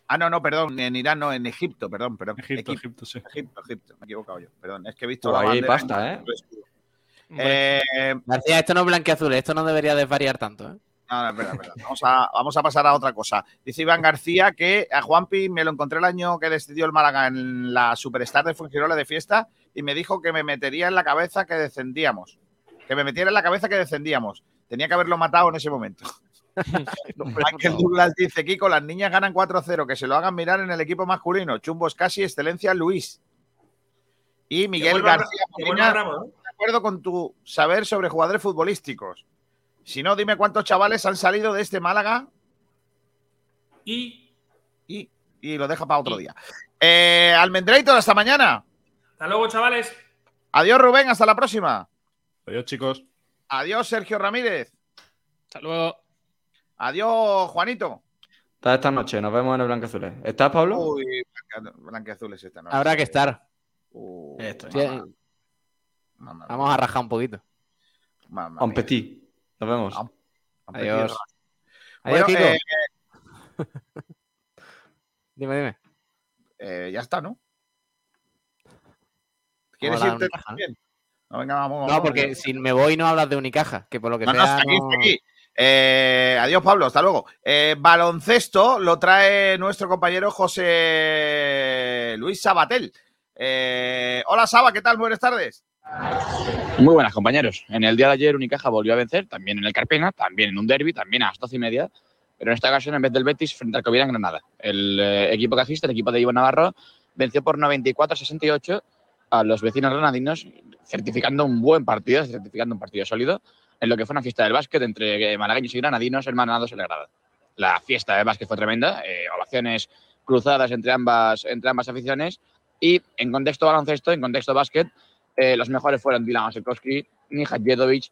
Ah, no, no, perdón. En Irán, no, en Egipto, perdón, perdón. Egipto, Equipo- Egipto, sí. Egipto, Egipto. Me he equivocado yo. Perdón, es que he visto Pues la ahí pasta, ¿eh? Eh, García, esto no es blanqueazul, esto no debería desvariar tanto, ¿eh? No, no, espera, espera. Vamos a, vamos a pasar a otra cosa. Dice Iván García que a Juanpi me lo encontré el año que descendió el Málaga en la Superstar de Fuengirola de fiesta y me dijo que me metería en la cabeza que descendíamos. Que me metiera en la cabeza que descendíamos. Tenía que haberlo matado en ese momento. Michael Douglas dice, Kiko, las niñas ganan 4-0, que se lo hagan mirar en el equipo masculino. Chumbos casi, excelencia Luis. Y Miguel García de acuerdo con tu saber sobre jugadores futbolísticos. Si no, dime cuántos chavales han salido de este Málaga Y y, y lo deja para otro día. Eh, Almendrator, hasta mañana. hasta luego, chavales. Adiós, Rubén, hasta la próxima. Adiós, chicos. Adiós, Sergio Ramírez. hasta luego. Adiós, Juanito. Hasta esta noche, nos vemos en el Blanqueazules. ¿Estás, Pablo? Uy, blanca- blanqueazules esta noche. Habrá que estar. Uh, Esto, Sí, mamá, mamá, Vamos a rajar un poquito. mamá Un petit. Nos vemos. Am- am- Adiós. Bueno, Adiós, Kiko. eh, Dime, dime. eh, ya está, ¿no? ¿Quieres irte un caja, ¿no? No, venga, vamos. No, vamos, porque vamos. si me voy no hablas de Unicaja, que por lo que No, no, sea. está aquí, no- está aquí. Eh, adiós, Pablo, hasta luego. Eh, baloncesto lo trae nuestro compañero José Luis Sabatel. Eh, hola, Saba, ¿qué tal? Buenas tardes. Muy buenas, compañeros. En el día de ayer Unicaja volvió a vencer, también en el Carpena, también en un derby, también a las doce y media, pero en esta ocasión en vez del Betis frente al Covida en Granada. El eh, equipo que asiste, el equipo de Iván Navarro, venció por 94-68 a los vecinos granadinos, certificando un buen partido, certificando un partido sólido, en lo que fue una fiesta del básquet entre malagueños y granadinos, el manado se le agrada. La fiesta del básquet fue tremenda, eh, ovaciones cruzadas entre ambas, entre ambas aficiones, y en contexto baloncesto, en contexto básquet, eh, los mejores fueron Dylan Osekowski, Nija Jedovic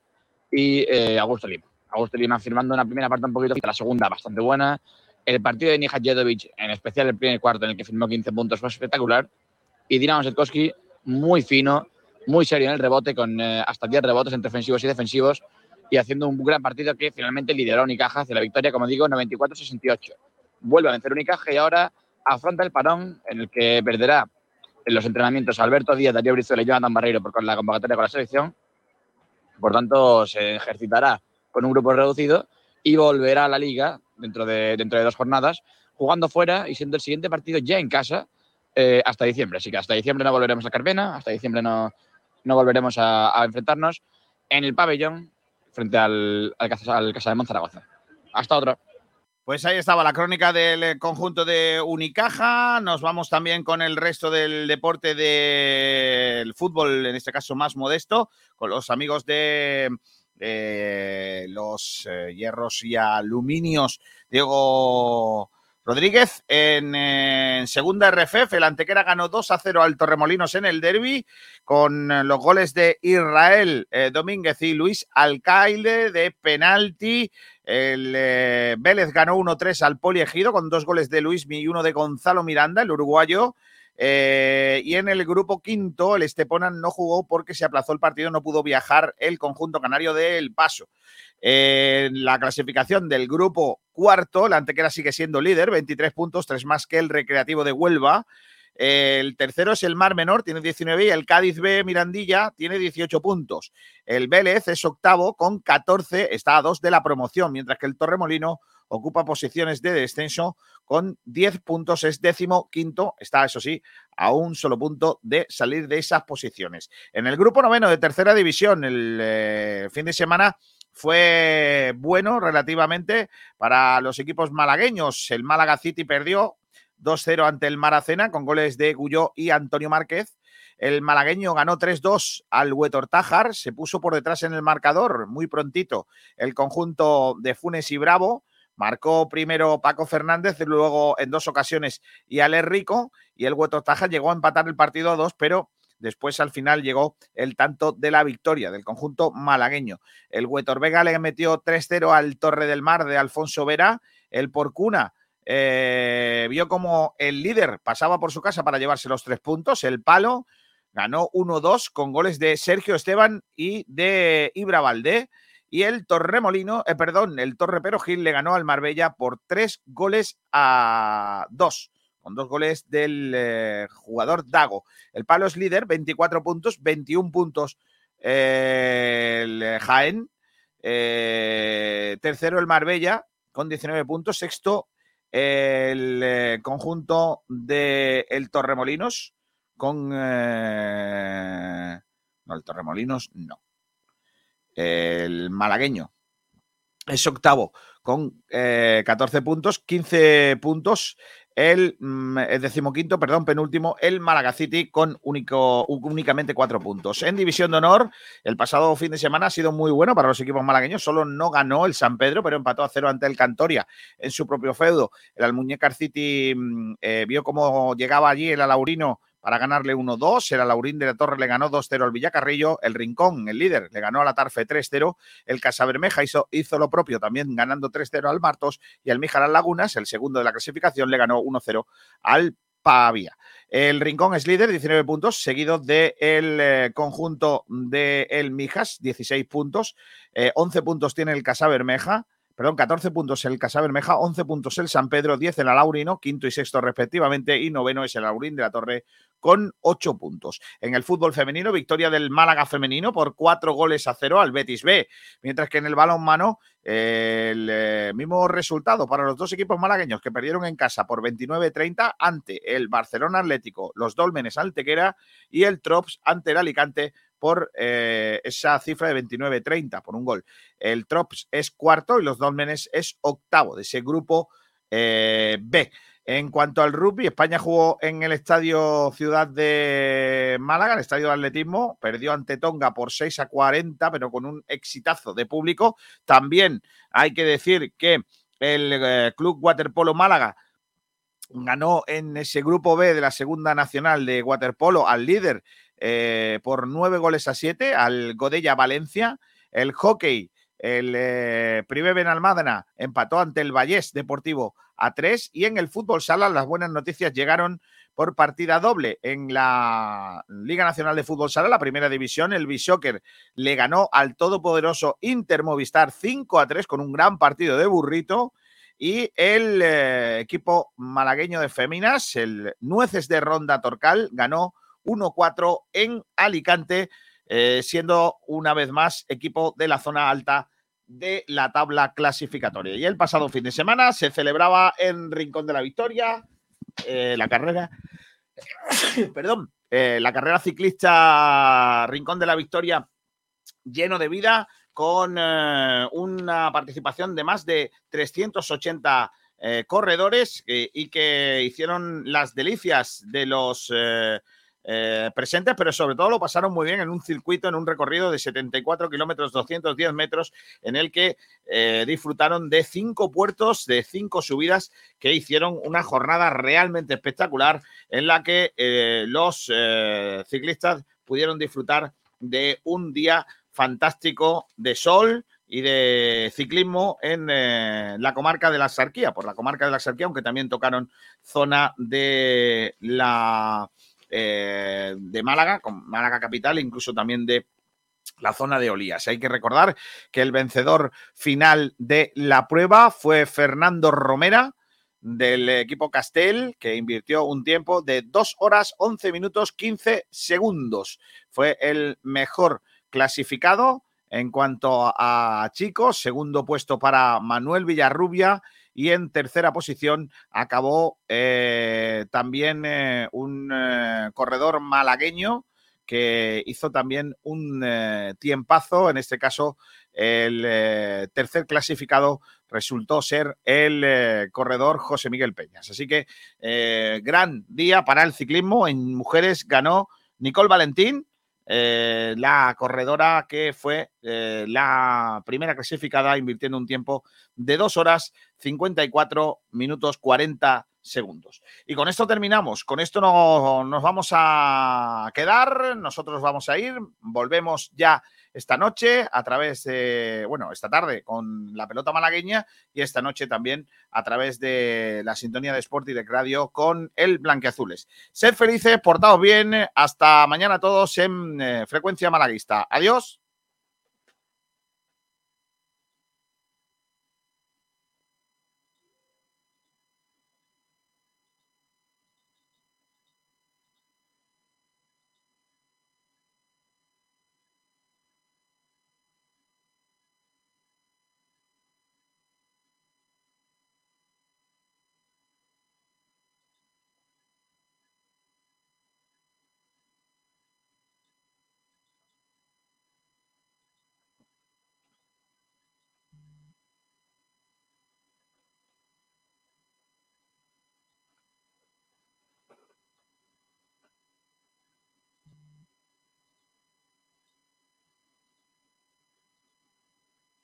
y eh, Augusto Lima. Augusto Lima firmando una primera parte un poquito, la segunda bastante buena. El partido de Nija Jedovic, en especial el primer cuarto en el que firmó 15 puntos, fue espectacular. Y Dylan Osekowski, muy fino, muy serio en el rebote, con eh, hasta 10 rebotes entre ofensivos y defensivos, y haciendo un gran partido que finalmente lideró Unicaja hacia la victoria, como digo, 94-68. Vuelve a vencer Unicaja y ahora afronta el parón en el que perderá en los entrenamientos Alberto Díaz, Darío Brizuela y Jonathan Barreiro por la convocatoria con la selección. Por tanto, se ejercitará con un grupo reducido y volverá a la liga dentro de, dentro de dos jornadas, jugando fuera y siendo el siguiente partido ya en casa eh, hasta diciembre. Así que hasta diciembre no volveremos a Carpena, hasta diciembre no, no volveremos a, enfrentarnos en el pabellón frente al, al, Casa de Monzaragoza. Hasta otro. Pues ahí estaba la crónica del eh, conjunto de Unicaja. Nos vamos también con el resto del deporte del fútbol, en este caso más modesto, con los amigos de los eh, hierros y aluminios. Diego Rodríguez en, en, segunda RFF, el Antequera ganó 2 a 0 al Torremolinos en el derby con los goles de Israel eh, Domínguez y Luis Alcaide de penalti. El eh, Vélez ganó 1-3 al Poliegido con dos goles de Luis y uno de Gonzalo Miranda, el uruguayo. Eh, y en el grupo quinto, el Estepona no jugó porque se aplazó el partido, no pudo viajar el conjunto canario del Paso. En la clasificación del grupo cuarto, la Antequera sigue siendo líder, 23 puntos, tres más que el Recreativo de Huelva. El tercero es el Mar Menor, tiene 19 y el Cádiz B Mirandilla tiene 18 puntos. El Vélez es octavo con 14, está a dos de la promoción, mientras que el Torremolino ocupa posiciones de descenso con 10 puntos, es décimo quinto, está eso sí, a un solo punto de salir de esas posiciones. En el grupo noveno de tercera división, el eh, fin de semana fue bueno relativamente para los equipos malagueños. El Málaga City perdió 2-0 ante el Maracena con goles de Guyó y Antonio Márquez. El malagueño ganó 3-2 al Huetortájar, se puso por detrás en el marcador muy prontito el conjunto de Funes y Bravo. Marcó primero Paco Fernández, luego en dos ocasiones y Ale Rico, y el Huetortájar llegó a empatar el partido a dos, pero Después al final llegó el tanto de la victoria del conjunto malagueño. El Huetor Vega le metió 3-0 al Torre del Mar de Alfonso Vera. El Porcuna eh, vio como el líder pasaba por su casa para llevarse los tres puntos. El Palo ganó 1-2 con goles de Sergio Esteban y de Ibra Valdé. Y el Torremolino, eh, perdón, el Torre Gil le ganó al Marbella por tres goles a dos con dos goles del eh, jugador Dago. El Palo es líder, 24 puntos, 21 puntos eh, el eh, Jaén. Eh, tercero el Marbella con 19 puntos. Sexto el eh, conjunto el Torremolinos con... no, el Torremolinos no. El malagueño es octavo con 14 puntos, 15 puntos el, mm, el, decimoquinto, perdón, penúltimo, el Málaga City con único, únicamente cuatro puntos. En División de Honor, el pasado fin de semana ha sido muy bueno para los equipos malagueños. Solo no ganó el San Pedro, pero empató a cero ante el Cantoria en su propio feudo. El Almuñécar City mm, eh, vio cómo llegaba allí el Alaurino para ganarle 1-2. El Alaurín de la Torre le ganó 2-0 al Villacarrillo. El Rincón, el líder, le ganó a la Tarfe 3-0. El Casabermeja hizo, hizo lo propio, también ganando 3-0 al Martos. Y el Mijaral Lagunas, el segundo de la clasificación, le ganó 1-0 al Pavía. El Rincón es líder, 19 puntos, seguido del de eh, conjunto de Mijas, 16 puntos. Eh, 11 puntos tiene el Casabermeja perdón, 14 puntos el Casabermeja, 11 puntos el San Pedro, 10 el Alaurino, quinto y sexto respectivamente, y noveno es el Aurín de la Torre con 8 puntos. En el fútbol femenino, victoria del Málaga femenino por 4 goles a 0 al Betis B, mientras que en el balonmano eh, el mismo resultado para los dos equipos malagueños que perdieron en casa por 29-30 ante el Barcelona Atlético, los Dolmenes Altequera y el Trops ante el Alicante por eh, esa cifra de 29-30 por un gol. El Trops es cuarto y los Dolmenes es octavo de ese grupo eh, B. En cuanto al rugby, España jugó en el Estadio Ciudad de Málaga, el Estadio de Atletismo, perdió ante Tonga por 6 a 40, pero con un exitazo de público. También hay que decir que el eh, Club Waterpolo Málaga ganó en ese grupo B de la Segunda Nacional de Waterpolo al líder eh, por 9 goles a 7, al Godella Valencia. El hockey, el eh, Privé empató ante el Vallés Deportivo a 3 y en el fútbol sala las buenas noticias llegaron por partida doble en la Liga Nacional de Fútbol Sala, la primera división. El Bishoker le ganó al todopoderoso Inter Movistar 5 a 3 con un gran partido de burrito. Y el eh, equipo malagueño de Féminas, el Nueces de Ronda Torcal, ganó 1-4 en Alicante, eh, siendo una vez más equipo de la zona alta de la tabla clasificatoria. Y el pasado fin de semana se celebraba en Rincón de la Victoria eh, la carrera, perdón, eh, la carrera ciclista Rincón de la Victoria lleno de vida con una participación de más de 380 corredores y que hicieron las delicias de los eh, presentes, pero sobre todo lo pasaron muy bien en un circuito, en un recorrido de 74 kilómetros, 210 metros, en el que eh, disfrutaron de cinco puertos, de cinco subidas que hicieron una jornada realmente espectacular en la que eh, los ciclistas pudieron disfrutar de un día fantástico de sol, y de ciclismo en la comarca de la Sarquía, por la comarca de la Sarquía, aunque también tocaron zona de la eh, de Málaga, con Málaga capital, incluso también de la zona de Olías. Hay que recordar que el vencedor final de la prueba fue Fernando Romera del equipo Castel, que invirtió un tiempo de 2 horas 11 minutos 15 segundos. Fue el mejor clasificado en cuanto a chicos, segundo puesto para Manuel Villarrubia y en tercera posición acabó eh, también eh, un eh, corredor malagueño que hizo también un tiempazo, en este caso el tercer clasificado resultó ser el corredor José Miguel Peñas. Así que gran día para el ciclismo. En mujeres ganó Nicole Valentín, eh, la corredora que fue eh, la primera clasificada invirtiendo un tiempo de 2 horas 54 minutos 40 segundos. Y con esto terminamos, con esto no, nos vamos a quedar, nosotros vamos a ir, volvemos ya esta noche a través de, bueno, esta tarde con la pelota malagueña y esta noche también a través de la sintonía de Sport y de Radio con el Blanqueazules. Sed felices, portaos bien, hasta mañana todos en eh, Frecuencia Malaguista. Adiós.